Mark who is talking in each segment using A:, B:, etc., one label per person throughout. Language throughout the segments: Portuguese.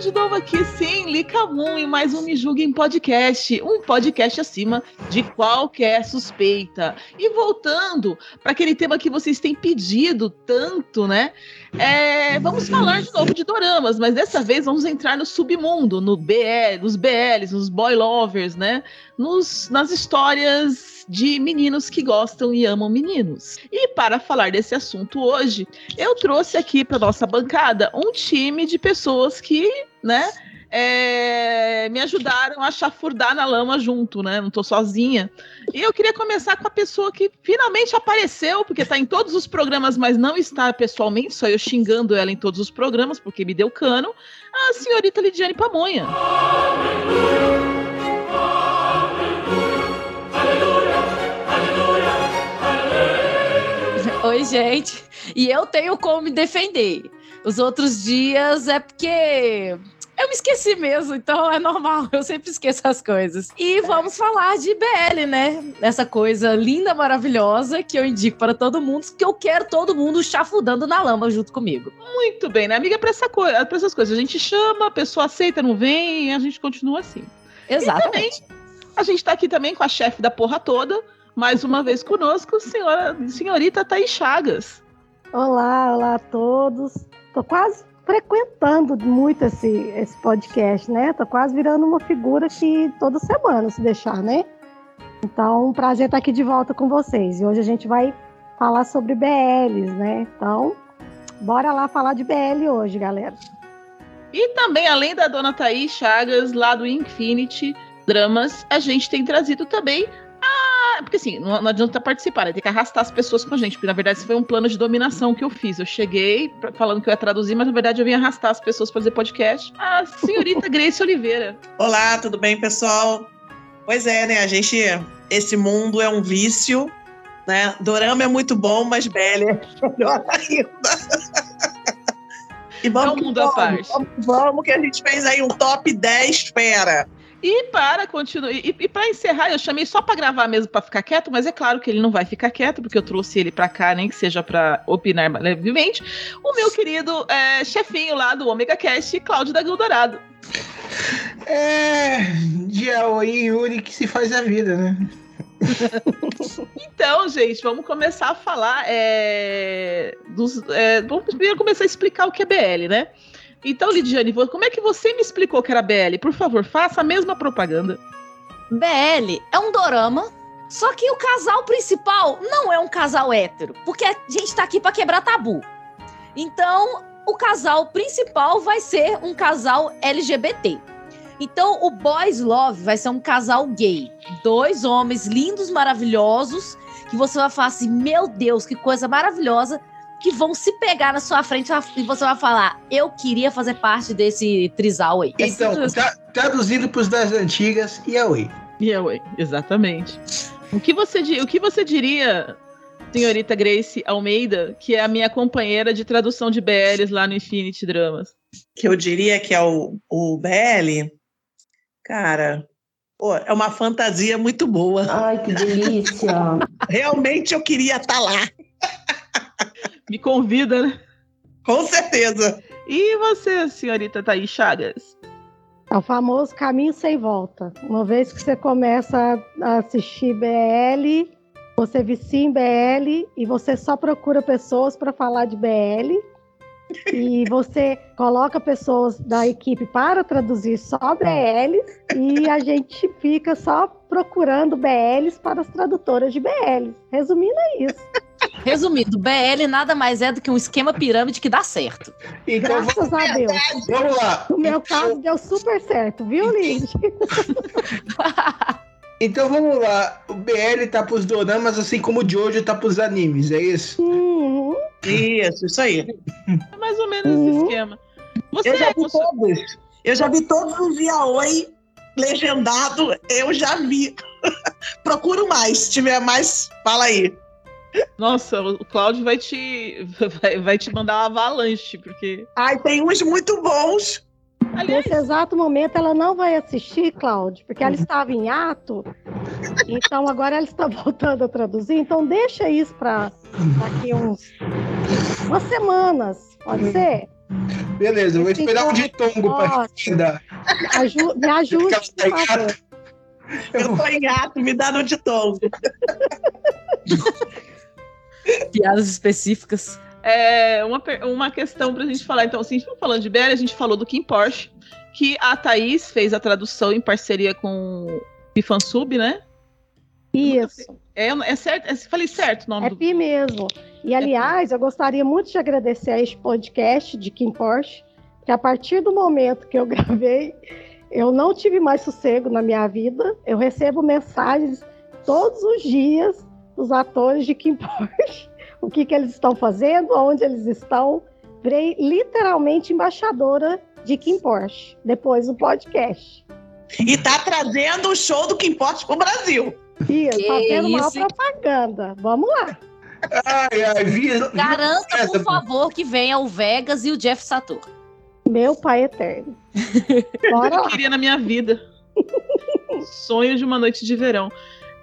A: De novo aqui, sim, Lica Moon, em mais um Me Julguem Podcast, um podcast acima de qualquer suspeita. E voltando para aquele tema que vocês têm pedido tanto, né? É, vamos falar de novo de doramas, mas dessa vez vamos entrar no submundo, no BL, nos BLs, nos boy lovers, né? Nos, nas histórias de meninos que gostam e amam meninos. E para falar desse assunto hoje, eu trouxe aqui para nossa bancada um time de pessoas que, né, é, me ajudaram a chafurdar na lama junto, né? Não tô sozinha. E eu queria começar com a pessoa que finalmente apareceu, porque tá em todos os programas, mas não está pessoalmente, só eu xingando ela em todos os programas, porque me deu cano, a senhorita Lidiane Pamonha.
B: Oi, gente. E eu tenho como me defender. Os outros dias é porque eu me esqueci mesmo, então é normal, eu sempre esqueço as coisas. E vamos falar de BL, né? Essa coisa linda, maravilhosa que eu indico para todo mundo, que eu quero todo mundo chafudando na lama junto comigo.
A: Muito bem, né, amiga? Para essa co pra essas coisas, a gente chama, a pessoa aceita, não vem, a gente continua assim.
B: Exatamente.
A: A gente tá aqui também com a chefe da porra toda, mais uma vez conosco, senhora, senhorita Thaís Chagas.
C: Olá, olá a todos. Tô quase frequentando muito esse, esse podcast, né? Tô quase virando uma figura que toda semana, se deixar, né? Então, prazer estar aqui de volta com vocês. E hoje a gente vai falar sobre BLs, né? Então, bora lá falar de BL hoje, galera.
A: E também, além da dona Thaís Chagas, lá do Infinity Dramas, a gente tem trazido também a. Porque assim, não, não adianta participar, né? Tem que arrastar as pessoas com a gente. Porque na verdade, isso foi um plano de dominação que eu fiz. Eu cheguei pra- falando que eu ia traduzir, mas na verdade eu vim arrastar as pessoas pra fazer podcast. A senhorita Grace Oliveira.
D: Olá, tudo bem, pessoal? Pois é, né? A gente. Esse mundo é um vício, né? Dorama é muito bom, mas BL é melhor ainda. E vamos,
A: É um mundo à
D: vamos,
A: parte.
D: Vamos, vamos, que a gente fez aí um top 10 fera.
A: E para continuar, e, e para encerrar, eu chamei só para gravar mesmo para ficar quieto, mas é claro que ele não vai ficar quieto, porque eu trouxe ele para cá, nem que seja para opinar levemente. O meu querido é, chefinho lá do Omega Cast, Cláudio da Dourado.
E: É, de Aoi Yuri que se faz a vida, né?
A: Então, gente, vamos começar a falar é, dos. é, vamos primeiro começar a explicar o que é BL, né? Então, Lidiane, como é que você me explicou que era BL? Por favor, faça a mesma propaganda.
B: BL é um dorama, só que o casal principal não é um casal hétero, porque a gente tá aqui pra quebrar tabu. Então, o casal principal vai ser um casal LGBT. Então, o Boys Love vai ser um casal gay. Dois homens lindos, maravilhosos, que você vai falar assim: meu Deus, que coisa maravilhosa, que vão se pegar na sua frente e você vai falar: eu queria fazer parte desse trisal aí.
E: Então, tra- traduzindo para os das antigas, Yaoi.
A: E eu, hein? exatamente. O que, você, o que você diria, senhorita Grace Almeida, que é a minha companheira de tradução de BLs lá no Infinity Dramas?
D: Que eu diria que é o, o BL. Cara, pô, é uma fantasia muito boa.
F: Ai, que delícia!
D: Realmente eu queria estar lá.
A: Me convida, né?
D: Com certeza.
A: E você, senhorita Thaís Chagas?
C: É o famoso caminho sem volta. Uma vez que você começa a assistir BL, você vicia em BL e você só procura pessoas para falar de BL. E você coloca pessoas da equipe para traduzir só BLs e a gente fica só procurando BLs para as tradutoras de BLs. Resumindo, é isso.
B: Resumindo, BL nada mais é do que um esquema pirâmide que dá certo.
E: Então,
C: Graças a Deus.
E: vamos lá.
C: No meu caso, deu super certo, viu, Liz?
E: Então vamos lá. O BL tá pros doramas, assim como o Jojo tá pros animes, é isso?
C: Uhum.
D: Isso, isso aí.
A: É mais ou menos
C: Uhum.
A: esse esquema. Você,
D: Eu já vi
A: você-
D: todos. Eu já vi todos os yaoi legendado, eu já vi. Procuro mais, se tiver mais, fala aí.
A: Nossa, o Cláudio vai te, vai, vai te mandar uma avalanche, porque.
D: Ai, tem uns muito bons.
A: Aliás,
C: Nesse exato momento ela não vai assistir, Cláudio, porque ela estava em ato. Então agora ela está voltando a traduzir. Então deixa isso para daqui uns umas semanas, pode ser?
E: Beleza, eu vou esperar um ditongo pra
C: Nossa.
E: responder.
C: Aju- me ajude,
E: tá
C: por favor.
D: Eu tô em ato, me dá no de tom.
B: Piadas específicas.
A: é uma, uma questão pra gente falar. Então, assim, a gente tá falando de BL, a gente falou do Kim Porsche, que a Thaís fez a tradução em parceria com o Bifansub, né?
C: Isso.
A: É, é certo? É, falei certo o nome
C: É
A: do.
C: Pi mesmo. E, aliás, eu gostaria muito de agradecer a este podcast de Kim Porsche, que a partir do momento que eu gravei, eu não tive mais sossego na minha vida. Eu recebo mensagens todos os dias dos atores de Kim Porsche, o que, que eles estão fazendo, onde eles estão. Virei literalmente embaixadora de Kim Porsche, depois do podcast.
D: E tá trazendo o show do que importa pro Brasil.
C: E
B: Que
C: fazendo uma
B: isso, hein?
C: propaganda. Vamos lá.
E: Ai, ai, vi.
B: Garanta,
E: essa,
B: por favor, que venha o Vegas e o Jeff Satur.
C: Meu pai eterno. Bora
A: eu
C: lá.
A: queria na minha vida. Sonho de uma noite de verão.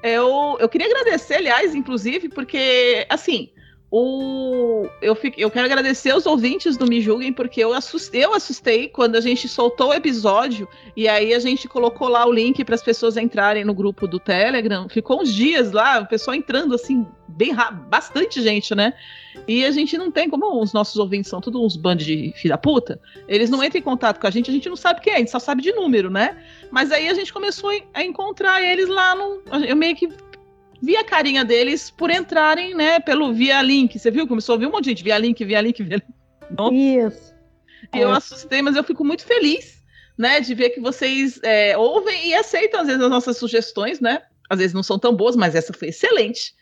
A: Eu, eu queria agradecer, aliás, inclusive, porque, assim, o, eu, fico, eu quero agradecer os ouvintes do Me Julguem, porque eu assustei, eu assustei quando a gente soltou o episódio e aí a gente colocou lá o link para as pessoas entrarem no grupo do Telegram. Ficou uns dias lá, o pessoal entrando assim, bem bastante gente, né? E a gente não tem, como os nossos ouvintes são todos uns bandos de filha puta, eles não entram em contato com a gente, a gente não sabe quem é, a gente só sabe de número, né? Mas aí a gente começou a encontrar eles lá no. Eu meio que vi a carinha deles por entrarem, né, pelo via link. Você viu? Começou a ouvir um monte de gente via link, via link, via link. Então,
C: Isso.
A: e eu
C: É.
A: assustei, mas eu fico muito feliz, né, de ver que vocês é, ouvem e aceitam às vezes as nossas sugestões, né? Às vezes não são tão boas, mas essa foi excelente.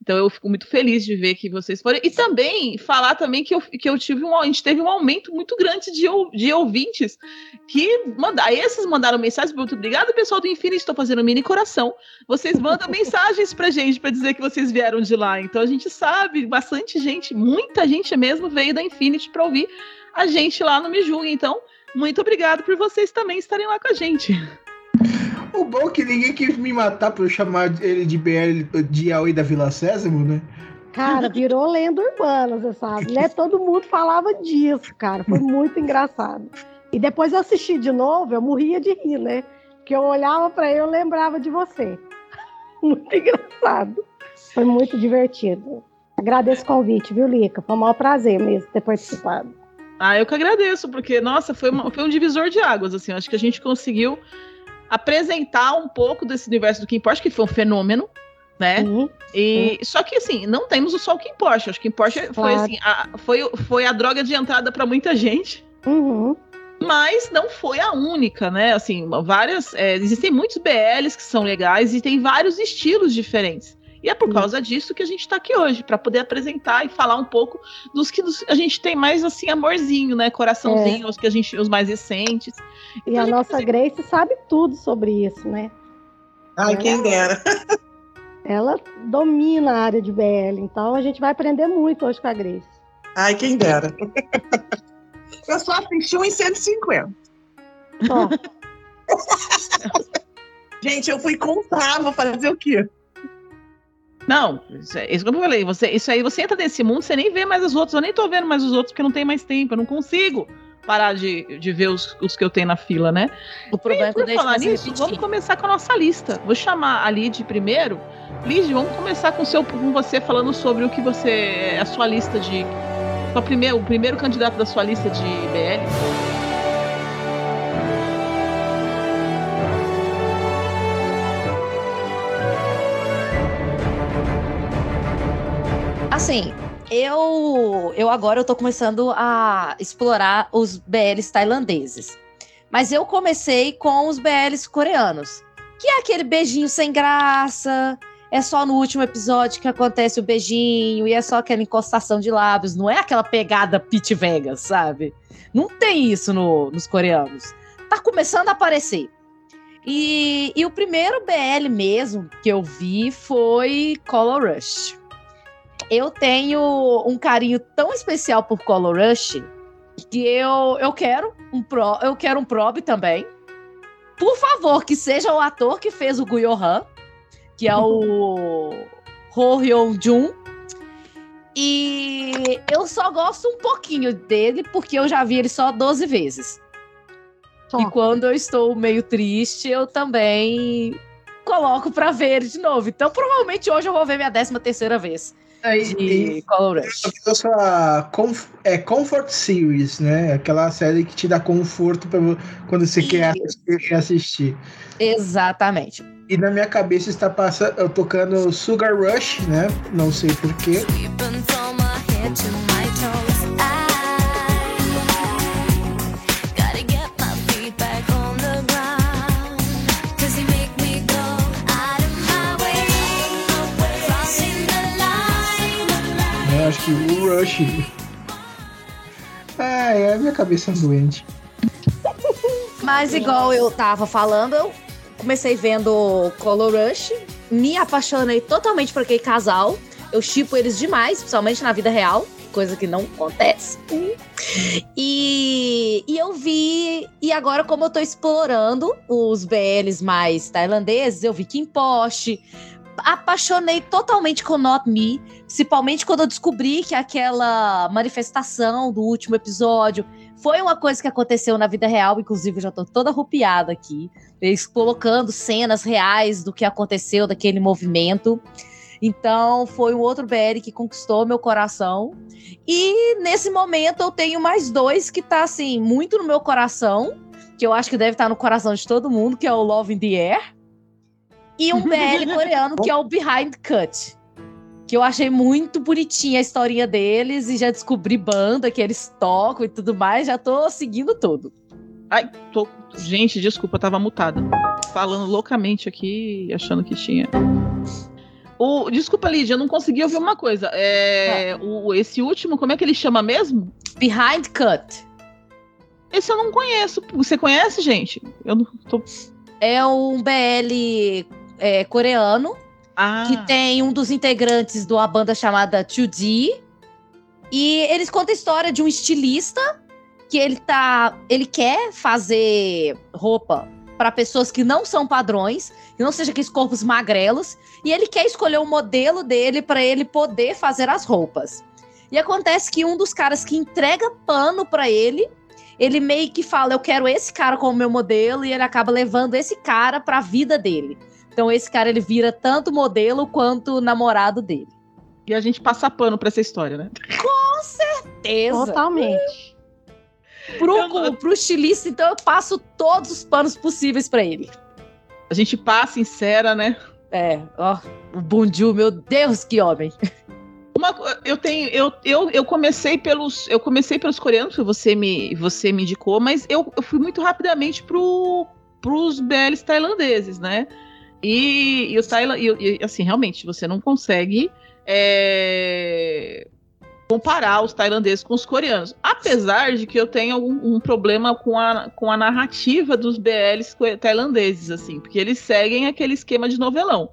A: Então eu fico muito feliz de ver que vocês foram. E também falar também que eu, que eu tive um, a gente teve um aumento muito grande de, de ouvintes que mandaram. Esses mandaram mensagens, muito obrigado, pessoal do Infinity, estou fazendo um mini coração. Vocês mandam mensagens pra gente para dizer que vocês vieram de lá. Então a gente sabe, bastante gente, muita gente mesmo veio da Infinity para ouvir a gente lá no Me Julgue. Então, muito obrigado por vocês também estarem lá com a gente.
E: O bom é que ninguém quis me matar por eu chamar ele de BL de Aoi da Vila Sésamo, né?
C: Cara, virou lenda urbana, você sabe, né? Todo mundo falava disso, cara. Foi muito engraçado. E depois eu assisti de novo, eu morria de rir, né? Porque eu olhava pra ele e eu lembrava de você. Muito engraçado. Foi muito divertido. Agradeço o convite, viu, Lica? Foi um maior prazer mesmo ter participado.
A: Ah, eu que agradeço, porque, nossa, foi, uma- foi um divisor de águas, assim. Acho que a gente conseguiu apresentar um pouco desse universo do Kim Porsche, que foi um fenômeno, né?
C: Sim.
A: E, só que, assim, não temos o só o Kim Porsche. Acho que Kim Porsche foi,
C: Claro.
A: assim, a, foi, foi a droga de entrada para muita gente.
C: Uhum.
A: Mas não foi a única, né? Assim, várias. é, existem muitos BLs que são legais e tem vários estilos diferentes. E é por causa disso que a gente está aqui hoje, para poder apresentar e falar um pouco dos que a gente tem mais assim amorzinho, né? Coraçãozinho, os que a gente os mais recentes.
C: E
A: Então,
C: a
A: gente
C: nossa Grace sabe tudo sobre isso, né?
D: Ai, quem dera.
C: Ela domina a área de BL, então a gente vai aprender muito hoje com a Grace.
D: Ai, quem dera. Eu só assisti um em 150.
C: Ó,
D: Gente, eu fui contar, vou fazer o quê?
A: Não, isso, é, isso que eu falei. Você, isso aí, você entra nesse mundo, você nem vê mais os outros. Eu nem tô vendo mais os outros porque não tem mais tempo. Eu não consigo parar de, de ver os, os que eu tenho na fila, né?
B: O problema é
A: por
B: a gente
A: falar nisso,
B: repetir.
A: vamos começar com a nossa lista. Vou chamar a Lid primeiro. Lid, vamos começar com, seu, com você falando sobre o que você. a sua lista de. sua primeiro, o primeiro candidato da sua lista de BL.
B: Assim, eu, eu agora eu tô começando a explorar os BLs tailandeses. Mas eu comecei com os BLs coreanos. que é aquele beijinho sem graça. É só no último episódio que acontece o beijinho e é só aquela encostação de lábios, não é aquela pegada Pete Vegas, sabe? Não tem isso no, nos coreanos. Tá começando a aparecer. E, e o primeiro BL mesmo que eu vi foi Color Rush. Eu tenho um carinho tão especial por Color Rush que eu, eu quero um pro, eu quero um probe também. Por favor, que seja o ator que fez o Guyohan, que é o Ho Hyun Jun. E eu só gosto um pouquinho dele porque eu já vi ele só 12 vezes. E quando eu estou meio triste, eu também coloco pra ver ele de novo. Então, provavelmente hoje eu vou ver minha 13 terceira vez
E: Aí,
B: de Color Rush.
E: Eu sou a Comf- é Comfort Series, né? Aquela série que te dá conforto pra, quando você quer assistir, assistir.
B: Exatamente.
E: E na minha cabeça está passando, eu tocando Sugar Rush, né? Não sei porquê.
F: Sweeping
E: Acho que o Rush. Ah, é a minha cabeça doente.
B: Mas igual eu tava falando, eu comecei vendo Color Rush, me apaixonei totalmente por aquele casal. Eu chipo eles demais, principalmente na vida real, coisa que não acontece. E, e eu vi, e agora como eu tô explorando os BLs mais tailandeses, eu vi Kim Post, apaixonei totalmente com Not Me, principalmente quando eu descobri que aquela manifestação do último episódio foi uma coisa que aconteceu na vida real, inclusive eu já tô toda arrupiada aqui, eles colocando cenas reais do que aconteceu daquele movimento. Então, foi um outro BL que conquistou meu coração. E nesse momento eu tenho mais dois que tá assim muito no meu coração, que eu acho que deve estar no coração de todo mundo, que é o Love in the Air, e um BL coreano que é o Behind Cut. Que eu achei muito bonitinha a historinha deles e já descobri banda que eles tocam e tudo mais, já tô seguindo tudo.
A: Ai, tô. Gente, desculpa, eu tava mutada. Falando loucamente aqui, achando que tinha. O, desculpa, Lídia, eu não consegui ouvir uma coisa. É, o, esse último, como é que ele chama mesmo?
B: Behind Cut.
A: Esse eu não conheço. Você conhece, gente? Eu não tô.
B: É um BL é, coreano
A: Ah,
B: que tem um dos integrantes de uma banda chamada 2D. E eles contam a história de um estilista que ele tá, ele quer fazer roupa para pessoas que não são padrões, que não sejam aqueles corpos magrelos, e ele quer escolher o modelo dele para ele poder fazer as roupas. E acontece que um dos caras que entrega pano para ele, ele meio que fala: "Eu quero esse cara como meu modelo", e ele acaba levando esse cara para a vida dele. Então esse cara ele vira tanto modelo quanto namorado dele.
A: e a gente passa pano pra essa história, né?
B: Certeza.
C: Totalmente.
B: Pro,
A: Eu não-
B: pro estilista, então eu passo todos os panos possíveis pra ele.
A: A gente passa, sincera, né?
B: É, ó, o Bunju, meu Deus, que homem.
A: Uma, eu tenho, eu, eu, eu comecei pelos, eu comecei pelos coreanos, que você me, você me indicou, mas eu, eu fui muito rapidamente pro, pros BLs tailandeses, né? E, e os Tailan, e, e, assim, realmente, você não consegue é, comparar os tailandeses com os coreanos. Apesar de que eu tenho algum, um problema com a, com a narrativa dos BLs tailandeses, assim, porque eles seguem aquele esquema de novelão.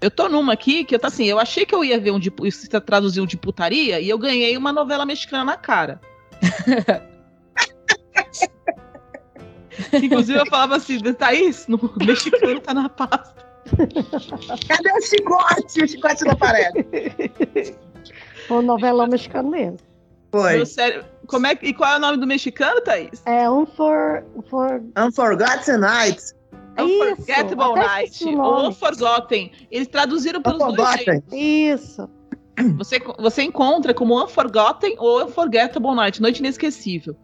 A: Eu tô numa aqui que eu tá assim, eu achei que eu ia ver um de isso traduzir um de putaria e eu ganhei uma novela mexicana na cara. Inclusive eu falava assim, Thaís, no mexicano tá na pasta.
D: Cadê o chicote? O chicote não aparece.
C: Ou novelão mexicano mesmo.
D: Foi.
A: Como é, que- e qual é o nome do mexicano, Thaís?
C: É um for. for...
D: Unforgotten Nights.
A: Unforgettable Night, ou
C: nome.
A: Unforgotten. Eles traduziram pelos dois
D: Unforgotten.
C: Isso.
A: Você, você encontra como Unforgotten ou Unforgettable Night, Noite Inesquecível.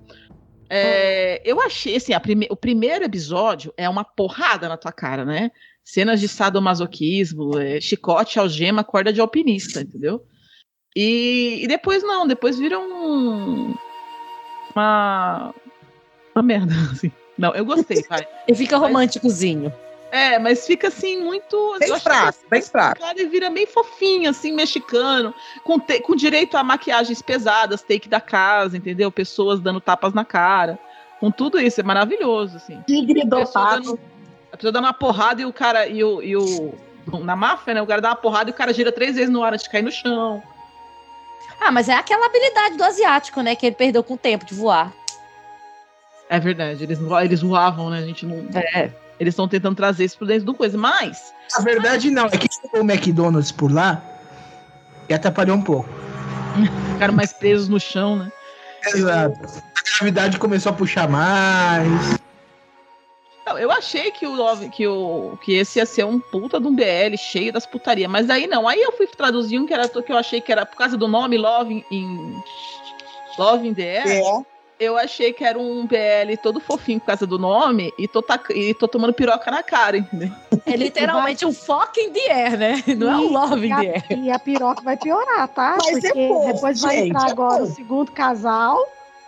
A: É, eu achei, assim, a prime- o primeiro episódio é uma porrada na tua cara, né? Cenas de sadomasoquismo, é, chicote, algema, corda de alpinista, entendeu? E, e depois não, depois vira um, uma, uma merda, assim. Não, eu gostei, vai.
B: E fica românticozinho.
A: É, mas fica assim muito.
D: Bem fraco, bem fraco.
A: cara vira bem fofinho, assim, mexicano, com, te- com direito a maquiagens pesadas, take da casa, entendeu? Pessoas dando tapas na cara. Com tudo isso, é maravilhoso, assim.
D: Tigre dopado.
A: dando, a pessoa dando uma porrada e o cara. E o, e o- na máfia, né? O cara dá uma porrada e o cara gira três vezes no ar antes de cair no chão.
B: Ah, mas é aquela habilidade do asiático, né? Que ele perdeu com o tempo de voar.
A: É verdade, eles, eles voavam, né? A gente não.
B: É.
A: Eles estão tentando trazer isso pro dentro do coisa. Mas,
E: A verdade não, é que chegou o McDonald's por lá e atrapalhou um pouco.
A: ficaram mais presos no chão, né?
E: Exato. A gravidade começou a puxar mais.
A: Não, eu achei que o, Love- que o que esse ia ser um puta de um BL cheio das putarias, mas aí não. Aí eu fui traduzir um que era que eu achei que era por causa do nome Love in Love in the Air.
D: É.
A: Eu achei que era um BL todo fofinho por causa do nome e tô, e tô tomando piroca na cara, entendeu?
B: É literalmente um fucking the air, né? Não é um love in the air.
C: E a piroca vai piorar, tá?
D: Mas é
C: Porque
D: fofo,
C: depois vai
D: gente,
C: entrar
D: é
C: agora
D: fofo.
C: o segundo casal.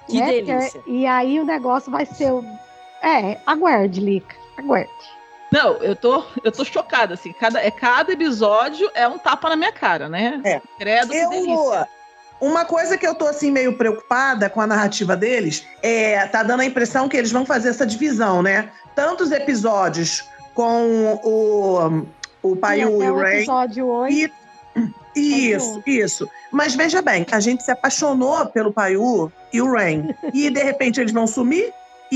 B: Que
C: né?
B: delícia.
C: Porque- E aí o negócio vai ser. É, aguarde, Lica. Aguarde.
A: Não, eu tô, eu tô chocada, assim. Cada, é, cada episódio é um tapa na minha cara, né?
D: É.
A: Credo, que
D: Eu,
A: delícia.
D: uma coisa que eu tô assim meio preocupada com a narrativa deles é tá dando a impressão que eles vão fazer essa divisão, né? Tantos episódios com o o Paiu e
C: o
D: o Ray.
C: episódio 8.
D: E- Isso, isso. Mas veja bem, a gente se apaixonou pelo Paiu e o Rain. E de repente eles vão sumir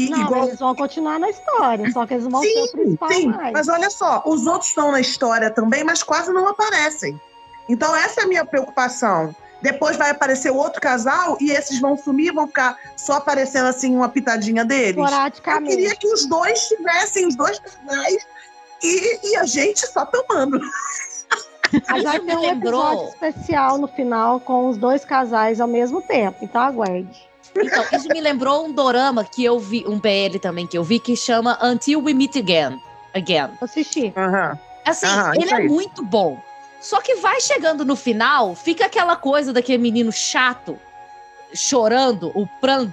D: e
C: Não,
D: igual
C: eles vão continuar na história, só que eles vão ser o
D: Sim,
C: principal
D: sim.
C: mais.
D: Mas olha só, os outros estão na história também, mas quase não aparecem. Então essa é a minha preocupação. Depois vai aparecer outro casal e esses vão sumir, vão ficar só aparecendo assim uma pitadinha deles. Eu queria que os dois tivessem, os dois casais, e, e a gente só tomando.
C: Mas vai
B: me
C: ter um
B: lembrou.
C: episódio especial no final com os dois casais ao mesmo tempo, então aguarde.
B: Então, isso me lembrou um dorama que eu vi, um BL também que eu vi, que chama Until We Meet Again. Again.
C: Vou assistir.
B: Assim, ele é muito bom. Só que vai chegando no final, fica aquela coisa daquele menino chato, chorando, o Pran.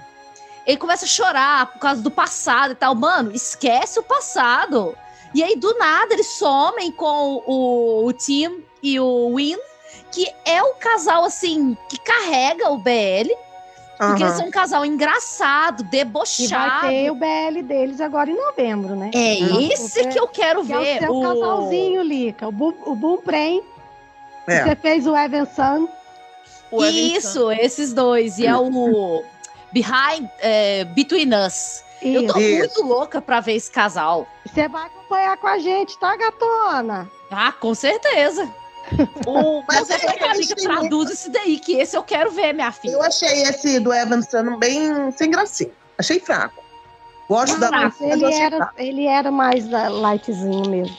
B: Ele começa a chorar por causa do passado e tal. Mano, esquece o passado. E aí, do nada, eles somem com o, o Tim e o Win, que é o casal, assim, que carrega o BL. Porque
D: Aham.
B: eles são um casal engraçado,
C: E vai
B: debochado.
C: ter o BL deles agora em novembro, né?
B: É
C: Uhum.
B: esse que eu quero
C: Que é
B: ver.
C: o seu casalzinho, Lica. O, Bu, o Boom Prem.
D: É.
C: Você fez o Evan Sun.
A: O Evan
B: Isso, esses dois. E é o Behind é, Between Us. Eu tô
D: Isso.
B: muito louca pra ver esse casal.
C: Você vai acompanhar com a gente, tá, gatona?
B: Ah, com certeza.
A: O,
D: Mas
B: Mas é que
D: que
B: a
D: têm
B: traduz esse daí, que esse eu quero ver, minha filha.
D: Eu achei esse do Evanston bem sem gracinha. Achei fraco. Gosto da
C: mas
D: mas
C: ele era,
D: fraco.
C: ele era mais lightzinho mesmo.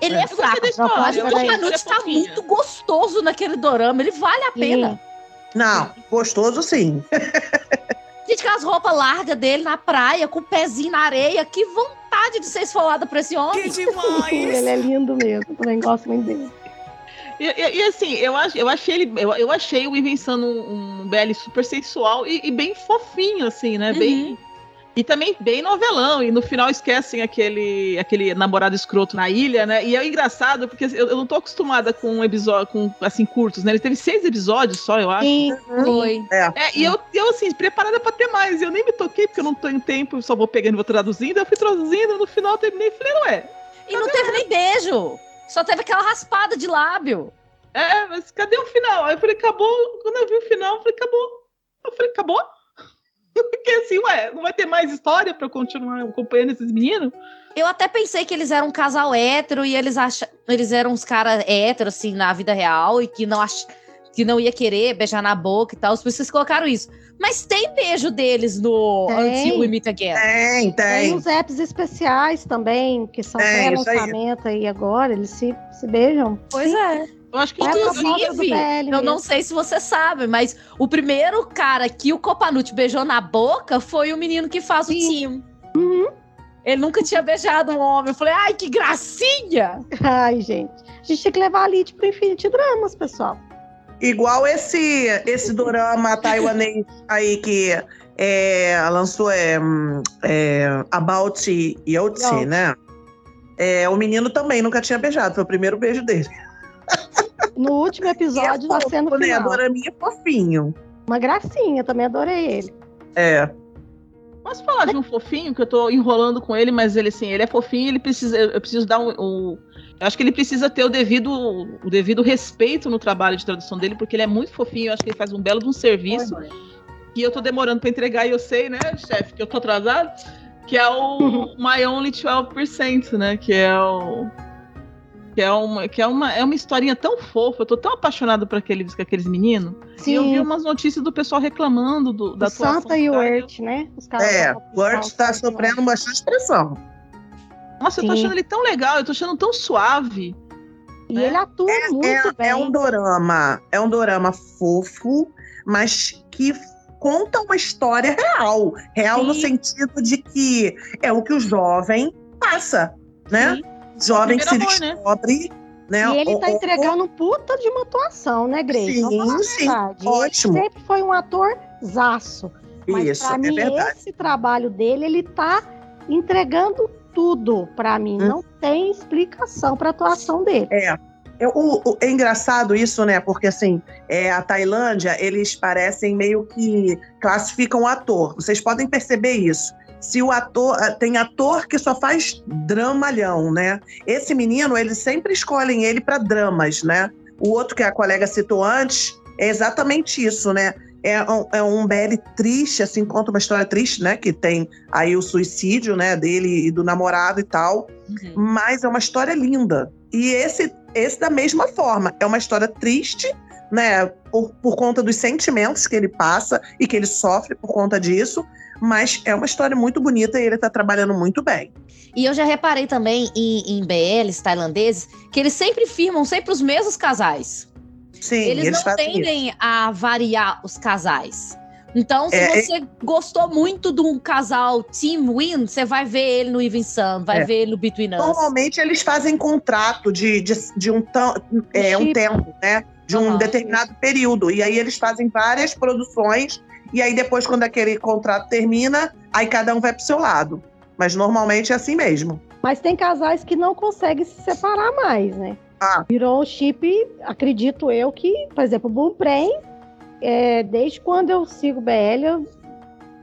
B: Ele
D: É.
B: é fraco.
A: da história,
B: Mas o
C: eu achei
B: Copanut
A: ele
B: tá
A: fofinho.
B: muito gostoso naquele dorama. Ele vale a pena.
D: Não, gostoso sim.
B: Gente, com as roupas largas dele na praia, com o pezinho na areia. Que vontade de ser esfolada por esse homem.
C: ele é lindo mesmo. Também gosto muito dele.
A: E, e- e, assim, eu, ach, eu achei ele. Eu, eu achei o Invenção um, um BL super sensual e, e bem fofinho, assim, né? Bem. E também bem novelão. E no final esquecem aquele, aquele namorado escroto na ilha, né? E é engraçado, porque eu, eu não tô acostumada com um episódio, com assim, curtos, né? Ele teve seis episódios só, eu acho.
C: Sim,
B: Foi.
A: É, e eu, eu, assim, preparada pra ter mais. Eu nem me toquei, porque eu não tenho tempo, só vou pegando e vou traduzindo. Eu fui traduzindo, no final eu terminei e falei, ué.
B: E não teve nem beijo. Só teve aquela raspada de lábio.
A: É, mas cadê o final? Aí eu falei, acabou. Quando eu vi o final, eu falei, acabou. Eu falei, acabou? Porque assim, ué, não vai ter mais história pra eu continuar acompanhando esses meninos?
B: Eu até pensei que eles eram um casal hétero e eles acham, eles eram uns caras héteros, assim, na vida real e que não ach... que não ia querer beijar na boca e tal. Isso vocês colocaram isso. Mas tem beijo deles no
C: Tem.
B: Until We Meet Again.
D: Tem,
C: Tem
D: tem.
C: os apps especiais também, que são
D: isso aí.
C: pré-lançamento aí agora. Eles se, se beijam.
B: Pois é.
A: Eu acho que
C: É
B: Inclusive, eu não sei se você sabe, mas o primeiro cara que o Copanut beijou na boca foi o menino que faz o Tim. Ele nunca tinha beijado um homem. Eu falei, ai, que gracinha!
C: Ai, gente. A gente tem que levar a Lid pro Infinity Dramas, pessoal.
D: Igual esse, esse dorama taiwanês aí que é, lançou é, é, About Yotzi. né? É, o menino também nunca tinha beijado, foi o primeiro beijo dele.
C: No último episódio, na cena
D: fofo, né?
C: final.
D: Doraminha fofinho.
C: Uma gracinha, também adorei ele.
D: É.
A: Posso falar de um fofinho que eu tô enrolando com ele, mas ele assim, ele é fofinho, ele precisa, eu preciso dar um, um- eu acho que ele precisa ter o devido, o devido respeito no trabalho de tradução dele, porque ele é muito fofinho, eu acho que ele faz um belo de um serviço. E eu tô demorando pra entregar e eu sei, né, chefe, que eu tô atrasado, que é o My Only 12%, né, que é o que é uma que é uma é uma historinha tão fofa, eu tô tão apaixonado por aqueles aqueles meninos. E eu vi
C: Sim,
A: umas notícias do pessoal reclamando do, da
C: o
A: atuação
C: Santa e o. Ert, né? Os caras
D: É, o Art está
C: Santa e o
D: sofrendo bastante pressão.
A: Nossa, eu tô
C: Sim.
A: achando ele tão legal, eu tô achando tão suave.
C: E ele atua muito
D: É,
C: bem.
D: é um dorama, é um dorama fofo, mas que conta uma história real. Real no
B: Sim.
D: sentido de que é o que o jovem passa, né? Jovem que se
A: amor, né?
D: descobre, né?
C: E ele tá
D: O- o-
C: entregando um puta de uma atuação, né, Grace?
D: Sim,
C: a
D: sim,
C: verdade.
D: ótimo.
C: Ele sempre foi um ator zaço. Mas
D: Isso,
C: pra
D: é
C: mim,
D: verdade.
C: esse trabalho dele, ele tá entregando tudo pra mim.
D: Hum.
C: Não tem explicação pra atuação dele.
D: É. É, o- o- é engraçado isso, né? Porque assim, é, a Tailândia, eles parecem meio que classificam o ator. Vocês podem perceber isso. Se o ator. ah, Tem ator que só faz dramalhão, né? Esse menino, eles sempre escolhem ele para dramas, né? O outro que a colega citou antes é exatamente isso, né? É um, é um BL triste, assim, conta uma história triste, né? Que tem aí o suicídio, né, dele e do namorado e tal mas é uma história linda. E esse, esse da mesma forma, é uma história triste, né, por, por conta dos sentimentos que ele passa e que ele sofre por conta disso, mas é uma história muito bonita e ele tá trabalhando muito bem.
B: E eu já reparei também em, em BLs tailandeses que eles sempre firmam sempre os mesmos casais.
D: Sim,
B: Eles,
D: eles,
B: não
D: fazem isso.
B: tendem a variar os casais. Então, se
D: É,
B: você gostou muito de um casal Team Win, você vai ver ele no Even Sun, vai
D: É.
B: ver ele no Between Us.
D: Normalmente eles fazem contrato de, de, de um, tão- é, um tempo, né? De um
B: Aham.
D: determinado período. E aí eles fazem várias produções, e aí depois, quando aquele contrato termina, aí cada um vai pro seu lado. Mas normalmente é assim mesmo.
C: Mas tem casais que não conseguem se separar mais, né?
D: Ah.
C: Virou um chip, acredito eu, que, por exemplo, o Boombrain, é, desde quando eu sigo BL, eu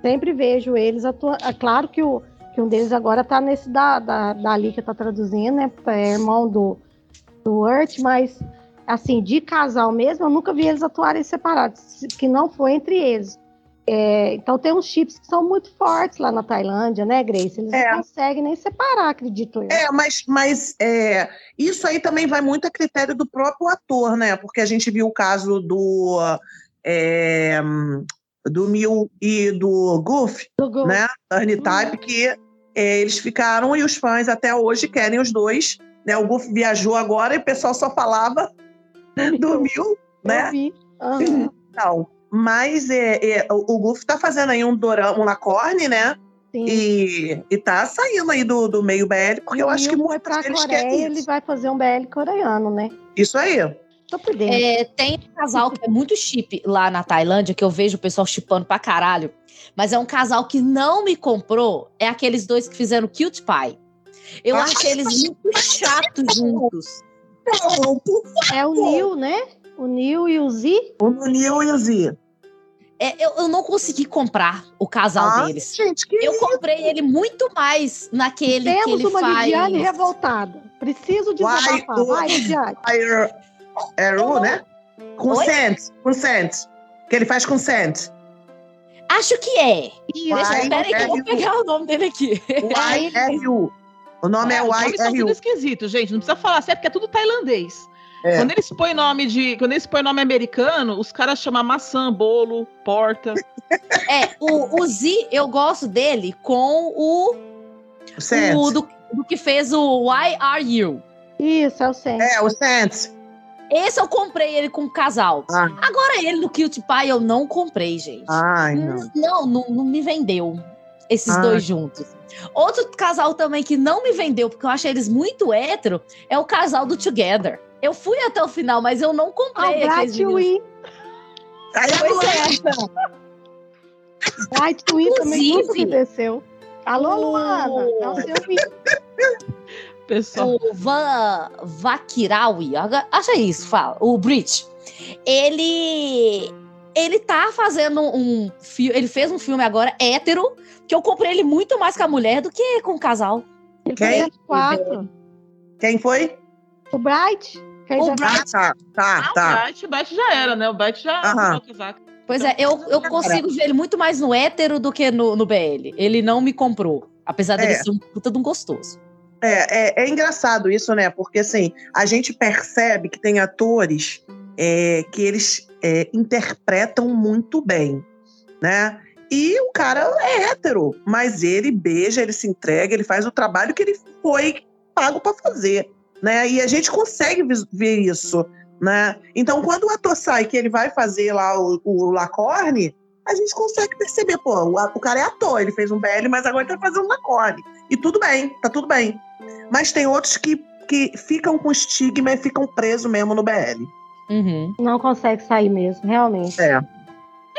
C: sempre vejo eles atuando. É claro que, o, que um deles agora tá nesse da, da, da Ali que tá traduzindo, né? É irmão do, do Urt, mas assim, de casal mesmo, eu nunca vi eles atuarem separados, que não foi entre eles. É, então tem uns chips que são muito fortes lá na Tailândia, né, Grace? Eles
D: É.
C: não conseguem nem separar, acredito eu.
D: É, mas, mas é, isso aí também vai muito a critério do próprio ator, né? Porque a gente viu o caso do, é, do Mil e do Goof,
C: Do Go-
D: né? Ernie Type, que é, eles ficaram e os fãs até hoje querem os dois. Né? O Goof viajou agora e o pessoal só falava do Mil, né?
C: Eu vi.
D: Mas é, é, o o Goof tá fazendo aí um dorama, um Lacorne, né?
C: Sim.
D: E, e tá saindo aí do, do meio BL, porque eu
C: O
D: acho que muitos
C: pra
D: deles
C: Coreia,
D: querem
C: ele vai fazer um BL coreano, né?
D: Isso aí.
C: Tô por dentro.
B: É, tem um casal que é muito chip lá na Tailândia, que eu vejo o pessoal chipando pra caralho. Mas é um casal que não me comprou. É aqueles dois que fizeram Cute Pie. Eu
D: Ah.
B: achei eles muito chatos juntos.
D: Não, por
C: É o Neil, né? O Neil e o Z.
D: O Nunil e o Z.
B: É, eu, eu não consegui comprar o casal
D: Ah,
B: deles.
D: gente, que
B: Eu comprei ele muito mais naquele que
C: Temos
B: ele
C: uma
B: faz.
C: Lidiane revoltada. Preciso desabafar.
D: o-
C: Vai, Lidiane.
D: Fire Arrow, né? Consent. Consent. Que ele faz consent.
B: Acho que é.
C: Isso.
B: Que eu vou
D: é,
B: pegar o nome dele aqui.
D: Y-R-U. O nome é
A: os nomes são tudo
D: Y-R-U.
A: esquisito, gente. Não precisa falar certo, porque é tudo tailandês.
D: É.
A: Quando eles põem nome de. Quando eles põem nome americano, os caras chamam maçã, bolo, porta.
B: É, o, o Z, eu gosto dele com o,
D: Consent.
B: o do, do que fez o Why Are You?
C: Isso, é o Sam.
D: É, o Sent.
B: Esse eu comprei ele com casal.
D: Ah.
B: Agora ele no Cute Pie eu não comprei, gente.
D: Ai, não.
B: Não, não, não me vendeu esses
D: Ah.
B: dois juntos. Outro casal também que não me vendeu, porque eu achei eles muito hétero, é o casal do Together. Eu fui até o final, mas eu não
C: Ah,
B: comprei
C: o
B: aqueles
C: Bright
B: meninos.
C: Win.
D: Aí a
B: Pois
D: Luana.
C: Bright também
B: Inclusive,
C: desceu. Alô,
B: o-
C: Luana. É o seu Win.
A: pessoal.
B: o Van Vakirawi, acha isso, fala, o Brit, ele ele tá fazendo um filme, ele fez um filme agora hétero, que eu comprei ele muito mais com a mulher do que com o casal.
C: Ele
D: Quem?
C: quatro.
D: Quem foi?
C: O Bright
B: O
C: a-
D: Ah, tá, tá,
A: Ah,
D: tá.
A: o Bite, o Bite já era, né? O Bite já o casaco.
B: Pois é, eu, eu consigo ver ele muito mais no hétero do que no, no BL. Ele não me comprou, apesar dele
D: É.
B: ser um puta de um gostoso.
D: É, é, é engraçado isso, né? Porque assim, a gente percebe que tem atores é, que eles é, interpretam muito bem, né? E o cara é hétero, mas ele beija, ele se entrega, ele faz o trabalho que ele foi pago para fazer, né? E a gente consegue ver isso, né? Então, quando o ator sai que ele vai fazer lá o, o Lacorne, a gente consegue perceber, pô, o, a- o cara é ator, ele fez um BL, mas agora ele tá fazendo Lacorne. E tudo bem, tá tudo bem. Mas tem outros que, que ficam com estigma e ficam presos mesmo no BL.
B: Uhum.
C: Não consegue sair mesmo, realmente.
D: É.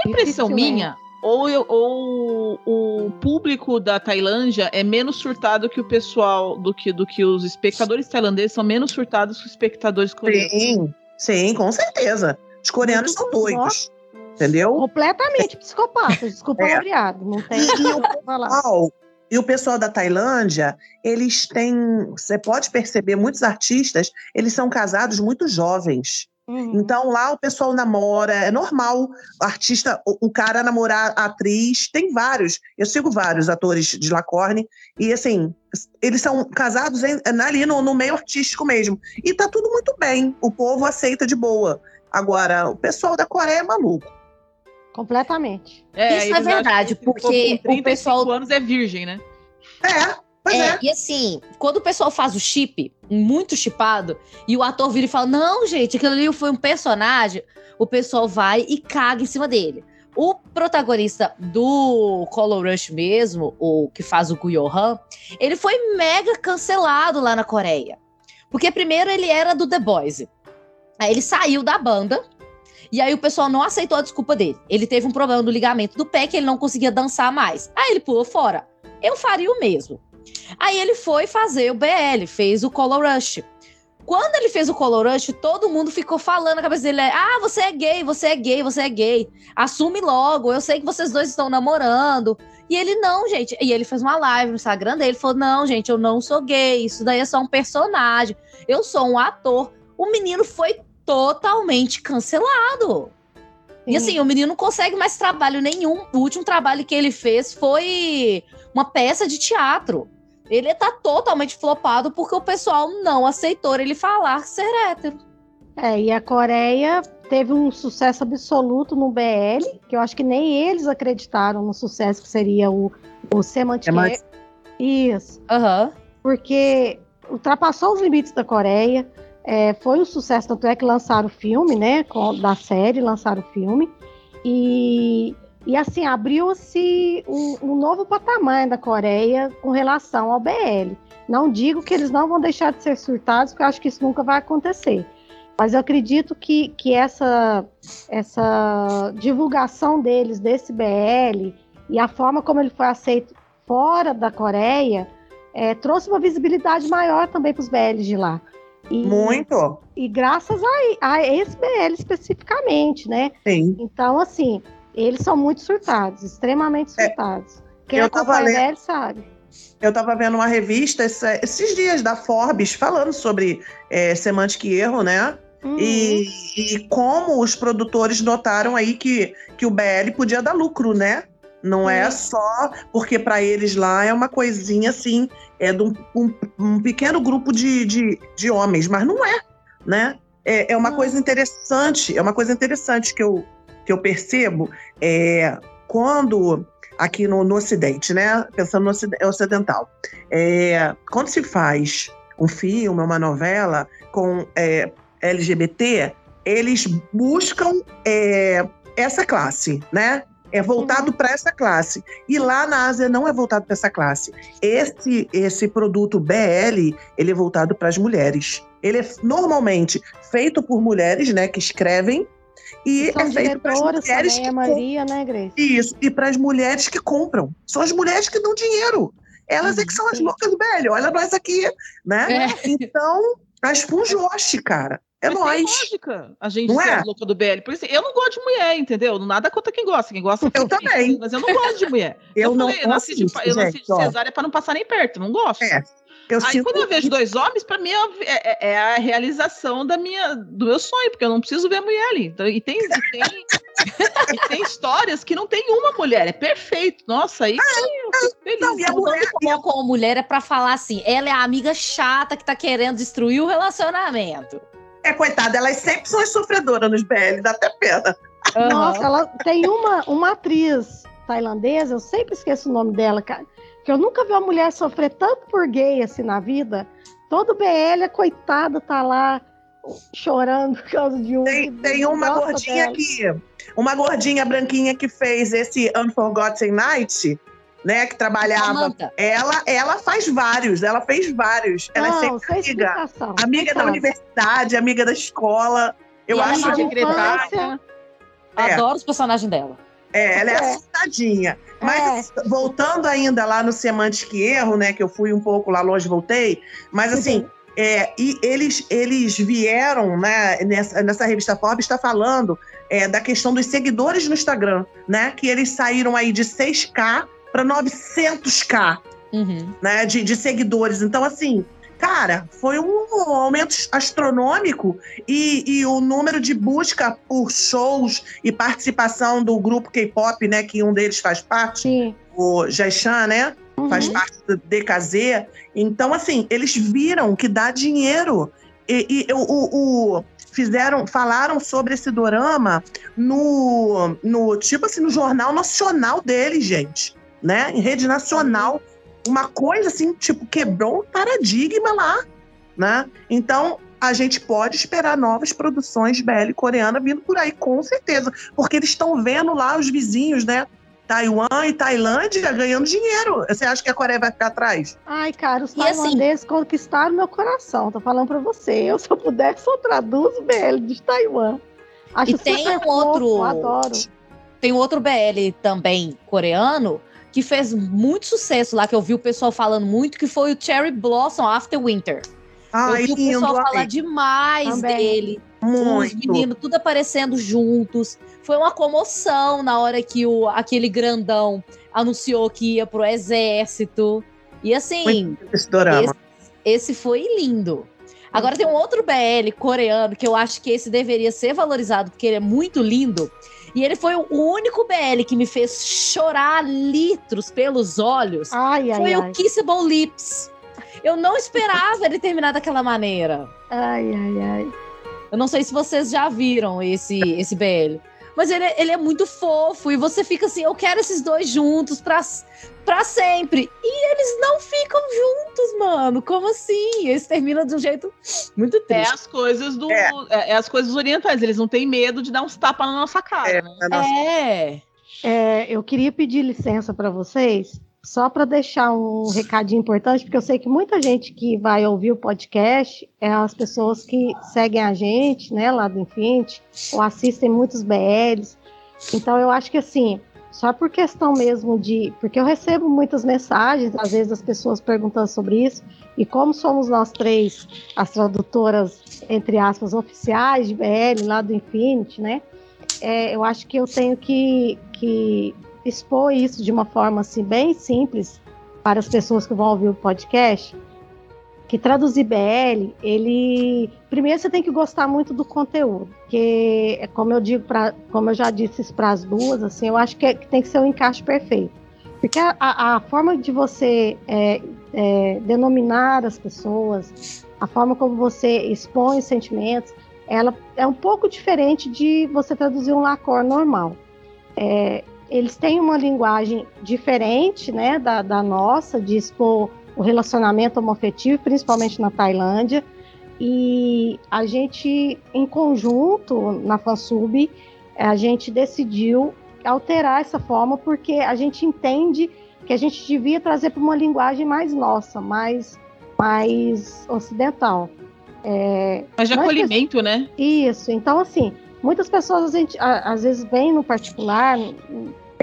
A: É impressão minha, ou, eu- ou o público da Tailândia é menos surtado que o pessoal, do que, do que os espectadores tailandeses são menos surtados que os espectadores coreanos.
D: Sim, sim, com certeza. Os coreanos são doidos. Entendeu?
C: Completamente psicopatas, desculpa
D: É.
C: o variado. Não tem
D: E, e o
C: falar.
D: pessoal, e o pessoal da Tailândia, eles têm. Você pode perceber, muitos artistas, eles são casados muito jovens.
C: Uhum.
D: Então lá o pessoal namora, é normal o artista, o, o cara namorar a atriz, tem vários. Eu sigo vários atores de Lacorne e assim, eles são casados em- ali no, no meio artístico mesmo. E tá tudo muito bem, o povo aceita de boa. Agora, o pessoal da Coreia é maluco.
C: Completamente.
B: Isso é
A: eles acham
B: verdade, porque
A: com
B: o pessoal-
A: 35 anos é virgem, né?
D: É, pois é.
B: É, e assim, quando o pessoal faz o chip, muito chipado, e o ator vira e fala: Não, gente, aquilo ali foi um personagem, o pessoal vai e caga em cima dele. O protagonista do Color Rush mesmo, o que faz o Guyohan, ele foi mega cancelado lá na Coreia. Porque primeiro ele era do The Boys. Aí ele saiu da banda. E aí o pessoal não aceitou a desculpa dele. Ele teve um problema no ligamento do pé que ele não conseguia dançar mais. Aí ele pulou fora. Eu faria o mesmo. Aí ele foi fazer o BL, fez o Color Rush. Quando ele fez o Color Rush, todo mundo ficou falando na cabeça dele: Ah, você é gay, você é gay, você é gay. Assume logo, eu sei que vocês dois estão namorando. E ele, não, gente. E ele fez uma live no Instagram dele, falou: Não, gente, eu não sou gay, isso daí é só um personagem. Eu sou um ator. O menino foi totalmente cancelado. E assim, o menino não consegue mais trabalho nenhum. O último trabalho que ele fez foi uma peça de teatro. Ele tá totalmente flopado porque o pessoal não aceitou ele falar ser hétero.
C: É, e a Coreia teve um sucesso absoluto no BL, que eu acho que nem eles acreditaram no sucesso que seria o, o Semantic.
D: Semant-
C: Isso.
B: Aham.
C: porque ultrapassou os limites da Coreia, é, foi um sucesso, tanto é que lançaram o filme, né, com- da série, lançaram o filme, e, e assim, abriu-se um, um novo patamar da Coreia com relação ao BL. Não digo que eles não vão deixar de ser surtados, porque eu acho que isso nunca vai acontecer. Mas eu acredito que, que essa, essa divulgação deles, desse BL, e a forma como ele foi aceito fora da Coreia, é, trouxe uma visibilidade maior também para os BLs de lá. E,
D: Muito.
C: E graças a, a esse BL especificamente, né?
D: Sim.
C: Então, assim, eles são muito surtados, extremamente surtados. Quem
D: É, eu tava
C: acompanha
D: lendo-
C: BL sabe.
D: Eu estava vendo uma revista esse- esses dias da Forbes falando sobre é, semântica e erro, né?
C: Uhum.
D: E, e como os produtores notaram aí que, que o BL podia dar lucro, né? Não é só porque para eles lá é uma coisinha assim, é de um, um- um pequeno grupo de, de, de homens, mas não é, né? É, é uma
C: Não.
D: coisa interessante, é uma coisa interessante que eu, que eu percebo é, quando aqui no, no Ocidente, né? Pensando no Ocid- Ocidental, é, quando se faz um filme, uma novela com é, LGBT, eles buscam é, essa classe, né? É voltado para essa classe. E lá na Ásia não é voltado para essa classe. Esse, esse produto BL, ele é voltado para as mulheres. Ele é normalmente feito por mulheres, né, que escrevem, e
C: São
D: é feito para as mulheres
C: também,
D: que
C: a maioria, né, Grace?
D: isso, e para as mulheres que compram. São as mulheres que dão dinheiro. Elas é que são as loucas do BL. Olha nós aqui, né?
B: É.
D: Então, a Esponjoche, cara. É
A: Mas
D: nós.
A: lógica a gente
D: Não
A: ser
D: é?
A: a louca do BL. Por isso, eu não gosto de mulher, entendeu? Nada contra quem gosta. Quem gosta
D: Eu também.
A: Mas eu não gosto de mulher.
D: Eu não
A: falei, eu nasci de,
D: gosto,
A: eu nasci de
D: gente,
A: cesárea pra não passar nem perto. Não gosto.
D: É. Eu
A: Aí
D: sinto
A: quando eu vejo dois homens, pra mim é, é- é a realização da minha, do meu sonho, porque eu não preciso ver mulher ali. Então, e, tem, e, tem, e tem histórias que não tem uma mulher, é perfeito. Nossa, aí eu fico feliz.
D: Não, e a mulher-
B: com a mulher é pra falar assim, ela é a amiga chata que tá querendo destruir o relacionamento.
D: É, coitada, elas sempre são as sofredoras nos BL, dá até pena.
C: Nossa, ela tem uma, uma atriz tailandesa, eu sempre esqueço o nome dela, cara, que eu nunca vi uma mulher sofrer tanto por gay assim na vida. Todo BL, a coitada, tá lá chorando por causa de um.
D: Tem, tem uma gordinha
C: dela.
D: aqui, uma gordinha branquinha que fez esse Unforgotten Night, né? Que trabalhava.
B: Samantha.
D: Ela, ela faz vários, ela fez vários. Ela é
C: Não,
D: sempre
C: sem
D: amiga.
C: explicação.
D: Amiga da universidade, amiga da escola. Eu
B: E
D: acho
B: é
D: que
A: secretária.
D: É.
B: Adoro os personagens dela.
D: é, ela é,
C: É.
D: assustadinha. Mas voltando ainda lá no Semantic Erro, né? Que eu fui um pouco lá longe, voltei. Mas assim, é, e eles, eles vieram, né, nessa, nessa revista Forbes está falando é, da questão dos seguidores no Instagram, né? Que eles saíram aí de 6K para 900K
B: Uhum.
D: né, de, de seguidores. Então, assim, cara, foi um aumento astronômico e, e o número de busca por shows e participação do grupo K-pop, né, que um deles faz parte,
C: Sim.
D: o Jaishan, né,
C: Uhum.
D: faz parte do DKZ. Então, assim, eles viram que dá dinheiro. E, e o, o- fizeram, falaram sobre esse dorama no, no tipo assim, no jornal nacional deles, gente, né? Em rede nacional. Uma coisa assim, tipo, quebrou um paradigma lá, né? Então, a gente pode esperar novas produções BL coreana vindo por aí, com certeza. Porque eles estão vendo lá os vizinhos, né? Taiwan e Tailândia ganhando dinheiro. Você acha que a Coreia vai ficar atrás?
C: Ai, cara, os
B: E assim-
C: tailandeses conquistaram meu coração. Tô falando pra você. Eu, se eu pudesse, eu traduzo BL de Taiwan. Acho
B: E tem um outro-
C: adoro.
B: Tem outro BL também coreano que fez muito sucesso lá, que eu vi o pessoal falando muito, que foi o Cherry Blossom After Winter.
D: Ai,
B: eu vi o pessoal falar demais
C: Também.
B: dele. Os
D: Muito.
B: meninos tudo aparecendo juntos. Foi uma comoção na hora que o, aquele grandão anunciou que ia pro exército. E assim,
D: esse
B: esse foi lindo. Agora tem um outro BL coreano que eu acho que esse deveria ser valorizado porque ele é muito lindo. E ele foi o único BL que me fez chorar litros pelos olhos.
C: Ai, ai,
B: foi
C: ai.
B: o Kissable Lips. Eu não esperava ele terminar daquela maneira.
C: Ai, ai, ai.
B: Eu não sei se vocês já viram esse, esse BL. Mas ele, é- ele é muito fofo. E você fica assim, eu quero esses dois juntos pra, pra sempre. E eles não ficam juntos, mano. Como assim? Eles terminam de um jeito muito
A: É
B: triste.
A: as coisas do.
D: É.
A: É. é as coisas orientais. Eles não têm medo de dar uns tapas na nossa cara,
D: É,
A: né?
D: nossa-
B: É.
C: É, eu queria pedir licença para vocês, só para deixar um recadinho importante, porque eu sei que muita gente que vai ouvir o podcast é as pessoas que seguem a gente, né, lá do Infinity, ou assistem muitos BLs. Então eu acho que assim, só por questão mesmo de. Porque eu recebo muitas mensagens, às vezes, das pessoas perguntando sobre isso, e como somos nós três, as tradutoras, entre aspas, oficiais de BL lá do Infinity, né? é, eu acho que eu tenho que, que expor isso de uma forma assim bem simples para as pessoas que vão ouvir o podcast. Que traduzir BL, ele primeiro você tem que gostar muito do conteúdo, porque é como eu digo para, como eu já disse para as duas, assim, eu acho que, é- que tem que ser um encaixe perfeito, porque a, a- a forma de você é, é, denominar as pessoas, a forma como você expõe os sentimentos, ela é um pouco diferente de você traduzir um lacor normal. É, eles têm uma linguagem diferente né, da, da nossa, de expor o relacionamento homoafetivo, principalmente na Tailândia. E a gente, em conjunto, na Fansub, a gente decidiu alterar essa forma porque a gente entende que a gente devia trazer para uma linguagem mais nossa, mais, mais ocidental. É,
A: Mas de acolhimento, né?
C: isso, então assim, muitas pessoas a gente, a- às vezes vêm no particular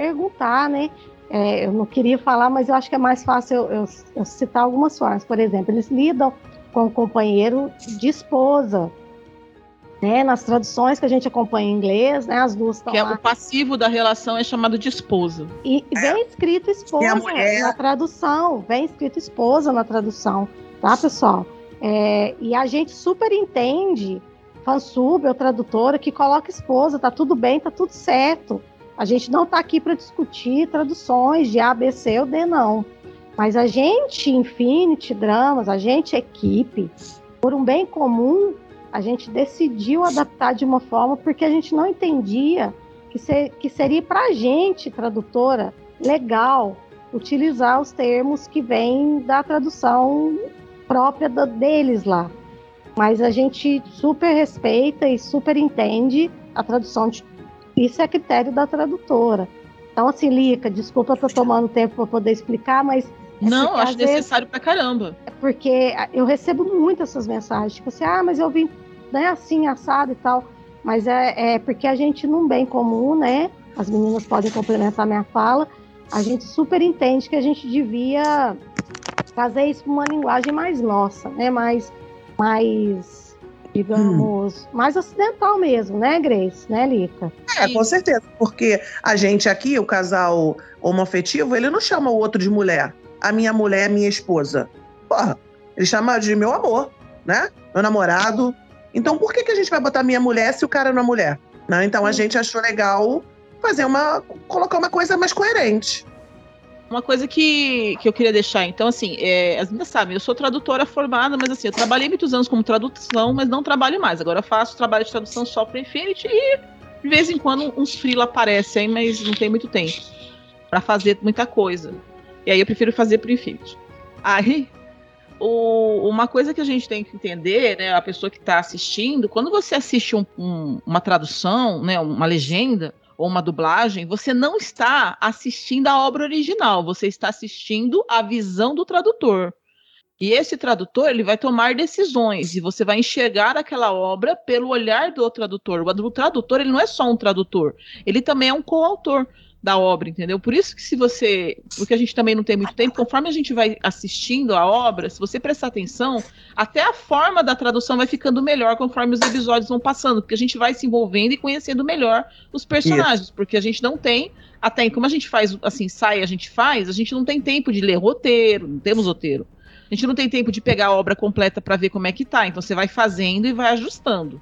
C: perguntar, né? é, eu não queria falar, mas eu acho que é mais fácil eu, eu- eu citar algumas formas. Por exemplo, eles lidam com o companheiro de esposa. Né? Nas traduções que a gente acompanha em inglês, né? as duas estão
A: Que é
C: lá.
A: o passivo da relação é chamado de esposa.
C: E e vem escrito esposa
D: mulher-
C: na tradução, vem escrito esposa na tradução, tá, pessoal? É, e a gente super entende, fansub ou tradutora, que coloca esposa, tá tudo bem, tá tudo certo. A gente não tá aqui para discutir traduções de A, B, C ou D, não. Mas a gente, Infinity Dramas, a gente, equipe, por um bem comum, a gente decidiu adaptar de uma forma porque a gente não entendia que, se- que seria para a gente, tradutora, legal utilizar os termos que vêm da tradução própria da- deles lá. Mas a gente super respeita e super entende a tradução. De, isso é critério da tradutora. Então, assim, Lica, desculpa eu tô tomando tempo para poder explicar, mas É
A: não, acho
C: às vezes-
A: necessário pra caramba.
C: porque eu recebo muito essas mensagens, tipo assim, ah, mas eu vim né, assim, assado e tal. Mas é, é porque a gente, num bem comum, né? As meninas podem complementar minha fala, a gente super entende que a gente devia trazer isso para uma linguagem mais nossa, né? Mais, mais digamos, mais ocidental mesmo, né, Grace? Né, Lica?
D: É, com certeza. Porque a gente aqui, o casal homoafetivo, ele não chama o outro de mulher. A minha mulher é minha esposa. Porra, ele chama de meu amor, né? Meu namorado. Então por que, que a gente vai botar minha mulher se o cara não é mulher? Né? Então a gente achou legal fazer uma. colocar uma coisa mais coerente.
A: Uma coisa que, que eu queria deixar, então, assim, é, as meninas sabem, eu sou tradutora formada, mas assim, eu trabalhei muitos anos como tradução, mas não trabalho mais. Agora eu faço trabalho de tradução só para Infinity e de vez em quando uns freela aparecem mas não tem muito tempo para fazer muita coisa. E aí eu prefiro fazer pro Infinity. Aí, o- uma coisa que a gente tem que entender, né, a pessoa que está assistindo, quando você assiste um- um- uma tradução, né, uma legenda ou uma dublagem, você não está assistindo a obra original, você está assistindo a visão do tradutor. E esse tradutor, ele vai tomar decisões e você vai enxergar aquela obra pelo olhar do tradutor. O tradutor, ele não é só um tradutor, ele também é um coautor da obra, entendeu? Por isso que se você, porque a gente também não tem muito tempo, conforme a gente vai assistindo a obra, se você prestar atenção, até a forma da tradução vai ficando melhor conforme os episódios vão passando, porque a gente vai se envolvendo e conhecendo melhor os personagens, porque a gente não tem, até como a gente faz, assim, sai, a gente faz, a gente não tem tempo de ler roteiro, não temos roteiro. A gente não tem tempo de pegar a obra completa para ver como é que tá, então você vai fazendo e vai ajustando.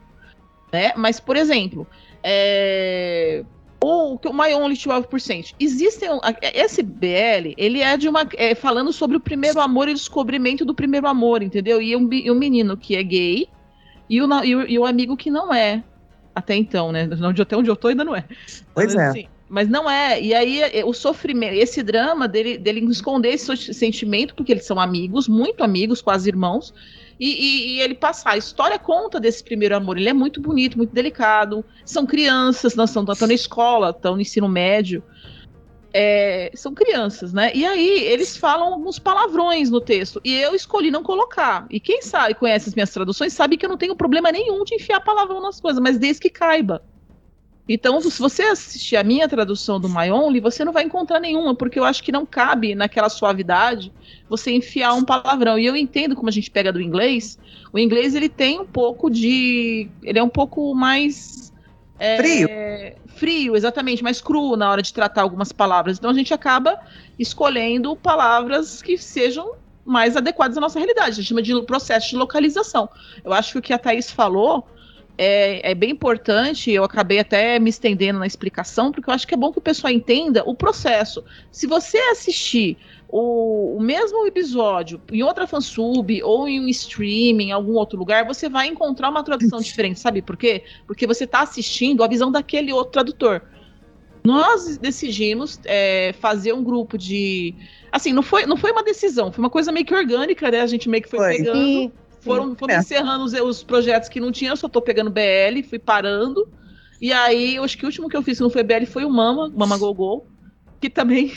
A: Né? Mas, por exemplo, é, o, o My Only 12%. Existem. a- Esse BL, ele é de uma. é, falando sobre o primeiro amor e o descobrimento do primeiro amor, entendeu? E um, e um menino que é gay e o, e, o, e o amigo que não é. Até então, né? Onde, até onde eu tô ainda não é.
D: Pois
A: Mas,
D: é.
A: assim, mas não é. E aí é, o sofrimento, esse drama dele, dele esconder esse sentimento, porque eles são amigos, muito amigos, quase irmãos. E, e- e ele passar. A história conta desse primeiro amor. Ele é muito bonito, muito delicado. São crianças, não estão na escola, estão no ensino médio. É, são crianças, né? E aí eles falam alguns palavrões no texto. E eu escolhi não colocar. E quem sabe, conhece as minhas traduções, sabe que eu não tenho problema nenhum de enfiar palavrão nas coisas, mas desde que caiba. Então, se você assistir a minha tradução do My Only, você não vai encontrar nenhuma, porque eu acho que não cabe naquela suavidade você enfiar um palavrão. E eu entendo como a gente pega do inglês. O inglês ele tem um pouco de, ele é um pouco mais é,
D: Frio.
A: frio, exatamente, mais cru na hora de tratar algumas palavras. Então a gente acaba escolhendo palavras que sejam mais adequadas à nossa realidade. A gente chama de processo de localização. Eu acho que o que a Thaís falou é, é bem importante. Eu acabei até me estendendo na explicação, porque eu acho que é bom que o pessoal entenda o processo. Se você assistir o, o mesmo episódio em outra fansub ou em um streaming, em algum outro lugar, você vai encontrar uma tradução diferente. Sabe por quê? Porque você está assistindo a visão daquele outro tradutor. Nós decidimos é, fazer um grupo de. Assim, não foi, não foi uma decisão, foi uma coisa meio que orgânica, né? A gente meio que foi,
D: Foi.
A: pegando.
C: E
A: Foram, foram
D: É.
A: encerrando os, os projetos que não tinha, eu só tô pegando BL, fui parando. E aí, eu acho que o último que eu fiz que não foi BL foi o Mama, Mama Gogol, que também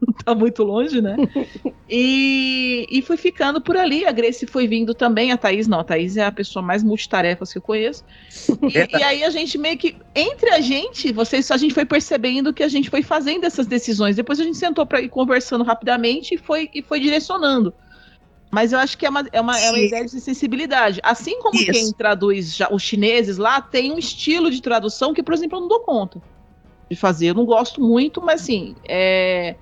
A: tá muito longe, né? E, e fui ficando por ali. A Grace foi vindo também, a Thaís não. A Thaís é a pessoa mais multitarefas que eu conheço. E, e aí a gente meio que, entre a gente, vocês, a gente foi percebendo que a gente foi fazendo essas decisões. Depois a gente sentou para ir conversando rapidamente e foi, e foi direcionando. Mas eu acho que é uma, é uma, é uma ideia de sensibilidade. Assim como
D: Isso.
A: quem traduz já, os chineses lá, tem um estilo de tradução que, por exemplo, eu não dou conta de fazer. Eu não gosto muito, mas assim, é,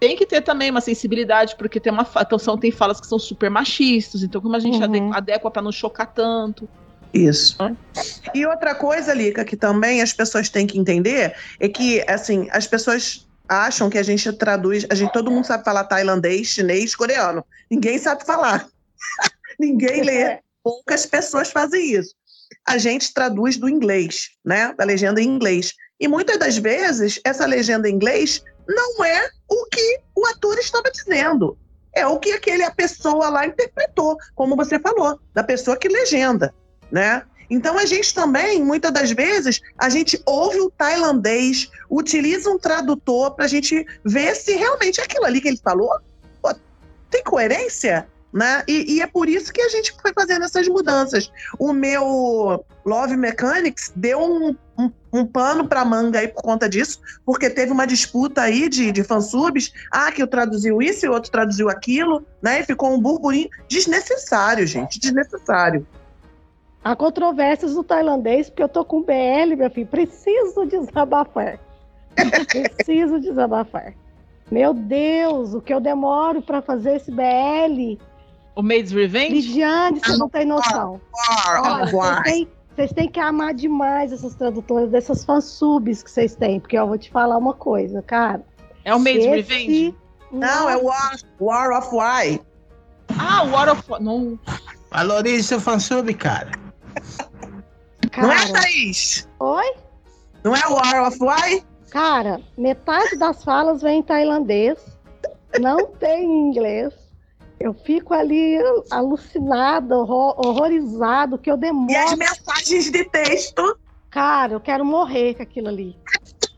A: tem que ter também uma sensibilidade, porque tem uma então, são, tem falas que são super machistas, então como a gente
C: Uhum.
A: ade- adequa para não chocar tanto.
D: Isso.
A: Hã?
D: E outra coisa, Lica, que também as pessoas têm que entender é que, assim, as pessoas acham que a gente traduz, a gente todo mundo sabe falar tailandês, chinês, coreano. Ninguém sabe falar. Ninguém lê. Poucas pessoas fazem isso. A gente traduz do inglês, né? Da legenda em inglês. E muitas das vezes, essa legenda em inglês não é o que o ator estava dizendo. É o que aquele, a pessoa lá interpretou, como você falou, da pessoa que legenda, né? Então a gente também, muitas das vezes, a gente ouve o tailandês, utiliza um tradutor para a gente ver se realmente aquilo ali que ele falou pô, tem coerência, né? E, e é por isso que a gente foi fazendo essas mudanças. O meu Love Mechanics deu um, um, um pano para manga aí por conta disso, porque teve uma disputa aí de, de fansubs, ah, que eu traduziu isso e o outro traduziu aquilo, né? E ficou um burburinho desnecessário, gente, desnecessário.
C: Há controvérsias no tailandês, porque eu tô com BL, meu filho. Preciso desabafar. Preciso desabafar. Meu Deus, o que eu demoro pra fazer esse BL.
A: O Maid's Revenge?
C: Lidiane, você não tem noção. Olha, vocês têm, vocês têm que amar demais essas tradutoras dessas fansubs que vocês têm, porque eu vou te falar uma coisa, cara.
A: É o Maid's
C: Esse-
A: Revenge?
D: Não, é War, War of Why.
A: Ah, War of... Não...
E: Valorize seu fansub, cara.
D: Não é,
C: Cara,
D: Thaís?
C: oi?
D: Não é War of Why?
C: Cara, metade das falas vem em tailandês, não tem em inglês. Eu fico ali alucinada, horror- horrorizado, que eu
D: E as
C: demoro.
D: mensagens de texto?
C: Cara, eu quero morrer com aquilo ali.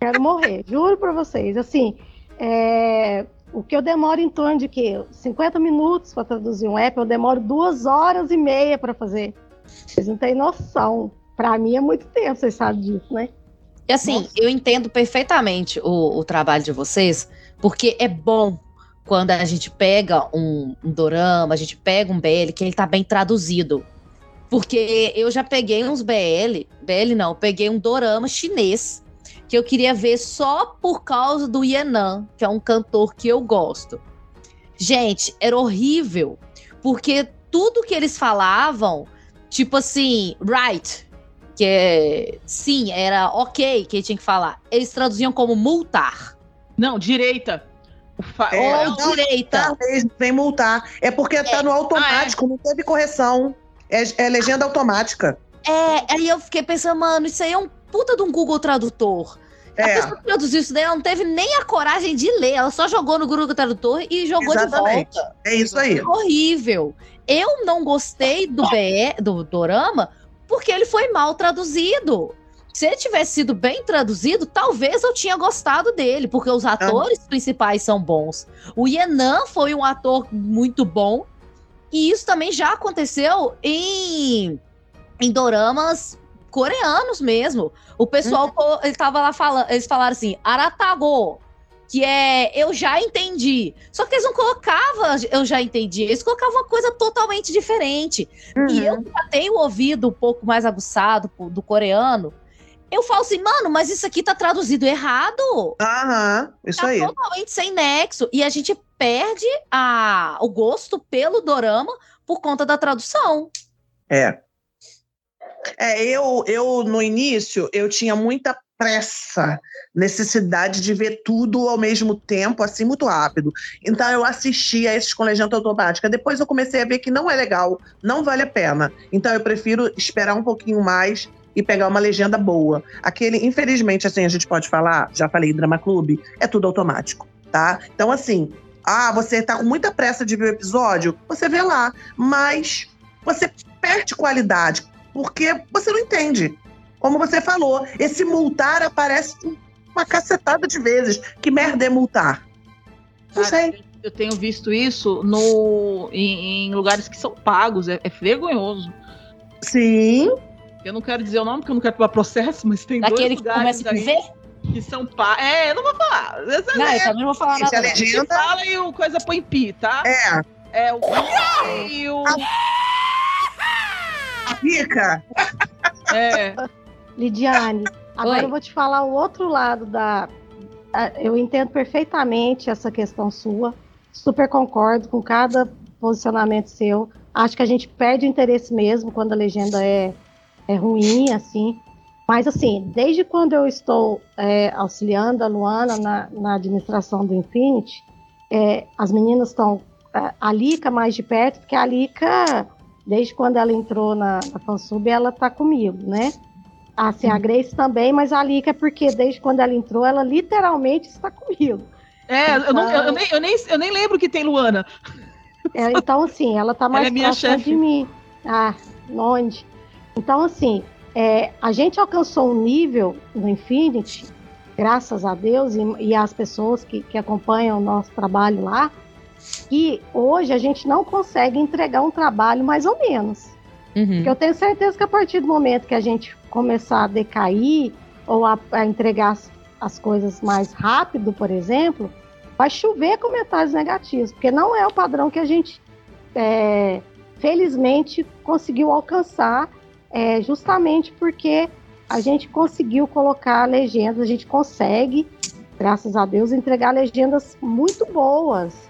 C: Quero morrer, juro pra vocês. Assim, é, o que eu demoro em torno de quê? 50 minutos para traduzir um app, eu demoro duas horas e meia para fazer. Vocês não têm noção. Pra mim é muito tempo, vocês sabem disso, né?
B: E assim, eu entendo perfeitamente o, o trabalho de vocês, porque é bom quando a gente pega um, um dorama, a gente pega um BL, que ele tá bem traduzido. Porque eu já peguei uns BL, BL não, peguei um dorama chinês, que eu queria ver só por causa do Yenan, que é um cantor que eu gosto. Gente, era horrível, porque tudo que eles falavam, tipo assim, right, que é sim, era ok que tinha que falar. Eles traduziam como multar.
A: Não, direita.
D: É,
B: ou
D: não,
B: direita.
D: Talvez vem multar. É porque tá no automático, não teve correção. É, é legenda automática.
B: É, aí eu fiquei pensando, mano, isso aí é um puta de um Google Tradutor. A
D: É,
B: pessoa que traduziu isso daí, ela não teve nem a coragem de ler. Ela só jogou no Google Tradutor e jogou
D: Exatamente.
B: de volta.
D: é isso aí.
B: Horrível. Eu não gostei do BE, do Dorama, porque ele foi mal traduzido. Se ele tivesse sido bem traduzido, talvez eu tinha gostado dele, porque os atores principais são bons. O Yenan foi um ator muito bom, e isso também já aconteceu em, em doramas coreanos mesmo. O pessoal, pô, ele tava lá falando, eles falaram assim, Aratago, que é eu já entendi. Só que eles não colocavam eu já entendi, eles colocavam uma coisa totalmente diferente. E eu já tenho o ouvido um pouco mais aguçado do coreano, eu falo assim, mano, mas isso aqui tá traduzido errado.
D: Aham, isso
B: Tá
D: aí.
B: totalmente sem nexo. E a gente perde a, o gosto pelo dorama por conta da tradução.
D: É. É, eu, eu no início, eu tinha muita pressa, necessidade de ver tudo ao mesmo tempo, assim, muito rápido. Então eu assistia esses com legenda automática. Depois eu comecei a ver que não é legal, não vale a pena. Então eu prefiro esperar um pouquinho mais e pegar uma legenda boa. Aquele, infelizmente, assim, a gente pode falar, já falei, Drama Clube, é tudo automático, tá? Então, assim, ah, você tá com muita pressa de ver o episódio, você vê lá, mas você perde qualidade, porque você não entende. Como você falou, esse multar aparece uma cacetada de vezes. Que merda é multar? Não
A: Cara,
D: sei.
A: Eu tenho visto isso no, em, em lugares que são pagos. É, é vergonhoso.
D: Sim.
A: Eu não quero dizer o nome porque eu não quero tomar processo, mas tem
B: Daquele
A: dois
B: que
A: lugares
B: começa com
A: aí
B: V?
A: que são pagos. É, eu não vou falar. Essa
B: Não,
A: é,
B: eu também não vou falar nada.
D: a
A: a
D: legenda.
A: fala e o coisa põe pi, tá?
D: É.
A: É o e o.
D: Fica.
A: É.
C: Lidiane, agora
B: Oi.
C: eu vou te falar o outro lado da. Eu entendo perfeitamente essa questão sua. Super concordo com cada posicionamento seu. Acho que a gente perde o interesse mesmo quando a legenda é, é ruim, assim. Mas, assim, desde quando eu estou é, auxiliando a Luana na, na administração do Infinity, é, as meninas estão. A a Lica mais de perto, porque a Lica, desde quando ela entrou na, na Fansub, ela tá comigo, né? Assim, a Grace também, mas a Lica é porque desde quando ela entrou, ela literalmente está comigo.
A: É, eu, não, eu, eu nem, eu, nem, eu nem lembro que tem Luana.
C: É, então, assim, ela tá mais
A: é minha
C: próxima
A: chefe.
C: de mim. Ah, onde? Então, assim, é, a gente alcançou um nível no Infinity, graças a Deus e, e às pessoas que, que acompanham o nosso trabalho lá, que hoje a gente não consegue entregar um trabalho mais ou menos.
B: Uhum.
C: Porque eu tenho certeza que a partir do momento que a gente começar a decair ou a, a entregar as, as coisas mais rápido, por exemplo, vai chover comentários negativos, porque não é o padrão que a gente, é, felizmente, conseguiu alcançar, é, justamente porque a gente conseguiu colocar legendas, a gente consegue, graças a Deus, entregar legendas muito boas.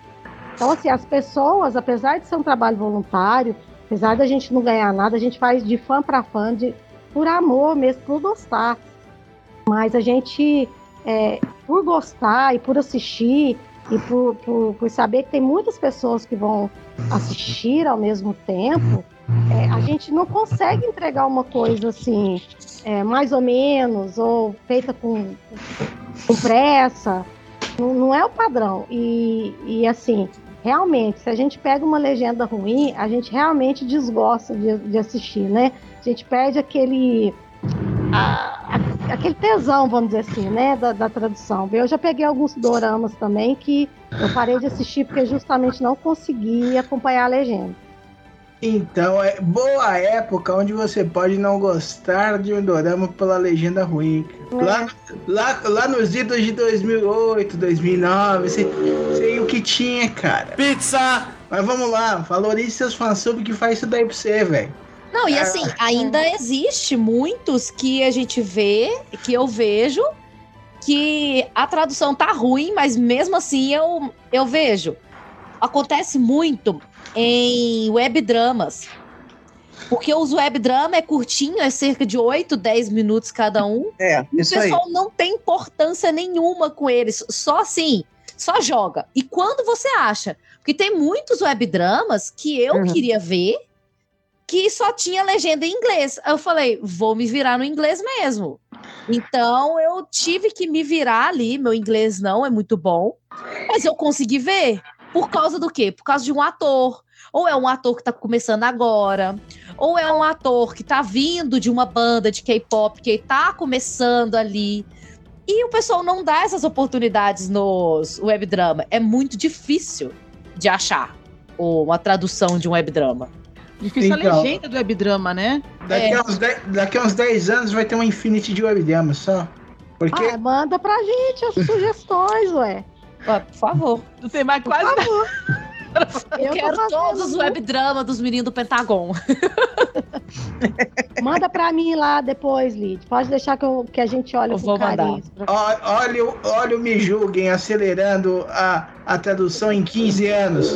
C: Então, assim, as pessoas, apesar de ser um trabalho voluntário, apesar da gente não ganhar nada, a gente faz de fã para fã, de, por amor mesmo, por gostar. Mas a gente, é, por gostar e por assistir, e por, por, por saber que tem muitas pessoas que vão assistir ao mesmo tempo, é, a gente não consegue entregar uma coisa assim, é, mais ou menos, ou feita com, com pressa. Não, não é o padrão. E, e assim, realmente, se a gente pega uma legenda ruim, a gente realmente desgosta de, de assistir, né? A gente perde aquele. a- a- aquele tesão, vamos dizer assim, né? Da, da tradução. Eu já peguei alguns doramas também que eu parei de assistir porque justamente não consegui acompanhar a legenda.
E: Então, é boa época onde você pode não gostar de um dorama pela legenda ruim. cara. Lá, lá, lá nos idos de 2008, 2009, sei, sei o que tinha, cara. Pizza! Mas vamos lá, valorize seus fansub que faz isso daí pra você, velho.
B: Não, e assim, ainda existe muitos que a gente vê, que eu vejo, que a tradução tá ruim, mas mesmo assim eu, eu vejo. Acontece muito em webdramas. Porque os webdrama é curtinho, é cerca de 8, 10 minutos cada um.
D: É,
B: E o
D: isso aí.
B: pessoal não tem importância nenhuma com eles. Só assim, só joga. E quando você acha? Porque tem muitos webdramas que eu
D: Uhum.
B: queria ver que só tinha legenda em inglês. Eu falei, vou me virar no inglês mesmo. Então eu tive que me virar ali. Meu inglês não é muito bom, mas eu consegui ver. Por causa do quê? Por causa de um ator. Ou é um ator que tá começando agora, ou é um ator que tá vindo de uma banda de K-pop que tá começando ali. E o pessoal não dá essas oportunidades nos webdrama. É muito difícil de achar uma tradução de um webdrama.
A: Difícil a
E: Então.
A: legenda do webdrama, né?
E: Daqui,
B: É.
E: a uns 10, daqui a uns 10 anos vai ter uma Infinity de webdrama só. Porque
C: Ah, manda pra gente as sugestões, ué.
B: Ó, Por favor.
A: Não tem mais quase
C: Por favor.
B: Eu,
C: tô
B: quero todos os
C: muito.
B: webdrama dos meninos do Pentagon.
C: Manda pra mim lá depois, Lid. Pode deixar que, eu- que a gente olhe
B: Eu
C: com
B: vou mandar.
C: carinho.
E: olha, o- olha o Me Julguem acelerando a, a tradução em 15 anos.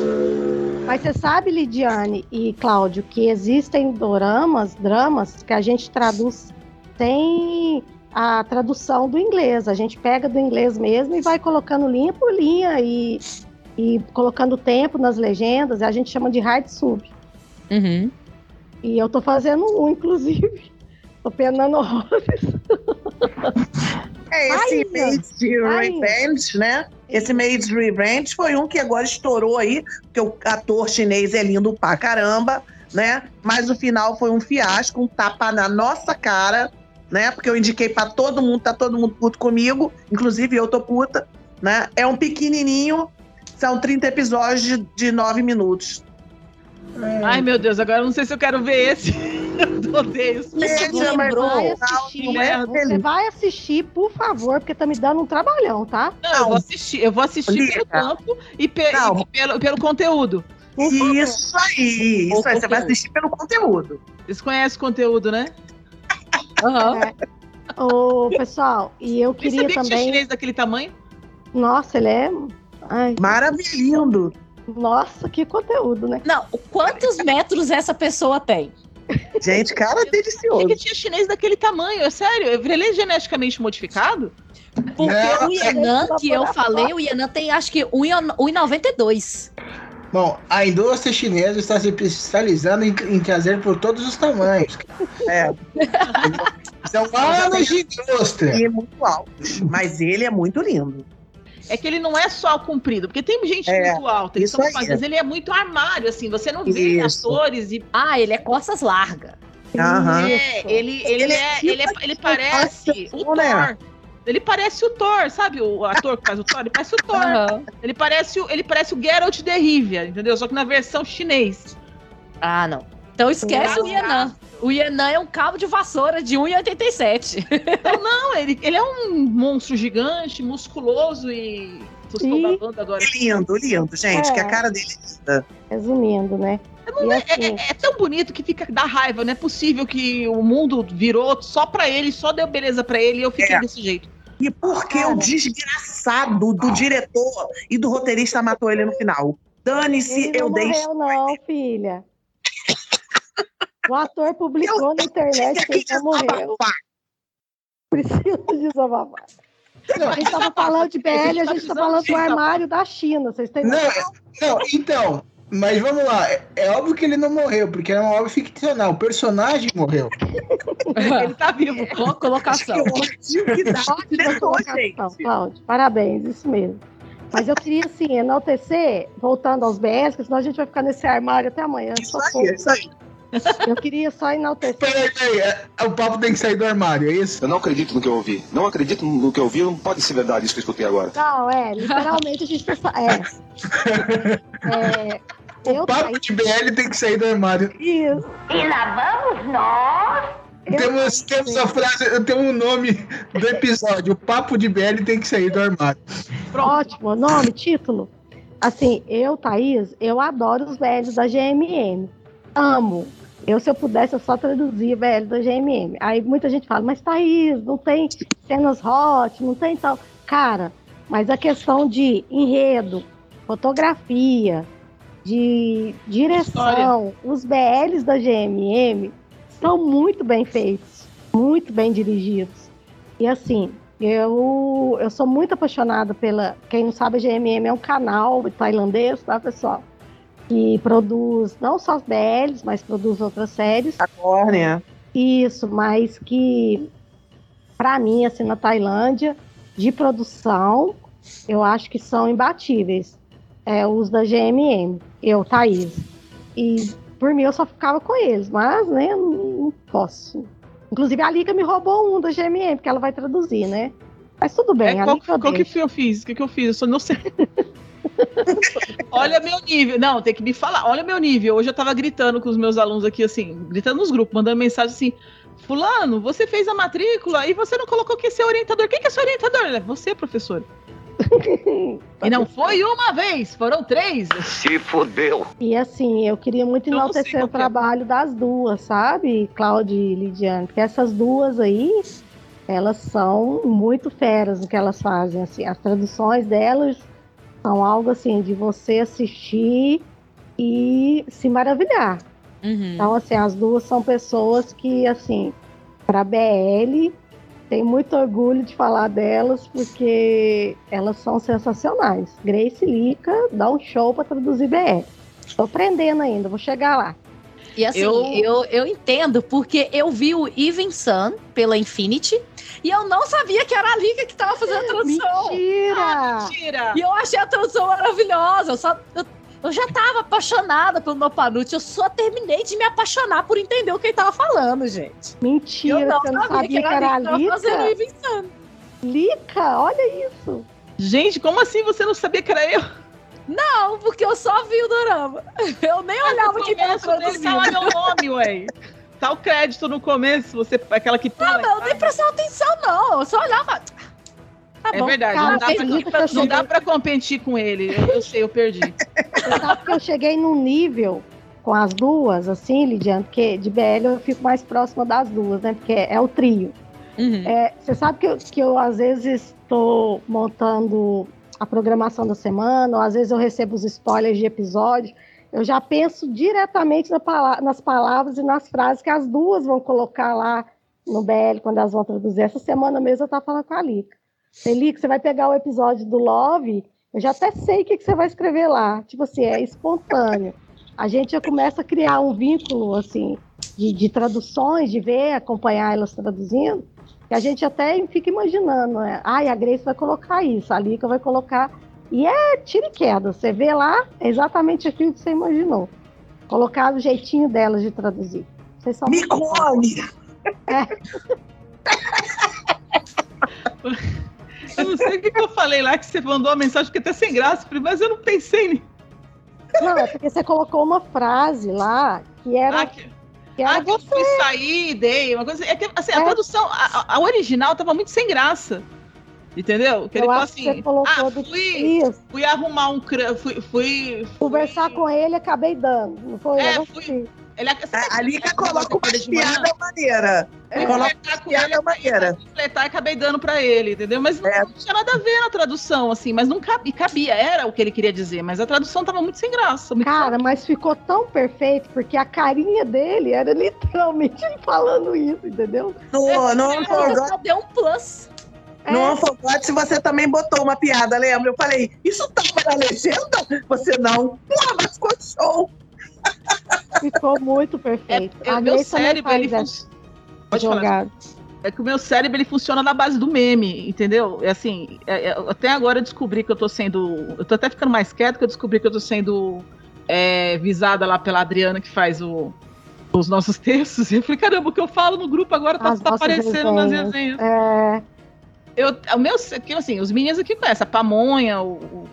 C: Mas você sabe, Lidiane e Cláudio, que existem doramas, dramas, que a gente traduz sem a tradução do inglês. A gente pega do inglês mesmo e vai colocando linha por linha e, e colocando tempo nas legendas. A gente chama de hard sub.
B: Uhum.
C: E eu tô fazendo um, inclusive. Tô penando horrores.
D: É, esse
C: Ai,
D: Made
C: ai.
D: Revenge, né? Esse Made Revenge foi um que agora estourou aí, porque o ator chinês é lindo pra caramba, né? Mas o final foi um fiasco, um tapa na nossa cara, né? Porque eu indiquei pra todo mundo, tá todo mundo puto comigo, inclusive eu tô puta, né? É um pequenininho, São 30 episódios de, de 9 minutos.
A: Ai, meu Deus, agora eu não sei se eu quero ver esse. eu odeio isso.
D: Veja, mas
C: Vai assistir,
D: não é
C: Você
D: feliz.
C: vai assistir, por favor, porque tá me dando um trabalhão, tá?
A: Não, eu vou assistir, eu vou assistir
D: Liga.
A: pelo campo e, pe- e pelo, pelo conteúdo.
C: Por favor.
D: Isso aí, isso aí. Você vai assistir pelo conteúdo.
A: Vocês conhecem o conteúdo, né?
B: Aham.
C: Ô, pessoal, e eu queria
A: sabia que tinha
C: também.
A: chinês daquele tamanho.
C: Nossa, ele é. Ai,
D: Maravilhoso.
C: Nossa, que conteúdo, né?
B: Não, quantos metros essa pessoa tem?
D: Gente, cara
A: Por
D: delicioso.
A: que tinha chinês daquele tamanho? É sério? Ele é geneticamente modificado?
B: Porque
E: Não,
B: o Yanan, que eu falei, o Yanan tem acho que 1,92.
E: Bom, a indústria chinesa está se especializando em, em trazer por todos os tamanhos.
D: É,
E: São anos de indústria.
D: e muito altos. Mas ele é muito lindo.
A: É que ele não é só comprido, porque tem gente
D: É,
A: muito alta, eles
D: isso
A: são mas ele é muito armário, assim, você não vê
D: Isso.
A: atores e
B: Ah, ele é costas largas.
D: Aham.
A: É, ele, ele,
D: Ele
A: é,
D: é
A: ele, é-
D: tipo
A: ele parece o
D: Thor, né?
A: Thor. Ele parece o Thor, sabe? O ator que faz o Thor, ele parece o Thor.
B: Aham.
A: Ele parece o, ele parece o Geralt de Rivia, entendeu? Só que na versão chinês.
B: Ah, não. Então esquece o Yanan. O Yanan é um cabo de vassoura de 1,87.
A: Não, ele, ele é um monstro gigante, musculoso e.
C: E-
A: agora.
D: Lindo, lindo, gente.
C: É.
D: Que a cara dele é linda.
C: Resumindo, né?
A: Não
C: E
A: é,
C: assim,
A: é- é tão bonito que fica dá raiva. Não é possível que o mundo virou só pra ele, só deu beleza pra ele e eu fiquei
D: É.
A: desse jeito.
D: E por que o desgraçado do diretor e do roteirista matou ele no final? Dane-se, eu
C: não
D: dei.
C: morreu, não, filha. O ator publicou na internet que ele não morreu. Precisa desabafar. A gente tava falando de BL, a gente tá falando do armário da China. Vocês têm
E: Não, não, então, mas vamos lá. É, é óbvio que ele não morreu, porque é uma obra ficcional. O personagem morreu.
A: Ele tá vivo.
B: Boa colocação.
D: Que dá diretor, gente.
C: colocação, Cláudio. Parabéns, isso mesmo. Mas eu queria, assim, enaltecer, voltando aos BS, porque senão a gente vai ficar nesse armário até amanhã.
D: Isso aí, isso aí.
C: Eu queria só enaltecer.
E: Peraí, peraí. é- O papo tem que sair do armário, é isso?
G: Eu não acredito no que eu ouvi. Não acredito no que eu ouvi. Não pode ser verdade isso que eu escutei agora.
C: Não, é, literalmente a gente pensa. É. é eu
E: O papo de BL tem que sair do armário.
C: Isso.
F: E lá vamos nós.
C: Eu-
E: Temos, temos a frase, eu tenho um nome do episódio. O papo de BL tem que sair do armário.
C: Ótimo, nome, título. Assim, eu, Thaís, eu adoro os velhos da GMM. Amo. Eu, se eu pudesse, eu só traduzia velho da GMM. Aí muita gente fala, mas Thaís, não tem cenas hot, não tem tal. Cara, mas a questão de enredo, fotografia, de direção, os BLs da GMM são muito bem feitos, muito bem dirigidos. E assim, eu, eu sou muito apaixonada pela. Quem não sabe, a GMM é um canal tailandês, tá, pessoal? Que produz não só os BLs, mas produz outras séries.
D: A córnea.
C: Isso, mas que, para mim, assim, na Tailândia, de produção, eu acho que são imbatíveis. É, os da GMM, eu, Thaís. E por mim eu só ficava com eles, mas, né, não, posso. Inclusive a Liga me roubou um da GMM, porque ela vai traduzir, né? Mas tudo bem,
A: É, qual, qual que eu fiz? O que, que eu fiz? Eu só não sei. Olha meu nível. Não, tem que me falar. Olha meu nível. Hoje eu tava gritando com os meus alunos aqui, assim, gritando nos grupos, mandando mensagem assim. Fulano, você fez a matrícula e você não colocou que é seu orientador. Quem que é seu orientador? Ele é você, professor. E não foi uma vez, foram três.
G: Se fodeu.
C: E assim, eu queria muito
A: Eu
C: enaltecer o
A: é.
C: trabalho das duas, sabe, Cláudia e Lidiane? Porque essas duas aí, elas são muito feras no que elas fazem. Assim, as traduções delas são algo assim de você assistir e se maravilhar.
B: Uhum.
C: Então, assim, as duas são pessoas que, assim, para BL, tem muito orgulho de falar delas, porque elas são sensacionais. Grace Lica dá um show para traduzir BL. Estou aprendendo ainda, vou chegar lá.
B: E assim,
A: Eu-
B: eu... Eu, entendo, porque eu vi o Even Sun pela Infinity e eu não sabia que era a Liga que tava fazendo a tradução.
C: Mentira!
A: Mentira!
B: E eu achei a tradução maravilhosa. Eu, só, eu, eu já tava apaixonada pelo meu Panucci. Eu só terminei de me apaixonar por entender o que ele tava falando, gente.
C: Mentira,
B: eu não
C: você não sabia que era a
B: a Liga que tava fazendo o
C: Lica?
B: Even Sun.
C: Lica, olha isso.
A: Gente, como assim você não sabia que era eu?
B: Não, porque eu só vi o dorama. Eu nem olhava que
A: começo dele tá meu nome, ué. Tá o crédito no começo, você, aquela que pula.
B: Não, mas eu nem prestava atenção, não. Eu só olhava. Tá
A: É
B: bom.
A: verdade,
C: Cara,
A: não, dá pra,
C: eu
A: não dá pra competir com ele. Eu, eu sei, eu perdi.
C: Você sabe que eu cheguei num nível com as duas, assim, Lidiane, porque de BL eu fico mais próxima das duas, né? Porque é o trio.
B: Uhum.
C: É, você sabe que eu, que eu, às vezes, estou montando a programação da semana, ou às vezes eu recebo os spoilers de episódio. Eu já penso diretamente na pala- nas palavras e nas frases que as duas vão colocar lá no BL quando elas vão traduzir. Essa semana mesmo eu estava falando com a Lica. Lica, você vai pegar o episódio do Love, eu já até sei o que, que você vai escrever lá. Tipo assim, é espontâneo. A gente já começa a criar um vínculo, assim, de, de traduções, de ver, acompanhar elas traduzindo, que a gente até fica imaginando, né? Ai, a Grace vai colocar isso, a Lica vai colocar. E é tiro e queda. Você vê lá é exatamente aquilo que você imaginou. Colocar o jeitinho delas de traduzir. Vocês são
D: Me come!
A: Eu não sei o que, eu falei lá, que você mandou uma mensagem que até sem graça, mas eu não pensei.
C: Não, é porque você colocou uma frase lá que era,
A: Ah, que,
C: que era
A: ah, que eu
C: você.
A: fui sair dei, uma coisa assim. É que, assim, a
C: É.
A: tradução, a, a- a original tava muito sem graça. Entendeu? Que ele
C: Eu
A: falou
C: acho que
A: assim,
C: você colocou
A: ah,
C: do
A: fui,
C: Isso.
A: fui arrumar um... cra- Fui, fui,
C: Conversar com ele, acabei dando. Não foi?
A: É,
C: Eu
A: fui-
C: fui.
A: Ele,
D: A, a Lica coloca
A: manhã.
D: piadas maneiras.
A: É,
D: Coloca
A: com
D: piada
A: ele,
D: maneira.
A: e acabei dando pra ele, entendeu? Mas não,
D: É.
A: não tinha nada a ver na tradução, assim, mas não cabia, cabia, era o que ele queria dizer, mas a tradução tava muito sem graça. Muito
C: Cara, mas ficou tão perfeito, porque a carinha dele era literalmente ele falando isso, entendeu?
D: No, no
B: Ela
D: Unforgot,
B: só deu um plus.
C: É.
D: no Unforgot, você também botou uma piada, lembra? Eu falei, isso tava na legenda? Você não. Pô, mas ficou show.
C: Ficou muito perfeito.
A: É,
C: a
A: meu cérebro, ele fun- Pode falar.
C: jogada.
A: É que o meu cérebro ele funciona na base do meme, entendeu? É assim, é- é- até agora eu descobri que eu tô sendo. Eu tô até ficando mais quieto que eu descobri que eu tô sendo é, visada lá pela Adriana que faz o- os nossos textos. E eu falei, caramba, o que eu falo no grupo agora tá, tá aparecendo nas
C: resenhas. É,
A: Eu, o meu, assim, os meninos aqui conhecem, a Pamonha, o, o,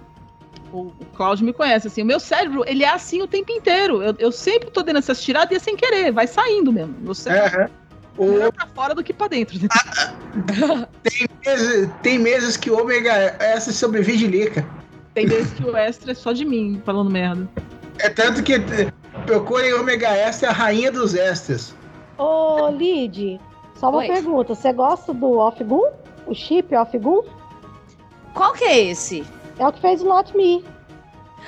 A: o, o Cláudio me conhece, assim, o meu cérebro, ele é assim o tempo inteiro. Eu, eu sempre tô dando essas tiradas e é sem querer, vai saindo mesmo. Meu cérebro
E: Aham.
A: é melhor pra fora do que pra dentro. né?
E: Tem meses, tem meses que o ômega S sobrevive de lica.
A: Tem vezes que o extra é só de mim, falando merda.
E: É tanto que eh, procurem ômega S, a rainha dos extras.
C: Ô, Lid, só uma
B: Oi.
C: pergunta. Você gosta do Off-Gun? O chip Off-Gun?
B: Qual que é esse?
C: É o que fez o Not Me.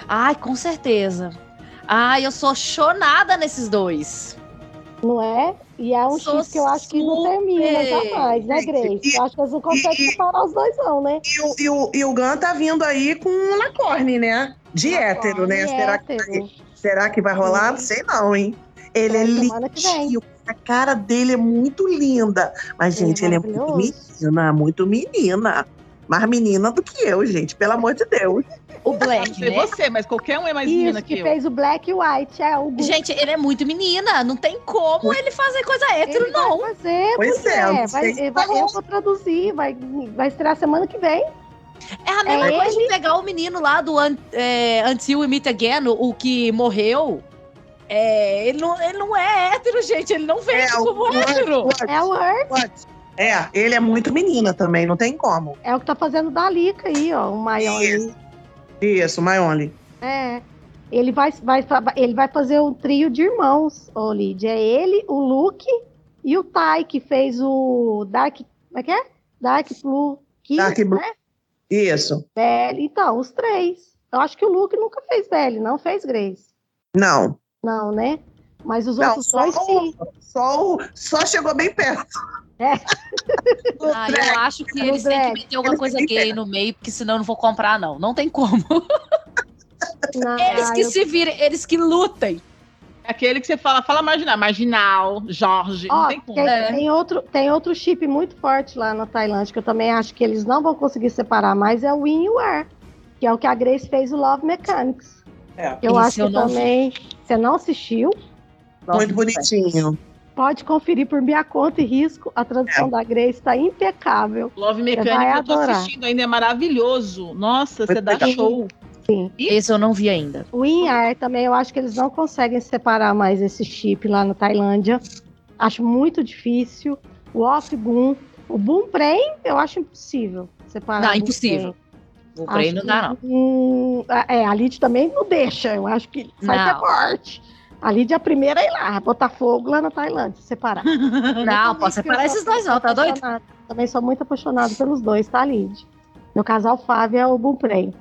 B: Ai, com certeza. Ai, eu sou chonada nesses dois.
C: Não é? E é um
B: Sou
C: chip que eu acho que não termina jamais, né, Grace? Eu acho que eles não conseguem separar os dois, não, né?
D: E o, e o, e o Gun tá vindo aí com um Lacorne, né? De hétero, né? Será que,
C: hétero.
D: será que vai rolar?
C: Sim.
D: Sei não, hein? Ele é
C: É, que
D: lindinho. A cara dele é muito linda. Mas,
C: é
D: gente, ele é muito menina, muito menina. Mais menina do que eu, gente, pelo amor de Deus.
B: O
A: Não
B: Black,
A: sei
B: né?
A: você, mas qualquer um é mais menina
C: Isso,
A: que,
C: que
A: eu.
C: fez o Black e White. É, o.
B: Gente, ele é muito menina. Não tem como ele fazer coisa hétero,
C: ele
B: não.
C: vai fazer,
D: Pois é, eu
C: vai, ele vai-
D: tá
C: eu
D: bom.
C: vou traduzir, vai, vai estrear semana que vem.
B: É a mesma
C: É
B: coisa de pegar o menino lá do é, Until We Meet Again, o, o que morreu. É, ele, não, ele não é hétero, gente. Ele não vende
D: É, o-
B: como
D: o-
B: hétero.
C: É o Earth,
D: É, ele é muito menina também, não tem como.
C: é o que tá fazendo o Dalica aí, ó, o maior.
D: Isso. Isso, Maione.
C: É. Ele vai, vai, ele vai fazer um trio de irmãos, ô Lid. É ele, o Luke e o Tai, que fez o Dark. Como é que é? Dark Blue Kiss,
D: Dark Blue.
C: né?
D: Isso.
C: Belly. Então, os três. Eu acho que o Luke nunca fez Belly, não fez Grace.
D: Não.
C: Não, né? Mas os
D: Não,
C: outros
D: só
C: dois,
D: o-
C: sim.
D: Só, o- só chegou bem perto.
B: Ah, eu acho que eles têm que meter alguma coisa gay no meio, porque senão eu não vou comprar, não. Não tem como.
C: Não,
B: Eles que
C: eu-
B: se virem, eles que lutem.
A: É aquele que você fala, fala marginal, marginal, Jorge, não tem como.
C: tem,
B: É.
C: tem outro, tem outro chip muito forte lá na Tailândia, que eu também acho que eles não vão conseguir separar mais, é o Win e o Air, que é o que a Grace fez o Love Mechanics.
D: É.
C: Eu
B: Esse
C: acho
B: eu
C: que
B: vi.
C: também. Você não assistiu?
D: Muito bonitinho.
C: Pode conferir por minha conta e risco. A tradução da Grace está impecável.
A: Love Mechanic, eu tô
C: adorar.
A: assistindo ainda, é maravilhoso. Nossa, você dá show.
C: Sim.
B: Esse eu não vi ainda.
C: O Inyar também, eu acho que eles não conseguem separar mais esse chip lá na Tailândia. Acho muito difícil. O Off-Boom, o Boom Prem, eu acho impossível separar.
B: Não, impossível.
C: Prem.
B: O Prey
C: Acho
B: não dá, não.
C: hum, é, a Lid também não deixa. Eu acho que sai
B: Não.
C: até morte. A Lid é a primeira a ir lá, botar fogo lá na Tailândia, separar.
B: Não, posso separar esses dois, não, tá doido?
C: Também sou muito apaixonado pelos dois, tá, Lid? Meu casal Fábio é o Boom Prem.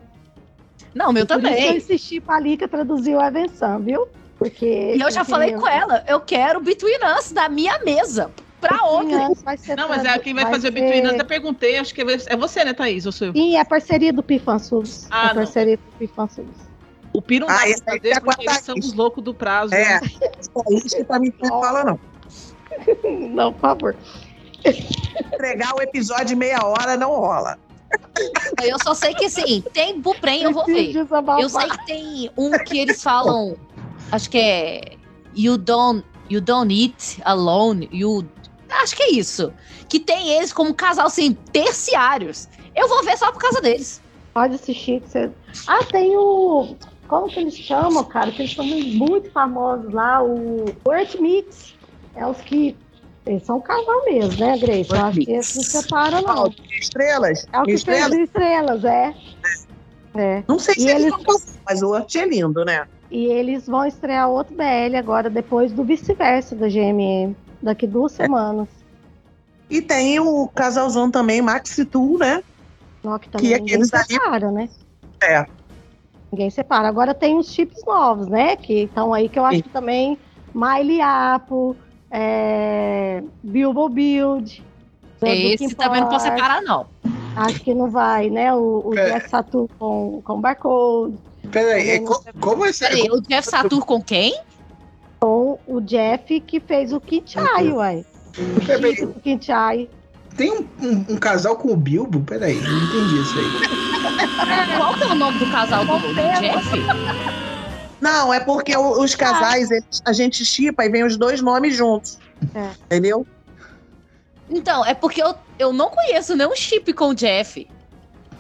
B: Não, meu
C: Por isso eu
B: também.
C: insisti pra Lika traduzir o Evensan, viu? Porque.
B: E eu já falei com ela, eu quero Between Us da minha mesa. Pra outra.
A: Não, mas é quem vai, fazer o Between Us, eu perguntei, acho que é você, né, Thaís? Ou sou eu?
C: Sim, é parceria do Pifansus.
A: Ah,
C: é
A: não.
C: parceria do Pifansus.
A: O Piro não
D: Ah, aí
A: fazer
D: tá
A: porque eles são os loucos do prazo.
D: É,
A: né?
D: isso que pra mim não fala, não.
C: Não, por favor.
D: Entregar o episódio meia hora não rola.
B: Eu só sei que assim, tem Buprem, eu vou ver. Eu sei que tem um que eles falam, acho que é You don't, you don't eat alone, you... Acho que é isso. Que tem eles como casal, assim, terciários. Eu vou ver só por causa deles.
C: Pode assistir. Que você... Ah, tem o. Como que eles chamam, cara? Que eles são muito famosos lá, o Earth Mix. É os que. Eles são um casal mesmo, né, Grace? Eu acho que eles não se separam, não.
D: Estrelas?
C: É o que
D: Estrelas?
C: fez estrelas, é. É.
D: Não sei se
C: E
D: eles
C: eles-
D: vão fazer, mas o Art é lindo, né?
C: E eles vão estrear outro BL agora, depois do vice-versa da GMM. Daqui duas semanas.
D: E tem o casalzão também, Maxi Tu, né?
C: Que também
D: Que
C: ninguém
D: aqueles ali-
C: separa, né?
D: É.
C: Ninguém separa. Agora tem os chips novos, né? Que estão aí, que eu acho
D: Sim.
C: que também Miley Apo, é... Bilbo Build. do
B: Esse
C: Kim
B: também não posso
C: Park.
B: separar, não.
C: Acho que não vai, né? O, o
E: É.
C: Jeff Saturn com, com Barcode.
E: Peraí, é, co- como esse.
B: Peraí, o Jeff Satur com quem?
C: Com o Jeff que fez o Kinchai, uai. O Kinchai.
E: Tem um, um- um casal com o Bilbo? Peraí, não entendi isso aí.
B: Qual que é o nome do casal do, do Jeff?
D: Não, é porque os casais, eles- a gente chipa e vem os dois nomes juntos.
C: É.
D: Entendeu?
B: Então, é porque eu, eu não conheço nenhum chip com o Jeff.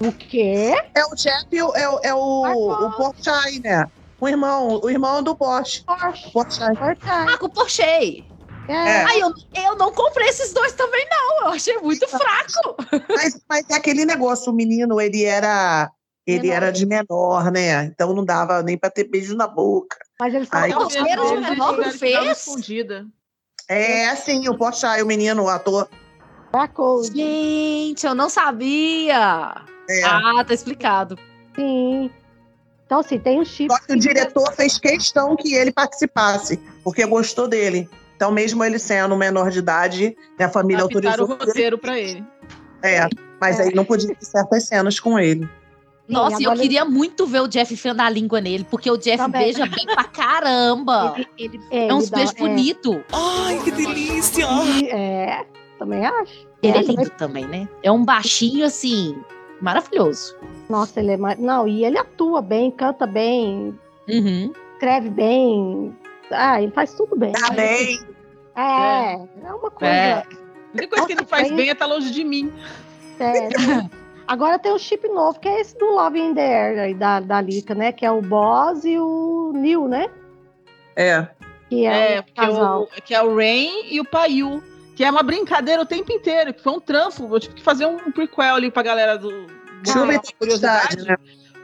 C: O quê?
D: É o Jeff e o, é, o- é o, o Porchai, né? O irmão, o irmão do Porsche.
C: Porsche.
D: Porchai.
B: Ah, com o Porsche.
C: É.
B: Aí eu, eu não comprei esses dois também, não. Eu achei muito fraco.
D: Mas, mas é aquele negócio, o menino, ele era. Ele
C: Menor.
D: era de menor, né? Então não dava nem pra ter beijo na boca.
C: Mas eles
B: primeiros de menor
A: que
B: fez.
A: escondida.
D: É assim, o Porchai, o menino, o ator.
C: Barcode.
B: Gente, eu não sabia.
D: É.
B: Ah, tá explicado.
C: Sim. Então, assim, tem os chips.
D: Só que o diretor fez questão que ele participasse, porque gostou dele. Então, mesmo ele sendo menor de idade, a família
A: Adaptaram
D: autorizou.
A: o roteiro pra ele.
D: É, mas
C: É.
D: aí não podia ter certas cenas com ele.
B: Nossa, e eu queria muito ver o Jeff enfiando a língua nele, porque o Jeff
C: Também.
B: beija bem pra caramba.
C: Ele, ele, é,
B: É uns
C: ele
B: beijos
C: é,
B: bonitos.
C: e- É, também acho.
B: Ele é
C: É,
B: lindo também, né? É um baixinho, assim, maravilhoso.
C: Nossa, ele é mais. Não, e ele atua bem, canta bem,
B: Uhum.
C: escreve bem. Ah, ele faz tudo bem.
D: Tá bem.
C: É, é uma coisa.
B: É.
A: A única coisa que ele faz
C: tem-
A: bem é estar longe de mim.
C: sério. Agora tem um chip novo, que é esse do Love in the Air aí, da, da Lika, né? Que é o Boss e o Neil, né?
D: É.
C: Que é,
A: É,
C: o
A: que é
C: casal.
A: o, que é o Rain e o Paiu. Que é uma brincadeira o tempo inteiro, que foi um trampo. Eu tive que fazer um prequel ali pra galera do.
D: Chuva e tempestade, né?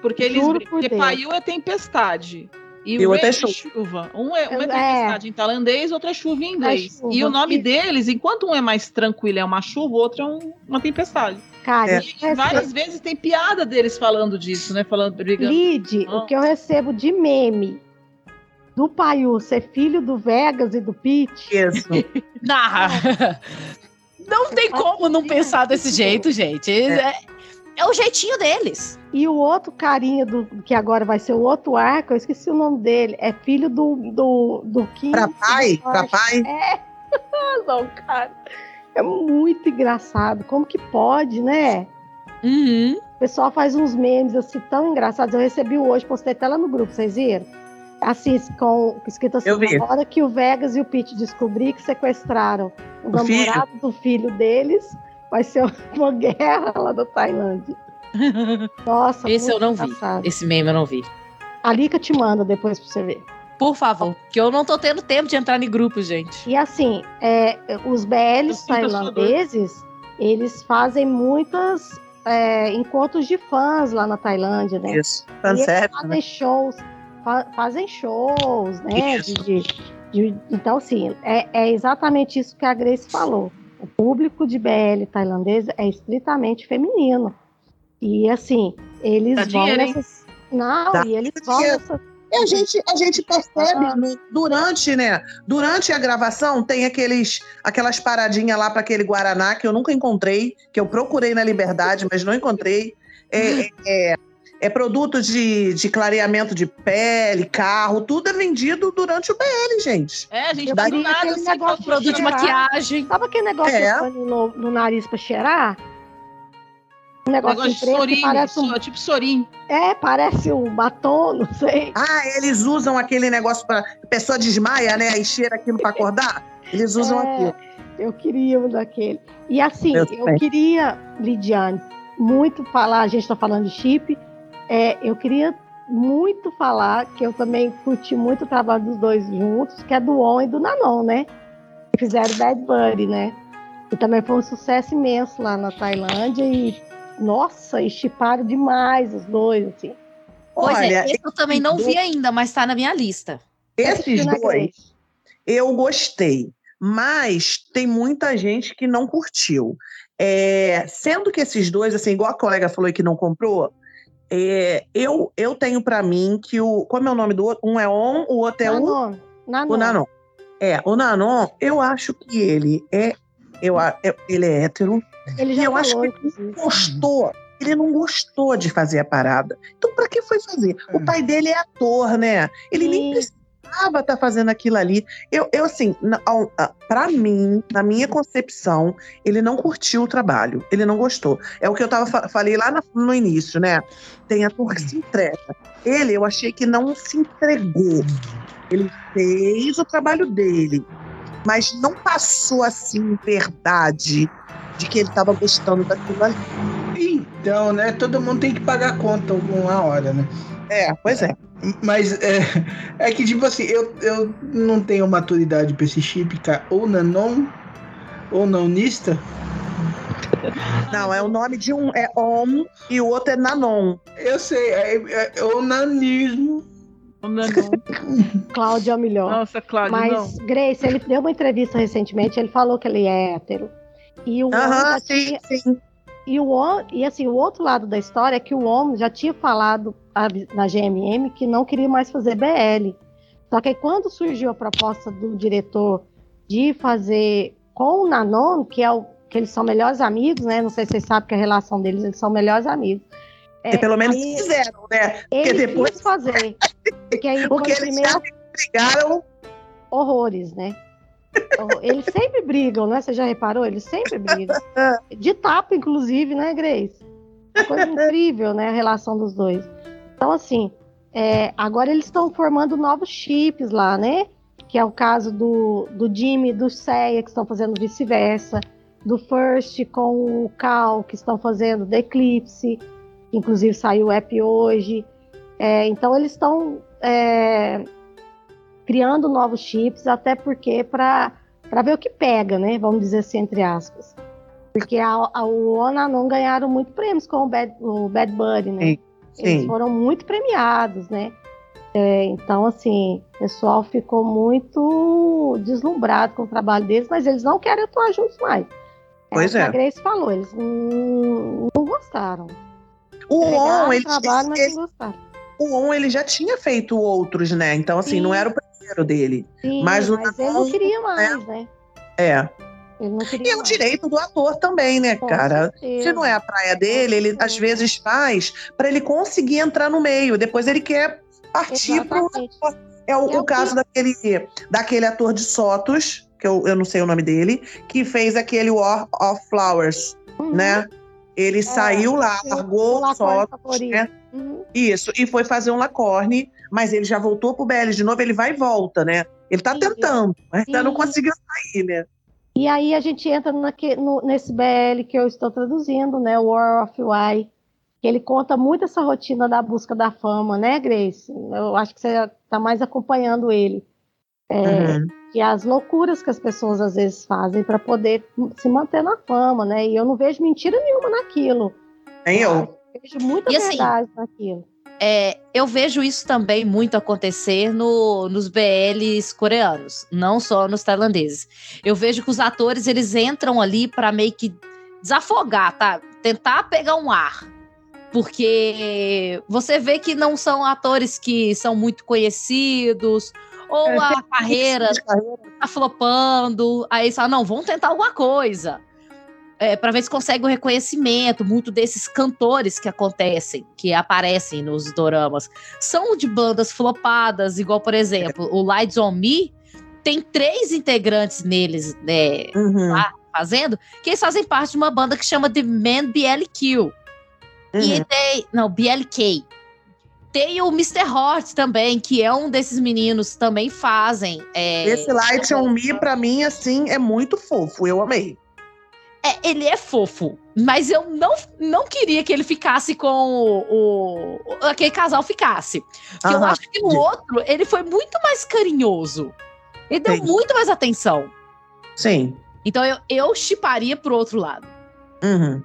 A: Porque eles.
C: Por
A: Porque
C: Deus.
A: É tempestade. E,
D: E o outro é
A: é
D: chuva.
A: chuva. Um é, uma é
C: É.
A: tempestade em tailandês, outro é chuva em inglês.
C: chuva.
A: E o nome
C: E-
A: deles, enquanto um é mais tranquilo, é uma chuva, o outro é um- uma tempestade.
C: Cara,
D: É.
A: E várias vezes tem piada deles falando disso, né? Falando, brigando.
C: Lid, o que eu recebo de meme do Paiu ser filho do Vegas e do Pete.
D: Isso.
B: Nah. Não tem como não pensar desse jeito, gente. É, é o jeitinho deles.
C: E o outro carinha do que agora vai ser o outro arco, eu esqueci o nome dele, é filho do do, do Kim.
D: Pra pai? Pra pai?
C: É, razão, cara. É muito engraçado. Como que pode, né?
B: Uhum.
C: O pessoal faz uns memes assim tão engraçados. Eu recebi hoje, postei até lá no grupo, vocês viram? Assim, com escrito assim: na hora que o Vegas e o Pete descobrir que sequestraram o,
D: O filho?
C: namorado do filho deles, vai ser uma guerra lá da Tailândia. Nossa,
B: Esse eu não vi.
C: engraçado.
B: Esse meme eu não vi.
C: A Lica te manda depois pra você ver.
B: Por favor, que eu não tô tendo tempo de entrar em grupo, gente.
C: E assim, é, os BLs tailandeses, eles fazem muitas é, encontros de fãs lá na Tailândia, né?
D: Isso.
C: E eles
D: Fanservice, né?
C: fazem shows, fa- fazem shows, né? De- de- de- então, assim, é, é exatamente isso que a Grace falou. O público de BL tailandês é estritamente feminino. E assim, eles
A: Dá
C: vão
A: dinheiro,
C: nessas. Não,
D: Dá
C: e eles vão nessas.
D: E a gente, a gente percebe
C: Ah.
D: no- durante, né? Durante a gravação tem aqueles, aquelas paradinhas lá para aquele Guaraná que eu nunca encontrei, que eu procurei na Liberdade, mas não encontrei. É, é, é- produto de, de clareamento de pele, carro, tudo é vendido durante o BL, gente.
A: É, a gente tá do nada assim,
C: negócio
B: Produto de
C: cheirar.
B: maquiagem.
C: Sabe aquele negócio
D: É.
C: no, no nariz pra cheirar? Um negócio,
A: negócio de sorinho,
C: parece um.
A: so- tipo sorinho.
C: É, parece um batom, não sei.
D: Ah, eles usam aquele negócio para a pessoa desmaia, né? E cheira aquilo para acordar. Eles usam
C: É,
D: aquilo.
C: Eu queria um daquele. E assim,
D: Eu
C: eu, queria, Lidiane, muito falar, a gente está falando de chip, é, eu queria muito falar que eu também curti muito o trabalho dos dois juntos, que é do On e do Nanon, né? Que fizeram Bad Buddy, né? E também foi um sucesso imenso lá na Tailândia e, nossa, e chiparam demais os dois, assim.
B: Pois
D: Olha,
B: é, esse eu também não vi ainda, mas tá na minha lista.
D: esses dois eu gostei, mas tem muita gente que não curtiu. É, sendo que esses dois, assim, igual a colega falou aí que não comprou, é, eu, eu tenho pra mim que o. Como é o nome do outro? Um é On, o outro é o,
C: Nanon, Nanon.
D: o Nanon. É, o Nanon, eu acho que ele é. Eu, eu- ele é hétero.
C: Ele
D: E
C: já
D: eu
C: falou,
D: acho que
C: inclusive.
D: Gostou. Ele não gostou de fazer a parada. Então, pra que foi fazer? O pai dele é ator, né? Ele nem
C: Sim.
D: Precisava estar fazendo aquilo ali. Eu, eu assim, na- ao- a- pra mim, na minha concepção, ele não curtiu o trabalho. Ele não gostou. É o que eu tava, fa- falei lá na- no início, né? Tem ator que se entrega. Ele, eu achei que não se entregou. Ele fez o trabalho dele, mas não passou assim, verdade, de que ele estava gostando daquilo ali.
E: Então, né? Todo mundo tem que pagar a conta uma hora, né?
D: É, pois é.
E: Mas é, é que, tipo assim, eu, eu não tenho maturidade pra esse chip, cara. Ou nanon, ou nanista.
D: Não, é o nome de um é Om e o outro é Nanon.
E: Eu sei, é, é o nanismo.
A: Não, não.
C: Cláudio é o melhor.
A: Nossa, Cláudio,
C: Mas,
A: não.
C: Grace, ele deu uma entrevista recentemente, ele falou que ele é hétero. E o
D: Aham, sim,
C: tinha,
D: sim.
C: e o e assim, o outro lado da história é que o homem já tinha falado na GMM que não queria mais fazer BL. Só que aí, quando surgiu a proposta do diretor de fazer com o Nanon, que é o que eles são melhores amigos, né? Não sei se vocês sabem que a relação deles, eles são melhores amigos. É,
D: Que pelo menos
C: aí
D: fizeram, né? Porque depois
C: fazer. Porque aí
D: Porque eles
C: primeiro
D: brigaram.
C: horrores, né? Eles sempre brigam, né? Você já reparou? Eles sempre brigam. De tapa, inclusive, né, Grace? Coisa incrível, né? A relação dos dois. Então, assim, é, agora eles estão formando novos chips lá, né? Que é o caso do, do Jimmy e do Seiya, que estão fazendo vice-versa. Do First com o Cal, que estão fazendo The Eclipse. Inclusive saiu o app hoje. É, então, eles estão é, criando novos chips, até porque para ver o que pega, né? Vamos dizer assim, entre aspas. Porque a, a, o Onanon ganharam muito prêmios com o Bad, o Bad Buddy, né? Eles
D: sim.
C: foram muito premiados, né? É, então, assim, o pessoal ficou muito deslumbrado com o trabalho deles, mas eles não querem atuar juntos mais.
D: Pois
C: o que
D: é.
C: A Grace falou, eles não, não gostaram.
D: O On, ele,
C: trabalho, mas
D: ele- o On, ele já tinha feito outros, né? Então, assim,
C: Sim.
D: não era o primeiro dele.
C: Sim,
D: Mas
C: mas,
D: o
C: ele não queria mais, né?
D: É. E é o
C: mais.
D: direito do ator também, né,
C: Com
D: cara?
C: certeza.
D: Se não é a praia dele, ele às vezes faz para ele conseguir entrar no meio. Depois ele quer partir para. É o,
C: É
D: o
C: o
D: caso
C: que-
D: daquele, daquele ator de Sotos, que eu, eu não sei o nome dele, que fez aquele War of Flowers,
C: Uhum.
D: né? Ele saiu lá,
C: sim,
D: largou
C: o
D: Sotos, né?
C: Uhum.
D: Isso, e foi fazer um Lacorne, mas ele já voltou pro BL de novo, ele vai e volta, né? Ele tá
C: Sim.
D: tentando, mas ainda não
C: Sim.
D: conseguiu sair, né?
C: E aí a gente entra naque- no- nesse BL que eu estou traduzindo, né? War of Why, que ele conta muito essa rotina da busca da fama, né, Grace? Eu acho que você está mais acompanhando ele. É,
D: Uhum.
C: Que as loucuras que as pessoas às vezes fazem para poder se manter na fama, né? E eu não vejo mentira nenhuma naquilo.
D: Nem eu.
C: Eu vejo muita
B: E assim,
C: verdade naquilo.
B: É, eu vejo isso também muito acontecer no, nos BLs coreanos, não só nos tailandeses. Eu vejo que os atores eles entram ali para meio que desafogar, tá? Tentar pegar um ar. Porque você vê que não são atores que são muito conhecidos, ou
D: É,
B: a carreira tá flopando. Aí falam, não, vamos tentar alguma coisa. É, para ver se consegue o reconhecimento. Muito desses cantores que acontecem, que aparecem nos doramas, são de bandas flopadas, igual, por exemplo, o Lights on Me tem três integrantes neles, né,
D: Uhum.
B: lá fazendo, que eles fazem parte de uma banda que chama The Man BLQ. E
D: Uhum.
B: tem. Não, BLK. Tem o Mr. Hort também, que é um desses meninos, também fazem. é,
D: Esse Light on Me, pra mim, assim, é muito fofo. Eu amei.
B: É, ele é fofo, mas eu não, não queria que ele ficasse com o, o- aquele casal ficasse. Porque eu acho que o outro, ele foi muito mais carinhoso. Ele deu
D: Entendi.
B: muito mais atenção.
D: Sim.
B: Então eu, eu chiparia pro outro lado.
D: Uhum.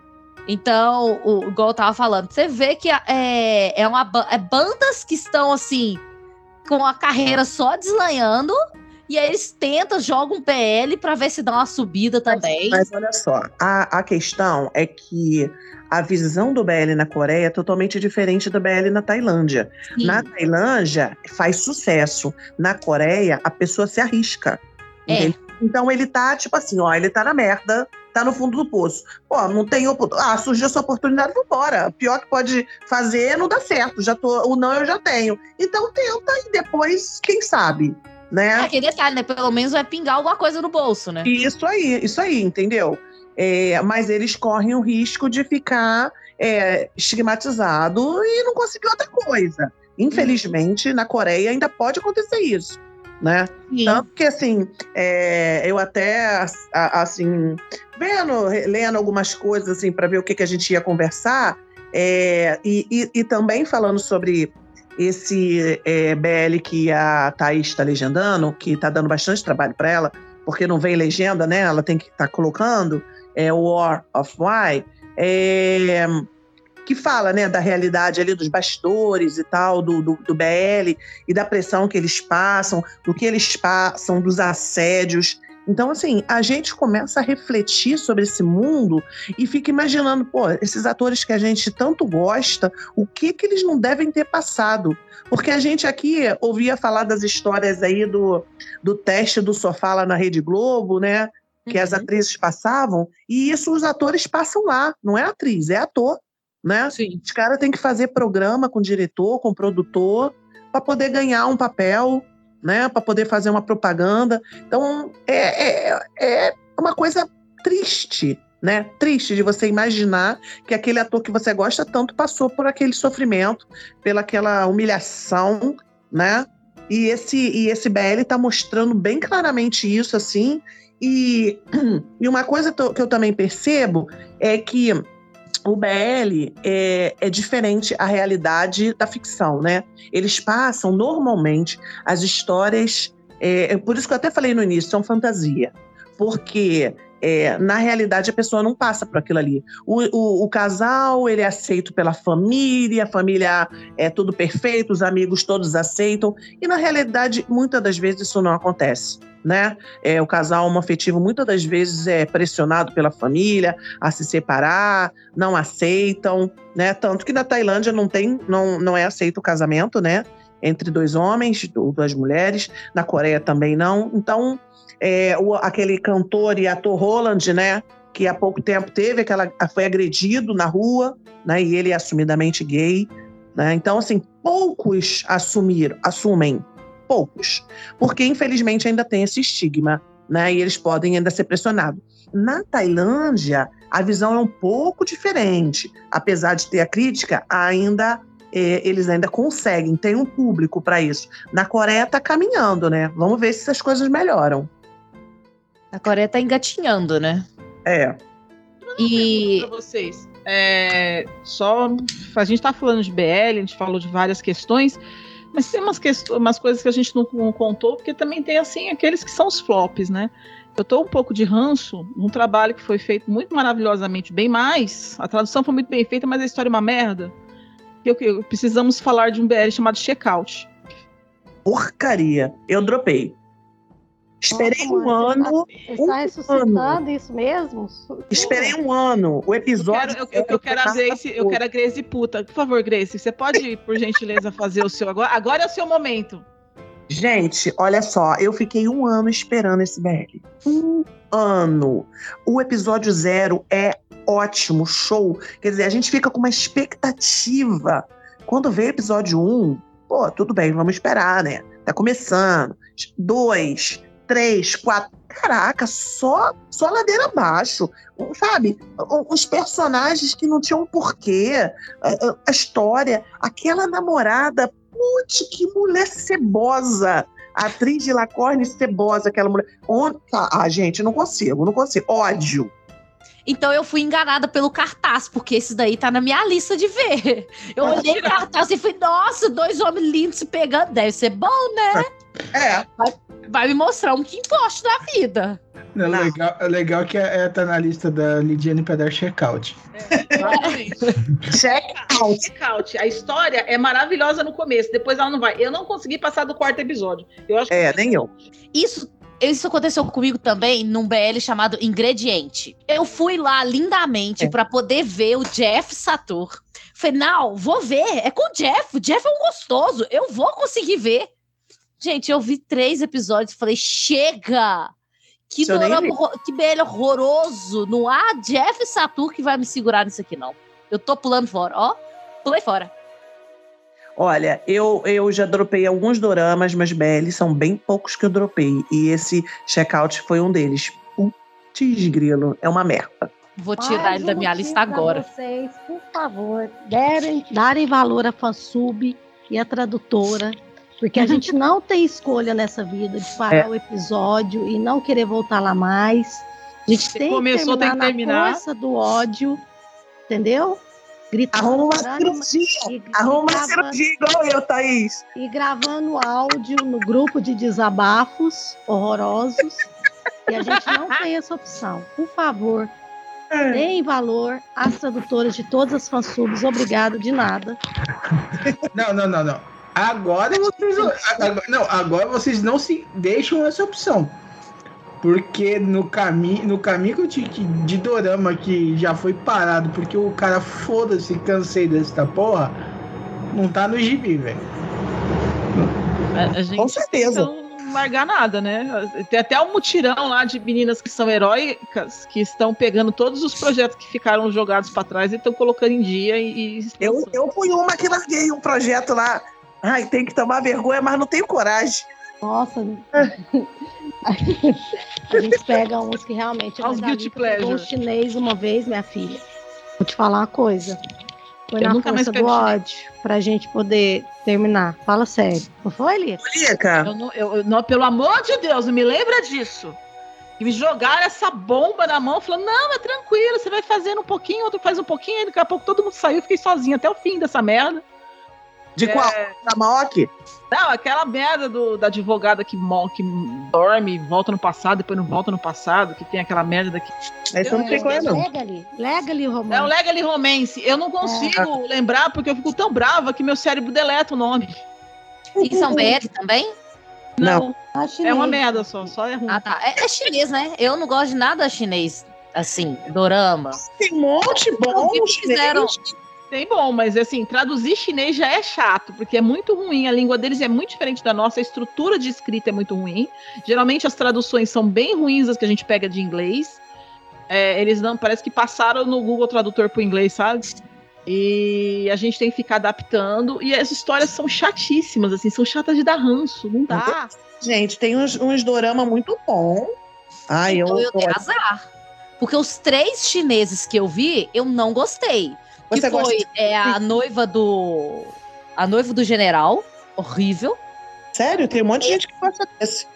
B: Então, o, igual eu tava falando, você vê que é, é uma é bandas que estão assim, com a carreira só deslanhando, e aí eles tentam, jogam um PL pra ver se dá uma subida também.
D: Mas olha só, a, a questão é que a visão do BL na Coreia é totalmente diferente do BL na Tailândia.
B: Sim.
D: Na Tailândia, faz sucesso. Na Coreia, a pessoa se arrisca.
B: É.
D: Então ele tá, tipo assim, ó, ele tá na merda, tá no fundo do poço. Pô, não tem oportunidade. Ah, surgiu essa oportunidade, vambora. O pior que pode fazer não dá certo. Já tô, o não eu já tenho. Então tenta e depois, quem sabe, né?
B: É aquele detalhe, né? Pelo menos vai pingar alguma coisa no bolso, né?
D: Isso aí, isso aí, entendeu? É, mas eles correm o risco de ficar é, estigmatizado e não conseguir outra coisa. Infelizmente, na Coreia ainda pode acontecer isso, né?
B: Sim.
D: Tanto que, assim, é, eu até, assim, vendo, lendo algumas coisas, assim, para ver o que, que a gente ia conversar, é, e, e- e também falando sobre esse é, BL que a Thaís está legendando, que está dando bastante trabalho para ela, porque não vem legenda, né? Ela tem que estar colocando, é War of Why, é, que fala, né, da realidade ali dos bastidores e tal, do, do, do BL, e da pressão que eles passam, do que eles passam, dos assédios. Então, assim, a gente começa a refletir sobre esse mundo e fica imaginando, pô, esses atores que a gente tanto gosta, o que que eles não devem ter passado? Porque a gente aqui ouvia falar das histórias aí do, do teste do sofá lá na Rede Globo, né? Que as
B: Uhum.
D: atrizes passavam, e isso os atores passam lá, não é atriz, é ator, né?
B: Sim.
D: Os caras têm que fazer programa com diretor, com produtor, para poder ganhar um papel, né? Para poder fazer uma propaganda. Então, é, é, é uma coisa triste, né? Triste de você imaginar que aquele ator que você gosta tanto passou por aquele sofrimento, pela aquela humilhação, né? E esse, e esse BL está mostrando bem claramente isso, assim. E, e uma coisa que eu também percebo é que o BL é, é diferente a realidade da ficção, né? Eles passam normalmente as histórias. É, é por isso que eu até falei no início, são fantasia. Porque é, na realidade a pessoa não passa por aquilo ali. O, o- o casal ele é aceito pela família, a família é tudo perfeito, os amigos todos aceitam. E na realidade, muitas das vezes isso não acontece. Né? É, o casal homoafetivo muitas das vezes é pressionado pela família a se separar, não aceitam, né? Tanto que na Tailândia não tem, não, não é aceito o casamento, né? Entre dois homens ou duas mulheres. Na Coreia também não. Então, é, o- aquele cantor e ator Roland, né? Que há pouco tempo teve aquela, foi agredido na rua, né? E ele é assumidamente gay, né? Então, assim, poucos assumiram, assumem, poucos, porque infelizmente ainda tem esse estigma, né? E eles podem ainda ser pressionados. Na Tailândia, a visão é um pouco diferente. Apesar de ter a crítica, ainda eh, eles ainda conseguem, tem um público para isso. Na Coreia está caminhando, né? Vamos ver se essas coisas melhoram.
B: A Coreia tá engatinhando, né?
D: É.
B: E
A: vocês. é, só a gente tá falando de BL, a gente falou de várias questões, mas tem umas, umas coisas que a gente não, contou, porque também tem assim aqueles que são os flops, né? Eu tô um pouco de ranço num trabalho que foi feito muito maravilhosamente bem mais. A tradução foi muito bem feita, mas a história é uma merda. Eu, eu- precisamos falar de um BL chamado Checkout.
D: Porcaria. Eu dropei. Esperei
C: Nossa,
D: um ano.
C: Você está ressuscitando isso mesmo?
D: Esperei um ano. O
A: Eu
D: episódio.
A: quero, eu, eu quero a Grace, eu quero a Grace puta. Por favor, Grace, você pode, por gentileza, fazer o seu agora? Agora é o seu momento.
D: Gente, olha só, eu fiquei um ano esperando esse BL. Um ano. O episódio zero é ótimo, show. Quer dizer, a gente fica com uma expectativa. Quando vê o episódio um, pô, tudo bem, vamos esperar, né? Tá começando. Dois, três, quatro. Caraca, só, só ladeira abaixo. Sabe? Os personagens que não tinham porquê. A, a- história. Aquela namorada Putz, que mulher cebosa. A atriz de Lacorne cebosa, aquela mulher. Onde... tá? Ah, gente, não consigo, não consigo. Ódio.
B: Então eu fui enganada pelo cartaz, porque esse daí tá na minha lista de ver. Eu olhei o cartaz e falei, nossa, dois homens lindos se pegando. Deve ser bom, né?
D: É.
B: Vai, vai me mostrar um quintoste da vida.
E: Não, legal, é legal que é, é, tá na lista da Lidiane pra dar check-out.
D: Check
A: out. Check out. A história é maravilhosa no começo, depois ela não vai. Eu não consegui passar do quarto episódio. Eu acho
D: É, nem eu.
B: Isso, isso aconteceu comigo também num BL chamado Ingrediente. Eu fui lá lindamente pra poder ver o Jeff Satur. Falei, não, vou ver. É com o Jeff. O Jeff é um gostoso. Eu vou conseguir ver. Gente, eu vi três episódios. Falei, chega! Que, dorama que BL horroroso. Não há Jeff Satur que vai me segurar nisso aqui, não. Eu tô pulando fora, ó. Pulei fora.
D: Olha, eu, eu já dropei alguns doramas, mas BL são bem poucos que eu dropei. E esse checkout foi um deles. Putz, grilo, é uma merda.
B: Vou tirar ele da minha lista agora.
C: Vocês, por favor, derem, darem valor à fansub e à tradutora. Porque a gente não tem escolha nessa vida de parar
A: É.
C: o episódio e não querer voltar lá mais. A gente tem
A: começou,
C: que
A: tem
C: terminar,
A: que terminar.
C: na força do ódio, entendeu? Gritando,
D: Arruma uma cirurgia.
C: e-
D: Arruma uma
C: gravando-
D: cirurgia igual eu, Thaís.
C: E gravando áudio no grupo de desabafos horrorosos. e a gente não tem essa opção. Por favor, deem valor às tradutoras de todas as fansubs. Obrigado de nada.
E: Não, não, não, não. Agora vocês. agora- não, agora vocês não se deixam essa opção. Porque no caminho, no caminho que eu tinha que- de dorama que já foi parado, porque o cara foda-se, cansei dessa porra, não tá no gibi, velho.
A: A, a gente
D: Com certeza.
A: Não largar nada, né? Tem até um mutirão lá de meninas que são heróicas, que estão pegando todos os projetos que ficaram jogados pra trás e estão colocando em dia e. e-
D: Eu, eu fui uma que larguei um projeto lá. Ai, tem que tomar vergonha, mas não tenho coragem.
C: Nossa. a gente pega uns que realmente. Mas a
A: guilty pleasure.
C: um chinês uma vez, minha filha. Vou te falar uma coisa. Foi
A: Eu
C: na
A: nunca mais
C: força do ódio pra gente poder terminar. Fala sério. Não foi, Lika?
D: Lica,
A: Eu não, eu- eu- não, pelo amor de Deus, não me lembra disso. E me jogaram essa bomba na mão, falando: não, é tranquilo, você vai fazendo um pouquinho, outro faz um pouquinho, aí daqui a pouco todo mundo saiu, eu fiquei sozinha até o fim dessa merda.
D: De
A: É.
D: qual? Da Maok?
A: Não, aquela merda do, da advogada que, que dorme, volta no passado, depois não volta no passado, que tem aquela merda daqui.
D: Essa eu não sei qual é, não.
C: Legally. Legally, Romano.
A: É o Legally Romance. Eu não consigo lembrar porque eu fico tão brava que meu cérebro deleta o nome.
B: E são BL também?
D: Não.
A: É uma merda só, só é ruim.
B: Ah, tá. É, é chinês, né? Eu não gosto de nada chinês, assim, dorama.
D: Tem um monte bom.
B: O que fizeram?
A: Tem bom, mas assim, traduzir chinês já é chato, porque é muito ruim, a língua deles é muito diferente da nossa, a estrutura de escrita é muito ruim. Geralmente as traduções são bem ruins as que a gente pega de inglês. É, eles não, parece que passaram no Google Tradutor pro inglês, sabe? E a gente tem que ficar adaptando. E as histórias são chatíssimas, assim, são chatas de dar ranço, não dá.
D: Gente, tem uns, uns dorama muito bom. Ai, eu,
B: Então eu tenho azar. Porque os três chineses que eu vi, eu não gostei.
D: Você
B: que foi
D: gosta-
B: é, a noiva do. A noiva do general. Horrível.
D: Sério, tem um monte de gente que gosta desse.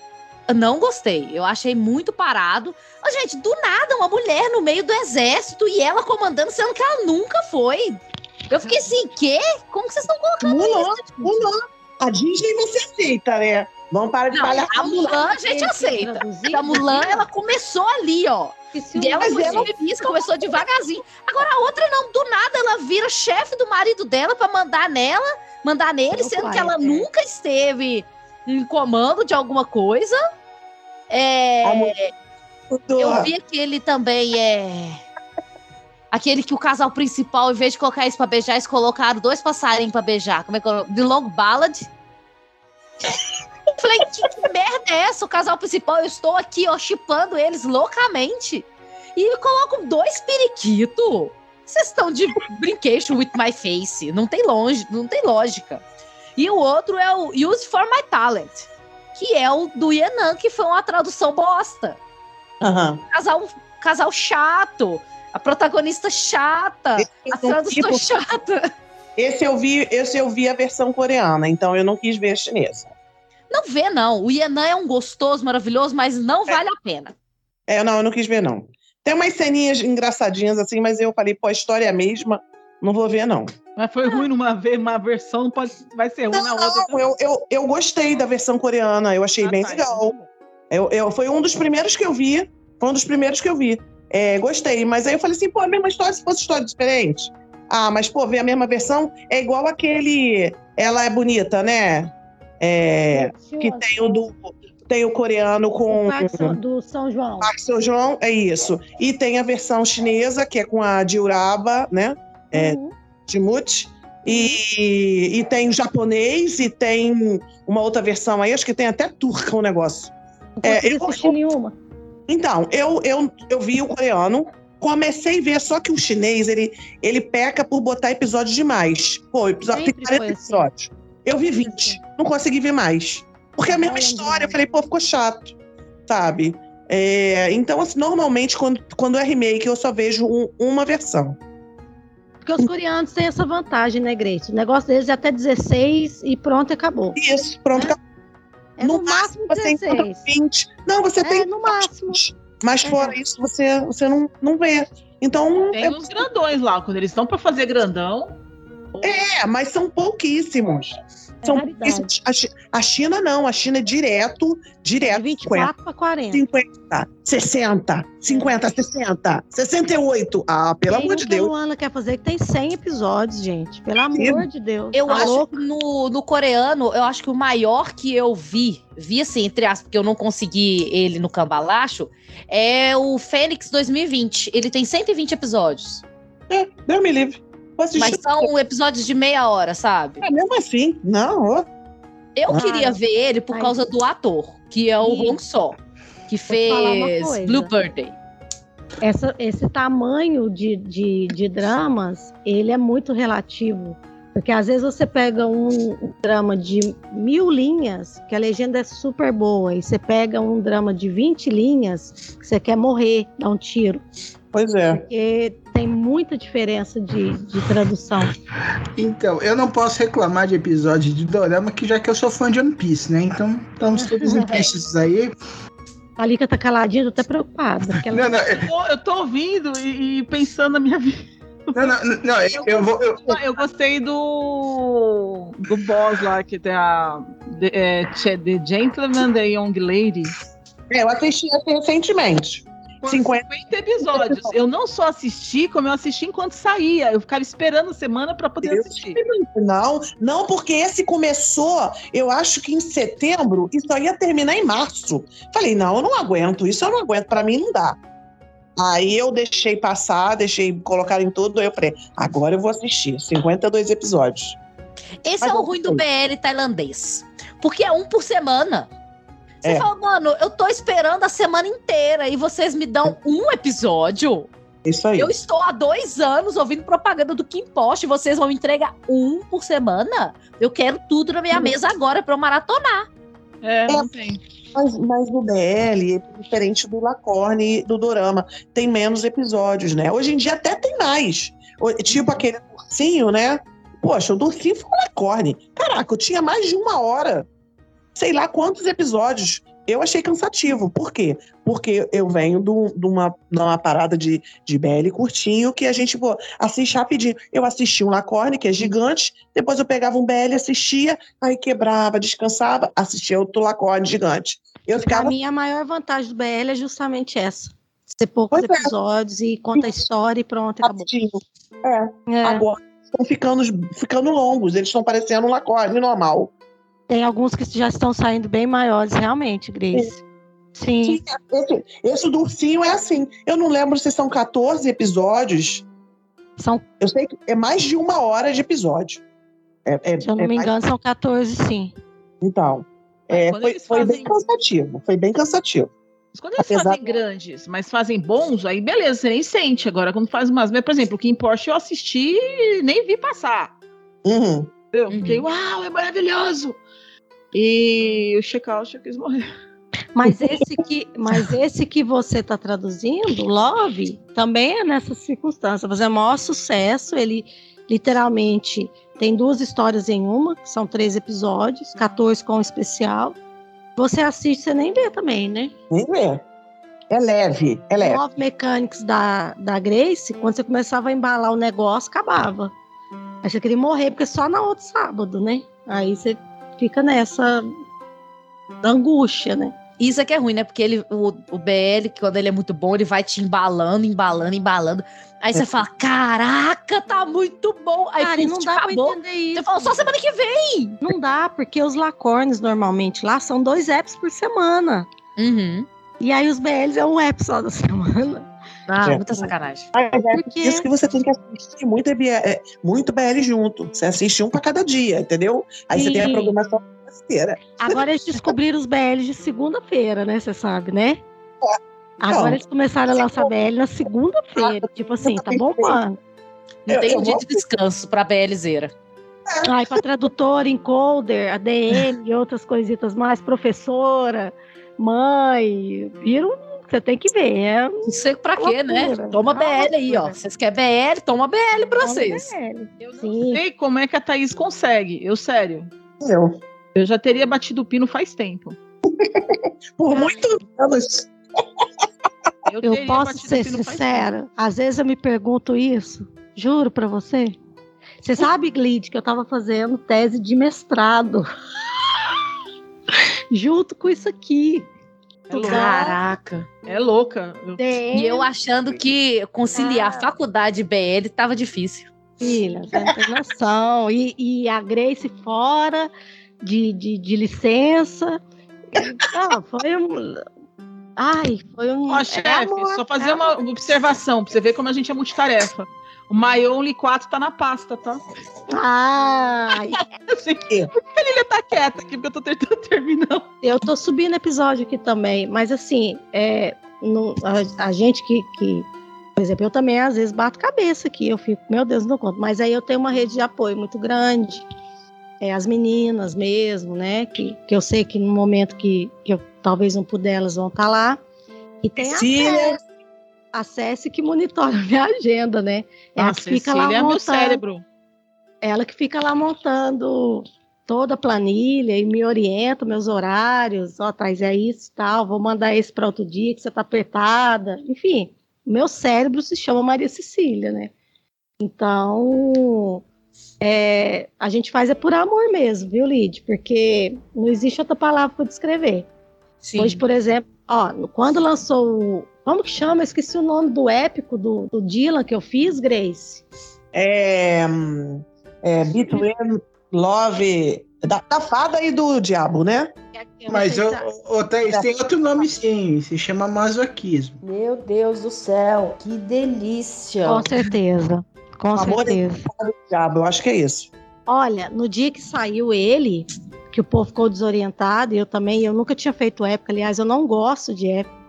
B: Não gostei. Eu achei muito parado. Ô, gente, do nada, uma mulher no meio do exército e ela comandando, sendo que ela nunca foi. Eu fiquei assim, quê? Como que vocês estão colocando
D: Mulan,
B: isso?
D: Mulan. A Disney você aceita, né? Vamos parar de
B: Não, a Mulan a gente aceita. A Mulan, ela começou ali, ó. E ela foi
D: ela-
B: difícil, começou devagarzinho. Agora a outra não, do nada ela vira chefe do marido dela pra mandar nela, mandar nele,
C: Meu
B: sendo
C: pai,
B: que ela
C: é.
B: nunca esteve em comando de alguma coisa. É, eu vi aquele também, é. Aquele que o casal principal, em vez de colocar isso pra beijar, eles colocaram dois passarinhos pra beijar. Como é que é? nome? The Long Ballad. Eu falei, que, que merda é essa? O casal principal, eu estou aqui, ó, chipando eles loucamente. E colocam dois periquitos. Vocês estão de brincation with my face. Não tem longe, não tem lógica. E o outro é o Use for My Talent, que é o do Yenan, que foi uma tradução bosta.
D: Aham.
B: Casal, casal chato, a protagonista chata, a tradução
D: tipo-
B: chata.
D: Esse eu vi, esse eu vi a versão coreana, então eu não quis ver a chinesa.
B: Não vê, não. O Yenan é um gostoso, maravilhoso, mas não vale a pena.
D: É, não, eu não quis ver, não. Tem umas ceninhas engraçadinhas assim, mas eu falei, pô, a história é a mesma, não vou ver, não.
A: Mas foi ruim numa vez, uma versão, não pode, vai ser ruim na outra.
D: Não, eu, eu, eu gostei da versão coreana, eu achei
A: Ah,
D: bem
A: tá,
D: legal. Eu, eu, foi um dos primeiros que eu vi. Foi um dos primeiros que eu vi. É, gostei, mas aí eu falei assim, pô, a mesma história, se fosse história diferente. Ah, mas, pô, ver a mesma versão é igual aquele. Ela é bonita, né? É, que tem o do. Tem o coreano com.
C: Parque São- do São João.
D: Park Seo Joon, é isso. E tem a versão chinesa, que é com a Diuraba, né? É,
C: Uhum.
D: Timut. E, e tem o japonês e tem uma outra versão aí, acho que tem até turca o negócio.
C: Não
D: É, eu-
C: assistir nenhuma.
D: Então, eu, eu, eu vi o coreano, comecei a ver, só que o chinês, ele, ele peca por botar episódios demais. Pô, episódio, tem
C: Sempre
D: 40
C: foi assim.
D: episódios. Eu vi 20, não consegui ver mais. Porque é a mesma história, eu falei, pô, ficou chato, sabe? É, então, assim, normalmente, quando, quando é remake, eu só vejo um- uma versão.
C: Porque os coreanos têm essa vantagem, né, Grace? O negócio deles é até 16 e pronto, acabou.
D: Isso, pronto,
C: É?
D: acabou.
C: É no, máximo
D: você encontra
C: 16.
D: 20. Não, você
C: É,
D: tem
C: no máximo.
D: Mas
C: É.
D: fora isso, você, você não, não vê. Então,
A: Tem uns grandões lá, quando eles estão pra fazer grandão.
D: é, mas são pouquíssimos.
C: É
D: São. A, Chi- a China não, a China é direto,
C: De
D: direto.
C: 24 para 40.
D: 50, 60, 50, 60, 68. Ah, pelo
C: Tem
D: amor
C: um
D: de
C: que a
D: Deus.
C: Luana quer fazer que tem 100 episódios, gente. Pelo amor de Deus.
B: Eu
C: Tá
B: acho
C: louco?
B: que no, no coreano, eu acho que o maior que eu vi, vi assim, entre aspas, porque eu não consegui ele no cambalacho, é o Fênix 2020. Ele tem 120 episódios.
D: É, Deus me livre.
B: Mas são episódios de meia hora, sabe?
D: É, mesmo assim, não.
B: Eu
D: Ah.
B: queria ver ele por
C: Ai.
B: causa do ator, que é o. Hong Soo, que fez. Blue Birthday.
C: Essa- esse tamanho de, de, de dramas, ele é muito relativo. Porque às vezes você pega um drama de mil linhas, que a legenda é super boa, e você pega um drama de 20 linhas, que você quer morrer, dar um tiro.
D: Pois é.
C: Porque tem muita diferença de, de tradução.
E: Então, eu não posso reclamar de episódio de Dorama, que já que eu sou fã de One Piece, né? Então, estamos todos em pistas aí.
C: A Lika tá caladinha, tô até preocupada. ela-
E: Não, não,
A: Eu tô, eu tô ouvindo e, e pensando na minha vida.
E: Não, não, não, eu, eu vou. eu-
A: Eu gostei do. do boss lá, que tem a. The, é, The Gentleman, The Young Lady.
D: É, eu assisti assim recentemente.
A: Com
D: 50
A: 50 episódios. Eu não só assisti, como eu assisti enquanto saía. Eu ficava esperando a semana pra poder
D: Deus.
A: assistir.
D: Não, não, porque esse começou, eu acho que em setembro, e só ia terminar em março. Falei, não, eu não aguento, isso eu não aguento, pra mim não dá. Aí eu deixei passar, deixei colocar em tudo, aí eu falei, agora eu vou assistir, 52 episódios.
B: Esse
D: Mas
B: é o ruim do. BL tailandês. Porque é um por semana. Você
D: É.
B: fala, mano, eu tô esperando a semana inteira e vocês me dão um episódio.
D: Isso aí.
B: Eu estou há dois anos ouvindo propaganda do Kim Post e vocês vão me entregar um por semana. Eu quero tudo na minha mesa agora pra eu maratonar.
A: É, não tem.
D: Mas, mas no BL, é diferente do Lacorne e do Dorama, tem menos episódios, né? Hoje em dia até tem mais. Tipo aquele ursinho, né? Poxa, o do ursinho foi o Lacorne. Caraca, eu tinha mais de uma hora. Sei lá quantos episódios. Eu achei cansativo. Por quê? Porque eu venho de um- uma, uma parada de, de BL curtinho que a gente pô, assiste rapidinho. Eu assisti um Lacorne, que é gigante, depois eu pegava um BL, assistia, aí quebrava, descansava, assistia outro Lacorne gigante. Eu
C: Pra
D: ficava
C: mim, a maior vantagem do BL é justamente essa. Ser poucos
D: Pois é.
C: episódios e conta a história e pronto, acabou.
D: É.
C: É.
D: Agora estão ficando, ficando longos, eles estão parecendo um Lacorne normal.
C: Tem alguns que já estão saindo bem maiores, realmente, Grace. Sim.
D: Sim, esse, esse do ursinho é assim. Eu não lembro se são 14 episódios.
C: São,
D: Eu sei que é mais de uma hora de episódio. É, é-
C: se eu não
D: é
C: me
D: mais-
C: engano, são 14, sim.
D: Então, é, foi, foi bem cansativo. Foi bem cansativo.
A: Mas Quando eles
D: Apesar-
A: fazem grandes, mas fazem bons, aí beleza, você nem sente. Agora, quando faz umas. Por exemplo, o Kim Porsche eu assisti e nem vi passar.
D: Uhum.
A: Eu fiquei, uau, é maravilhoso! E o check-out eu quis morrer.
C: Mas esse que, mas esse que você está traduzindo, Love, também é nessa circunstância. Você é o maior sucesso. Ele literalmente tem duas histórias em uma, que são três episódios, 14 com o especial. Você assiste, você nem vê também, né?
D: Nem vê. É leve, é leve.
C: Love Mechanics da, da Grace, quando você começava a embalar o negócio, acabava. Aí você queria morrer, porque só na outro sábado, né? Aí você fica nessa angústia, né?
B: Isso é que é ruim, né? Porque ele, o, o BL, que quando ele é muito bom, ele vai te embalando, embalando, embalando. Aí você fala: Caraca, tá muito bom. Aí
C: Cara, não dá
B: acabou.
C: pra entender isso.
B: Você fala, só semana que vem.
C: Não dá, porque os Lacornes normalmente lá são dois apps por semana.
B: Uhum.
C: E aí os BLs é um app só da semana.
B: Ah,
D: É.
B: muita sacanagem.
D: Mas é
C: Porque-
D: isso que você tem que assistir muito, é, muito BL junto. Você assiste um pra cada dia, entendeu? Aí você tem a
C: Sim.
D: programação inteira.
C: Agora eles descobriram os BLs de segunda-feira, né? Você sabe, né? Agora
D: Não.
C: eles começaram a lançar BL na segunda-feira. Tipo assim, tá bombando.
B: Não
D: Eu-
B: tem um dia de descanso pra BLzeira.
C: Ai, para tradutor, encoder, ADM e outras coisitas mais, professora, mãe, viram? Você tem que ver. É
B: Não sei pra quê, né? Toma
C: Ah,
B: BL aí, ó. Vocês querem BL? Toma BL pra vocês.
C: BL.
A: Eu não
C: Sim.
A: sei como é que a Thaís consegue. Eu, sério.
D: Eu.
A: Eu já teria batido o pino faz tempo.
D: Por muitos anos.
C: Eu
A: teria
C: posso ser sincera? Às vezes eu me pergunto isso, juro pra você. Você sabe, Glid, que eu tava fazendo tese de mestrado. Junto com isso aqui.
A: É.
B: Caraca.
A: É louca.
B: E eu achando que conciliar
C: Ah.
B: faculdade e BL tava difícil.
C: Filha, você não tem noção. E, e a Grace fora de, de, de licença. Não, foi um. Ai, foi um.
A: Ó,
C: é
A: chefe,
C: amor,
A: só fazer
C: é
A: uma observação pra você ver como a gente é multitarefa. O My Only 4 tá na pasta, tá?
C: Ai,
A: Eu sei que a Lilia tá quieta aqui, porque eu tô tentando terminar.
C: eu tô subindo episódio aqui também, mas assim, é, não- a, a gente que, que, por exemplo, eu também às vezes bato cabeça aqui, eu fico, meu Deus, não conto. Mas aí eu tenho uma rede de apoio muito grande, é, as meninas mesmo, né? Que, que eu sei que no momento que, que eu talvez não puder, elas vão estar lá. E tem a
D: Cecília.
C: acesse que monitora a minha agenda, né? Ela
A: Ah,
C: que fica lá
A: Cecília é meu
C: montando
A: cérebro.
C: ela que fica lá montando toda a planilha e me orienta meus horários, ó, Thais, é isso e tal, vou mandar esse para outro dia que você tá apertada. Enfim, o meu cérebro se chama Maria Cecília, né? Então, é, a gente faz é por amor mesmo, viu, Lid? Porque não existe outra palavra para descrever.
B: Sim.
C: Hoje, por exemplo, ó, quando lançou o. Como que chama? Eu esqueci o nome do épico do, do Dylan que eu fiz, Grace.
D: É, é Between Love. Da, da fada e do diabo, né?
C: Eu não
E: Mas,
C: se-
E: ô, ô, Thaís, tem outro nome sim, se chama masoquismo.
H: Meu Deus do céu, que delícia.
C: Com certeza. Com
D: Amor
C: certeza.
D: Do diabo, eu acho que é isso.
C: Olha, no dia que saiu ele, que o povo ficou desorientado, e eu também, eu nunca tinha feito época, aliás, eu não gosto de época.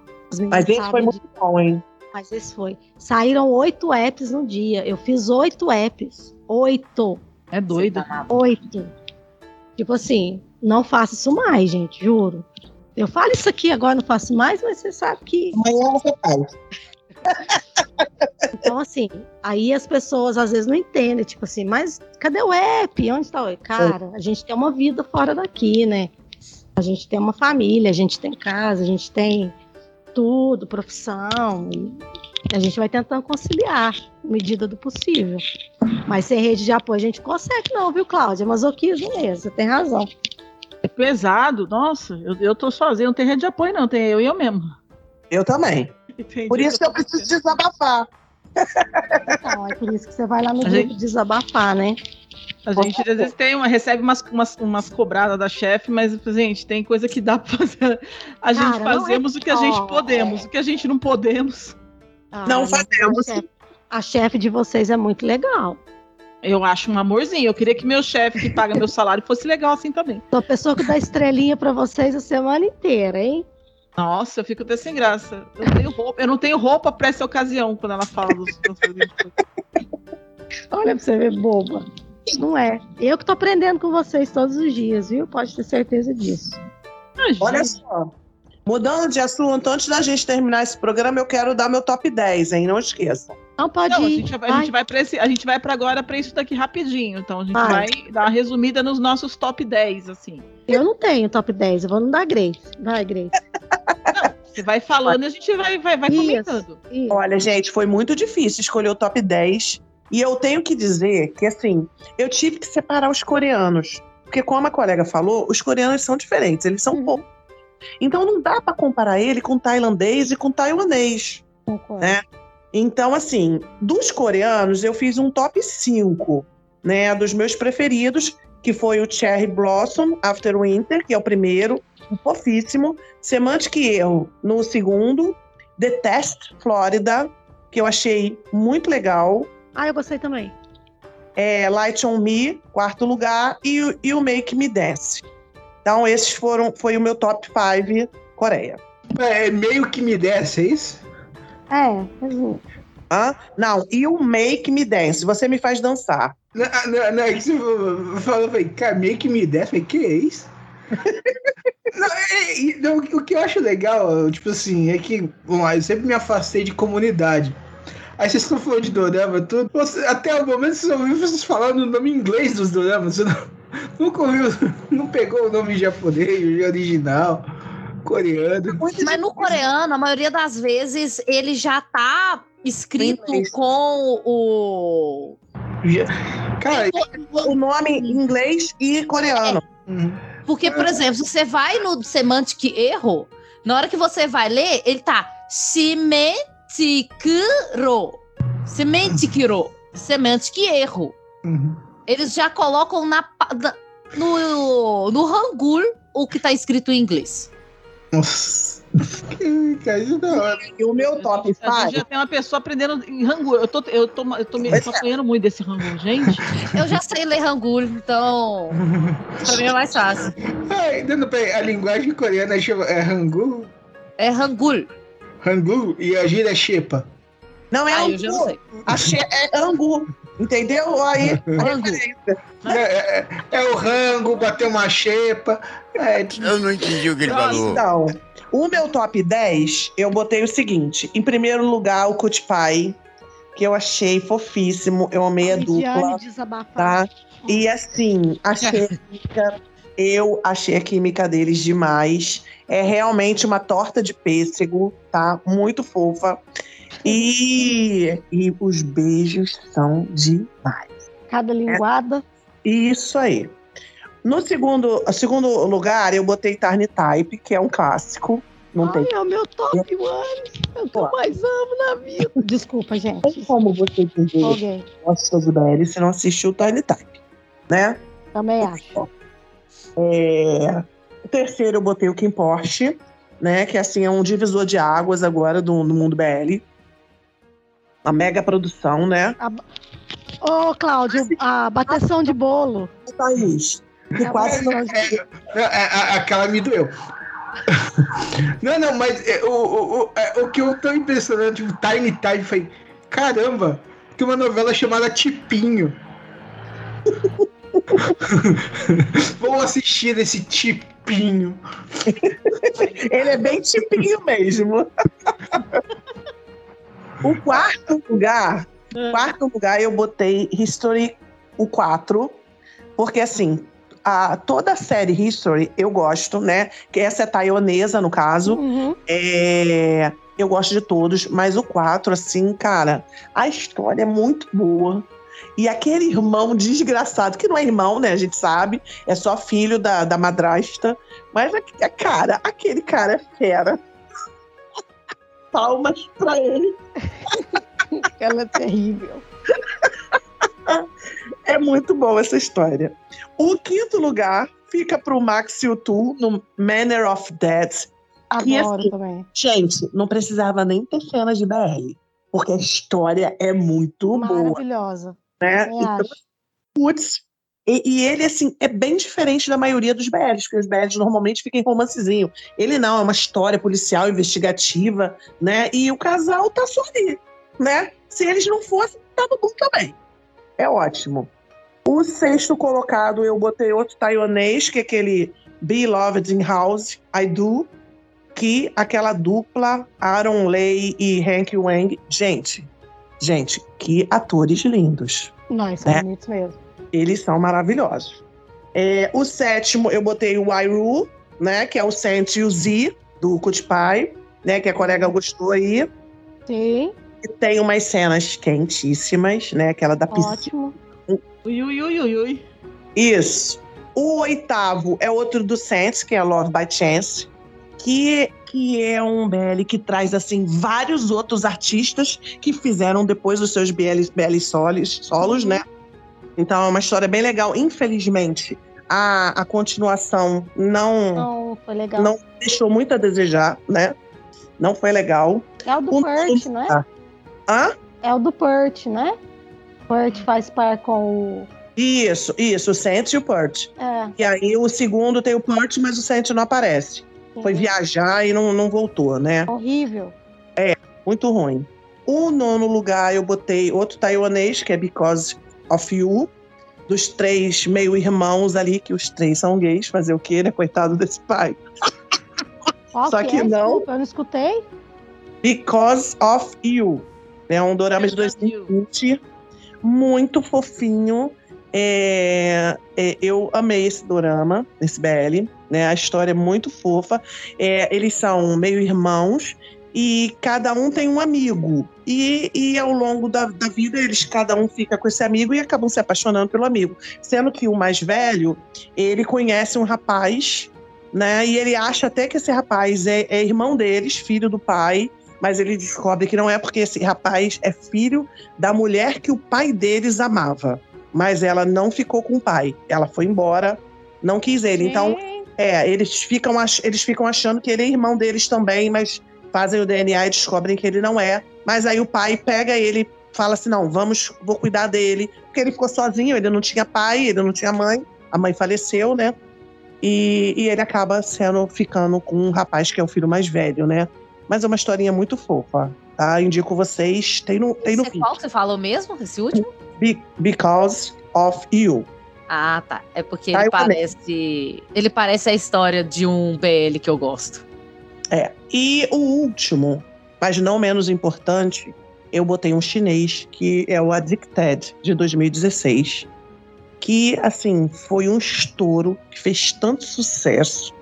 D: Mas esse foi muito bom, hein?
C: Mas esse foi. Saíram oito apps no dia. Eu fiz oito apps. Oito.
A: É doido.
C: Oito. Tipo assim, não faço isso mais, gente, juro. Eu falo isso aqui agora, não faço mais, mas você sabe que
D: Amanhã você faz.
C: Então, assim, aí as pessoas às vezes não entendem, tipo assim, mas cadê o app? Onde está o app? Cara, a gente tem uma vida fora daqui, né? A gente tem uma família, a gente tem casa, a gente tem tudo, profissão. a gente vai tentando conciliar, à medida do possível. Mas sem rede de apoio a gente consegue, não, viu, Cláudia? É masoquismo mesmo, você tem razão.
A: É pesado, nossa, eu, eu tô sozinho, não tem rede de apoio, não, tem eu e eu mesmo.
D: Eu também.
A: Entendi.
D: Por isso que eu preciso desabafar.
C: Então, é por isso que você vai lá no
A: A
C: grupo
A: gente-
C: desabafar, né?
A: A gente às vezes tem uma, recebe umas, umas, umas cobradas da chefe, mas, gente, tem coisa que dá pra fazer. A gente
C: Cara, não é
A: fazemos o que a gente
C: só-
A: podemos, o que a gente não podemos.
D: Não
C: mas
D: fazemos.
C: A chefe, de vocês é muito legal.
A: Eu acho um amorzinho. Eu queria que meu chefe, que paga meu salário, fosse legal assim também.
C: Sou a pessoa que dá estrelinha pra vocês a semana inteira, hein?
A: Nossa, eu fico até sem graça. Eu, não tenho roupa, eu não tenho roupa pra essa ocasião quando ela fala dos.
C: Olha pra você ver, boba. Não é. Eu que tô aprendendo com vocês todos os dias, viu? Pode ter certeza disso.
D: Olha só. Mudando de assunto, antes da gente terminar esse programa, eu quero dar meu top 10, hein? Não esqueça.
C: Não pode
A: Não, a
C: ir.
A: gente, vai- a gente vai para esse, a gente vai para agora para isso daqui rapidinho. Então a gente
C: Vai.
A: vai dar uma resumida nos nossos top 10 assim.
C: Eu não tenho top 10, eu vou não dar Grace. Vai, Grace.
A: Você vai falando e a gente vai vai, vai
C: Isso.
A: comentando.
C: Isso.
D: Olha, gente, foi muito difícil escolher o top 10. E eu tenho que dizer que, assim, eu tive que separar os coreanos. Porque, como a colega falou, os coreanos são diferentes, eles são
C: Uhum.
D: poucos. Então, não dá pra comparar ele com tailandês e com taiwanês.
C: Concordo.
D: né? Então, assim, dos coreanos, eu fiz um top 5, né? Dos meus preferidos, que foi o Cherry Blossom After Winter, que é o primeiro, um fofíssimo. Semantic Erro no segundo. The Test Florida, que eu achei muito legal.
C: Ah, eu gostei também.
D: É, Light on Me, quarto lugar. E, o- e o Make Me Dance. Então, esses foram foi o meu top 5 Coreia.
E: É meio que me desce, é isso?
C: É, assim,
D: Hã? Não, e o Make Me Dance, você me faz dançar.
E: Não, não, não, é que você falou, eu falei, cara, meio que me desce, eu falei, que é isso? Não, é- não, o que eu acho legal, tipo assim, é que, vamos lá, eu sempre me afastei de comunidade. Aí vocês estão falando de dorama, tudo. você- até o momento vocês ouviram vocês falando o nome inglês dos doramas. Você não, nunca ouviu, não pegou o nome japonês, original, coreano.
B: Mas no coreano, a maioria das vezes, ele já tá escrito
D: Inglês.
B: com o.
E: Cara,
D: O nome em inglês e coreano.
E: hum,
B: Porque, por exemplo, se você vai no Semantic Erro, na hora que você vai ler, ele tá Semantic-ro. Semantic-ro. Semantic Erro.
E: uhum.
B: Eles já colocam na, na- no, no Hangul o que tá escrito em inglês.
E: Nossa. Cara, isso é.
D: E o meu top
A: A gente
D: 5.
A: já tem uma pessoa aprendendo em Hangul. Eu tô, eu tô, eu tô me
D: Pois
A: tô
D: é.
A: apanhando muito desse Hangul, gente.
B: Eu já sei ler Hangul, então pra mim é mais fácil.
E: Ai, não, a linguagem coreana chama, é Hangul,
B: É Hangul.
E: Hangul e a gíria é Shepa.
D: Não é
B: não
D: angu. Achei, é angu. Entendeu? Aí, a referência.
E: É, é- é o rango, bater uma xepa. É,
I: Eu não entendi o que ele falou.
D: Então, o meu top 10, eu botei o seguinte. Em primeiro lugar, o Pie, que eu achei fofíssimo. Eu amei a dupla. Tá? E assim, achei a química, eu achei a química deles demais. É realmente uma torta de pêssego, tá? Muito fofa. E, e os beijos são demais.
C: Cada linguada.
D: Isso aí. No segundo, segundo lugar, eu botei Tarny Type, que é um clássico. Não
C: Ai,
D: tem
C: é o meu top one. É o que eu mais amo na vida. Desculpa, gente.
D: como você
C: Alguém.
D: gosta de BL se não assistiu Tarny Type, né?
C: Também acho.
D: É, O terceiro eu botei o Kim Porsche, né? Que assim é um divisor de águas agora do, do mundo BL. Uma mega produção, né?
C: Ô, Cláudio, a bateção de bolo.
D: Thaís. Que
C: A
D: quase não
E: É, é, a- aquela me doeu. Não, não, mas é, o, o, o, é, o que eu tô impressionando, tipo, Tiny Time, foi caramba, tem uma novela chamada Tipinho. Vou assistir esse Tipinho.
D: Ele é bem tipinho mesmo. o quarto lugar, quarto lugar eu botei History o 4, porque assim, a, toda a série History eu gosto, né? Que essa é taiwanesa, no caso.
C: Uhum.
D: É, eu gosto de todos, mas o 4, assim, cara, a história é muito boa. E aquele irmão desgraçado, que não é irmão, né? A gente sabe, é só filho da, da madrasta. Mas, a- cara, aquele cara é fera. Palmas pra ele.
C: Ela é terrível.
D: É muito boa essa história. O quinto lugar fica pro Max Yutu no Manner of Death.
C: Adoro
D: assim,
C: também.
D: Gente, não precisava nem ter cenas de BL, porque a história é muito boa,
C: Maravilhosa.
D: Né? Então,
C: acho.
D: putz. E, e ele, assim, é bem diferente da maioria dos BLs, porque os BLs normalmente ficam em romancezinho. Ele não, é uma história policial, investigativa, né? E o casal tá ali, né? Se eles não fossem, tava bom também. É ótimo. O sexto colocado, eu botei outro taiwanês, que é aquele Be Loved in House, I Do, que aquela dupla Aaron Lei e Hank Wang, gente, gente, que atores lindos.
C: Não, são
D: né?
C: bonitos mesmo.
D: Eles são maravilhosos. É, o sétimo, eu botei o Wairu, né? Que é o Sent e o Z, do Kutpai, né? Que a colega gostou aí.
C: Sim,
D: E tem umas cenas quentíssimas, né? Aquela da piscina.
C: ótimo.
A: Ui, ui, ui, ui, ui.
D: Isso. O oitavo é outro do Sense, que é Love by Chance, que, que é um BL que traz, assim, vários outros artistas que fizeram depois os seus BL, BL solos, solos, né? Então é uma história bem legal. Infelizmente, a, a continuação não,
C: Não, foi legal.
D: não deixou muito a desejar, né? Não foi legal.
C: É o do
D: O-
C: Pert, não é?
D: Hã?
C: É o do Pert, né? Pert faz par com o.
D: Isso, isso, o Sent e o Purt.
C: É.
D: E aí o segundo tem o Purt, mas o Sent não aparece. Foi
C: sim.
D: viajar e não, não voltou, né?
C: Horrível.
D: Muito ruim. O nono lugar eu botei outro taiwanês, que é Because of You. Dos três meio-irmãos ali, que os três são gays, fazer o quê, né? Coitado desse pai.
C: Qual
D: Só que
C: é?
D: não.
C: Desculpa, eu não escutei.
D: Because of You. É um dorama de
A: Because of You.
D: 2020. Muito fofinho. É, é, eu amei esse dorama, esse BL. Né? A história é muito fofa. É, eles são meio irmãos e cada um tem um amigo. E, e ao longo da, da vida, eles cada um fica com esse amigo e acabam se apaixonando pelo amigo. Sendo que o mais velho, ele conhece um rapaz, né? E ele acha até que esse rapaz é, é irmão deles, filho do pai. Mas ele descobre que não é porque esse rapaz é filho da mulher que o pai deles amava. Mas ela não ficou com o pai. Ela foi embora, não quis ele. Então, é, eles ficam, ach- eles ficam achando que ele é irmão deles também, mas fazem o DNA e descobrem que ele não é. Mas aí o pai pega ele, fala assim: não, vamos, vou cuidar dele. Porque ele ficou sozinho, ele não tinha pai, ele não tinha mãe. A mãe faleceu, né? E, e ele acaba sendo, ficando com um rapaz que é o filho mais velho, né? Mas é uma historinha muito fofa, tá? Indico vocês. Tem no, tem no
B: Esse é qual que você falou mesmo? Esse último?
D: Be- Because of You.
B: Ah, tá. É porque
D: Tá,
B: ele parece. Ele parece a história de um BL que eu gosto.
D: É. E o último, mas não menos importante, eu botei um chinês, que é o Addicted, de 2016. Que, assim, foi um estouro, que fez tanto sucesso,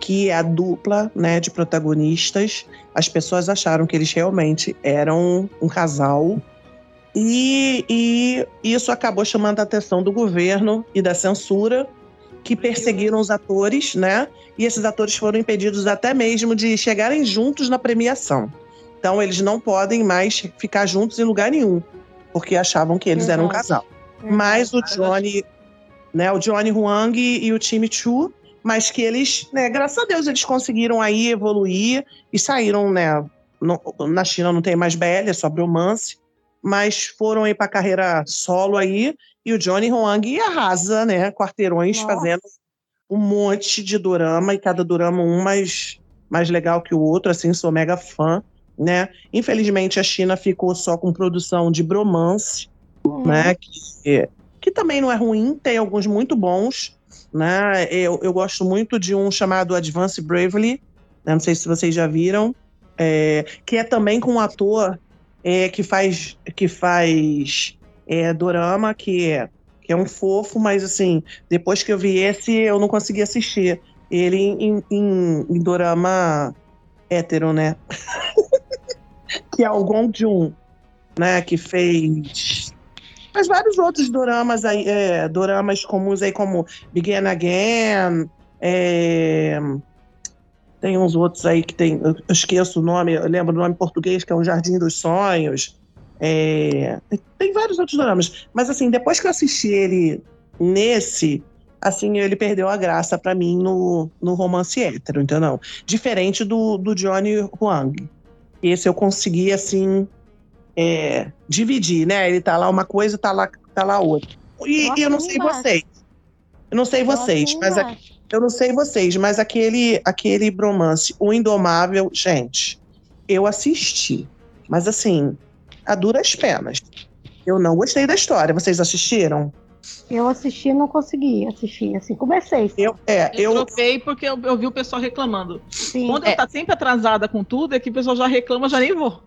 D: que a dupla né, de protagonistas. As pessoas acharam que eles realmente eram um casal. E, e isso acabou chamando a atenção do governo e da censura, que perseguiram os atores, né? E esses atores foram impedidos até mesmo de chegarem juntos na premiação. Então eles não podem mais ficar juntos em lugar nenhum, porque achavam que eles eram um
C: Verdade.
D: casal. Mas o Johnny, né, o Johnny Huang e o time Chu, mas que eles, né, graças a Deus eles conseguiram aí evoluir e saíram, né, no- na China não tem mais BL, é só romance, mas foram aí para carreira solo aí e o Johnny Huang arrasa, né, quarteirões
C: Nossa.
D: fazendo um monte de dorama e cada dorama um mais mais legal que o outro, assim, sou mega fã, né? Infelizmente a China ficou só com produção de bromance,
C: Uhum.
D: né? Que, que também não é ruim, tem alguns muito bons, né? Eu, eu gosto muito de um chamado Advance Bravely, né? não sei se vocês já viram, é, que é também com um ator é, que faz que faz é, dorama, que é, que é um fofo, mas assim, depois que eu vi esse, eu não consegui assistir. Ele em, em, em dorama hétero, né? que é o Gong Jun, né? Que fez. Mas vários outros doramas aí, é, doramas comuns aí, como Begin Again. é, Tem uns outros aí que tem. Eu esqueço o nome, eu lembro o nome português, que é o Jardim dos Sonhos. É, tem vários outros dramas. Mas assim, depois que eu assisti ele nesse, assim, ele perdeu a graça pra mim no, no romance hétero, entendeu? Diferente do, do Johnny Huang. Esse eu consegui, assim, é, dividir, né? Ele tá lá uma coisa, tá lá, tá lá outra. E,
C: Eu
D: e eu não sei
C: embaixo.
D: vocês. Eu não sei
C: Eu
D: vocês, mas. Eu não sei vocês, mas aquele, aquele bromance, o Indomável, gente, eu assisti. Mas assim, a duras penas. Eu não gostei da história. Vocês assistiram?
C: Eu assisti e não consegui assistir. Assim, comecei.
D: Eu, é,
A: Eu,
D: eu,
A: troquei porque eu, eu vi o pessoal reclamando.
C: Sim.
A: Quando
B: É.
A: eu tá sempre atrasada com tudo, é que o pessoal já reclama, já nem vou.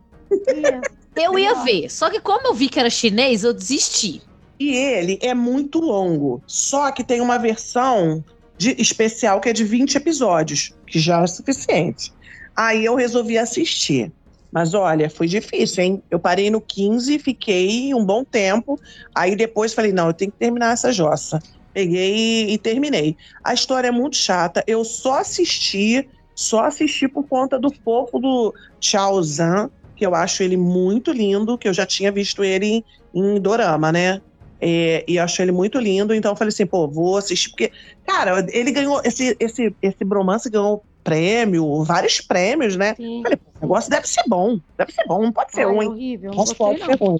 B: Eu ia ver, só que como eu vi que era chinês, eu desisti.
D: E ele é muito longo. Só que tem uma versão de especial que é de 20 episódios, que já é suficiente. Aí eu resolvi assistir. Mas olha, foi difícil, hein? Eu parei no 15, fiquei um bom tempo. Aí depois falei, não, eu tenho que terminar essa jossa. Peguei e terminei. A história é muito chata. Eu só assisti, só assisti por conta do fofo do Chao Zhan, que eu acho ele muito lindo, que eu já tinha visto ele em, em Dorama, né? É, e eu acho ele muito lindo, então eu falei assim, pô, vou assistir, porque, cara, ele ganhou, esse, esse, esse bromance ganhou prêmio, vários prêmios, né?
C: Sim.
D: Falei, pô, o negócio deve ser bom, deve ser bom, não pode ser
C: Ai,
D: ruim.
C: horrível. Não
D: pode
C: não.
D: ser ruim.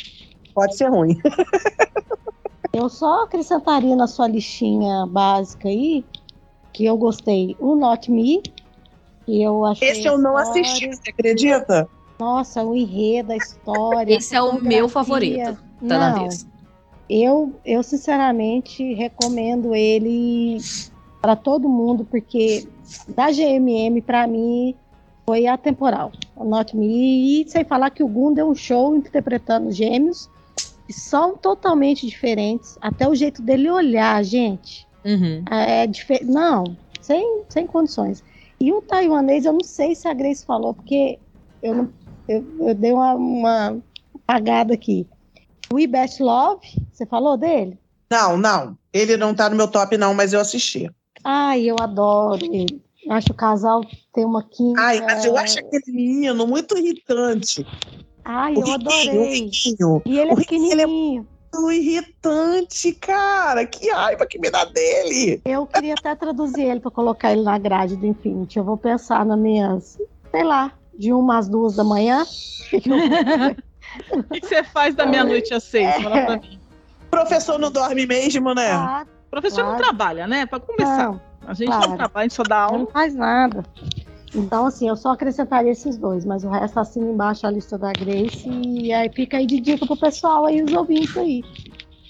D: Pode ser ruim.
C: Eu só acrescentaria na sua listinha básica aí que eu gostei o Not Me. E eu achei
D: Esse eu não
C: história-
D: assisti, você acredita?
C: Nossa, o enredo, a história.
B: Esse é o meu favorito da
C: Não,
B: Naves.
C: Eu, eu sinceramente recomendo ele para todo mundo, porque da GMM, para mim, foi atemporal. O Not Me. E sem falar que o Gun deu um show interpretando gêmeos, que são totalmente diferentes. Até o jeito dele olhar, gente.
B: Uhum.
C: É diferente. Não, sem, sem condições. E o taiwanês, eu não sei se a Grace falou, porque eu, não, eu, eu dei uma, uma apagada aqui. O We Best Love, você falou dele?
D: Não, não. Ele não tá no meu top, não, mas eu assisti.
C: Ai, eu adoro ele. Acho o casal tem uma química.
D: Ai, mas eu acho aquele menino muito irritante.
C: Ai,
D: o
C: eu
D: Riquinho,
C: adorei.
D: o Riquinho.
C: E ele é
D: O é
C: pequenininho.
D: muito irritante, cara. Que raiva que me dá dele.
C: Eu queria até traduzir ele para colocar ele na grade do Infinity. Eu vou pensar nas minhas, sei lá, de uma às duas da manhã.
A: O que você faz da meia-noite às seis? Fala pra mim.
D: Professor não dorme mesmo, né?
C: Ah,
A: O professor não
C: Claro.
A: trabalha, né? Pra começar.
C: não,
A: A gente
C: claro.
A: não trabalha, a gente só dá
C: não
A: aula.
C: faz nada. Então, assim, eu só acrescentaria esses dois, mas o resto assina embaixo a lista da Grace e aí fica aí de dica pro pessoal aí, os ouvintes aí.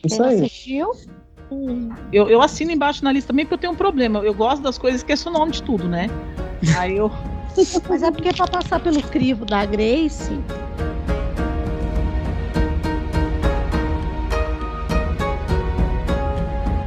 D: Isso
C: Quem não
D: aí.
C: assistiu,
A: Eu, eu assino embaixo na lista também porque eu tenho um problema. Eu gosto das coisas, esqueço o nome de tudo, né? Aí eu.
C: mas é porque pra passar pelo crivo da Grace,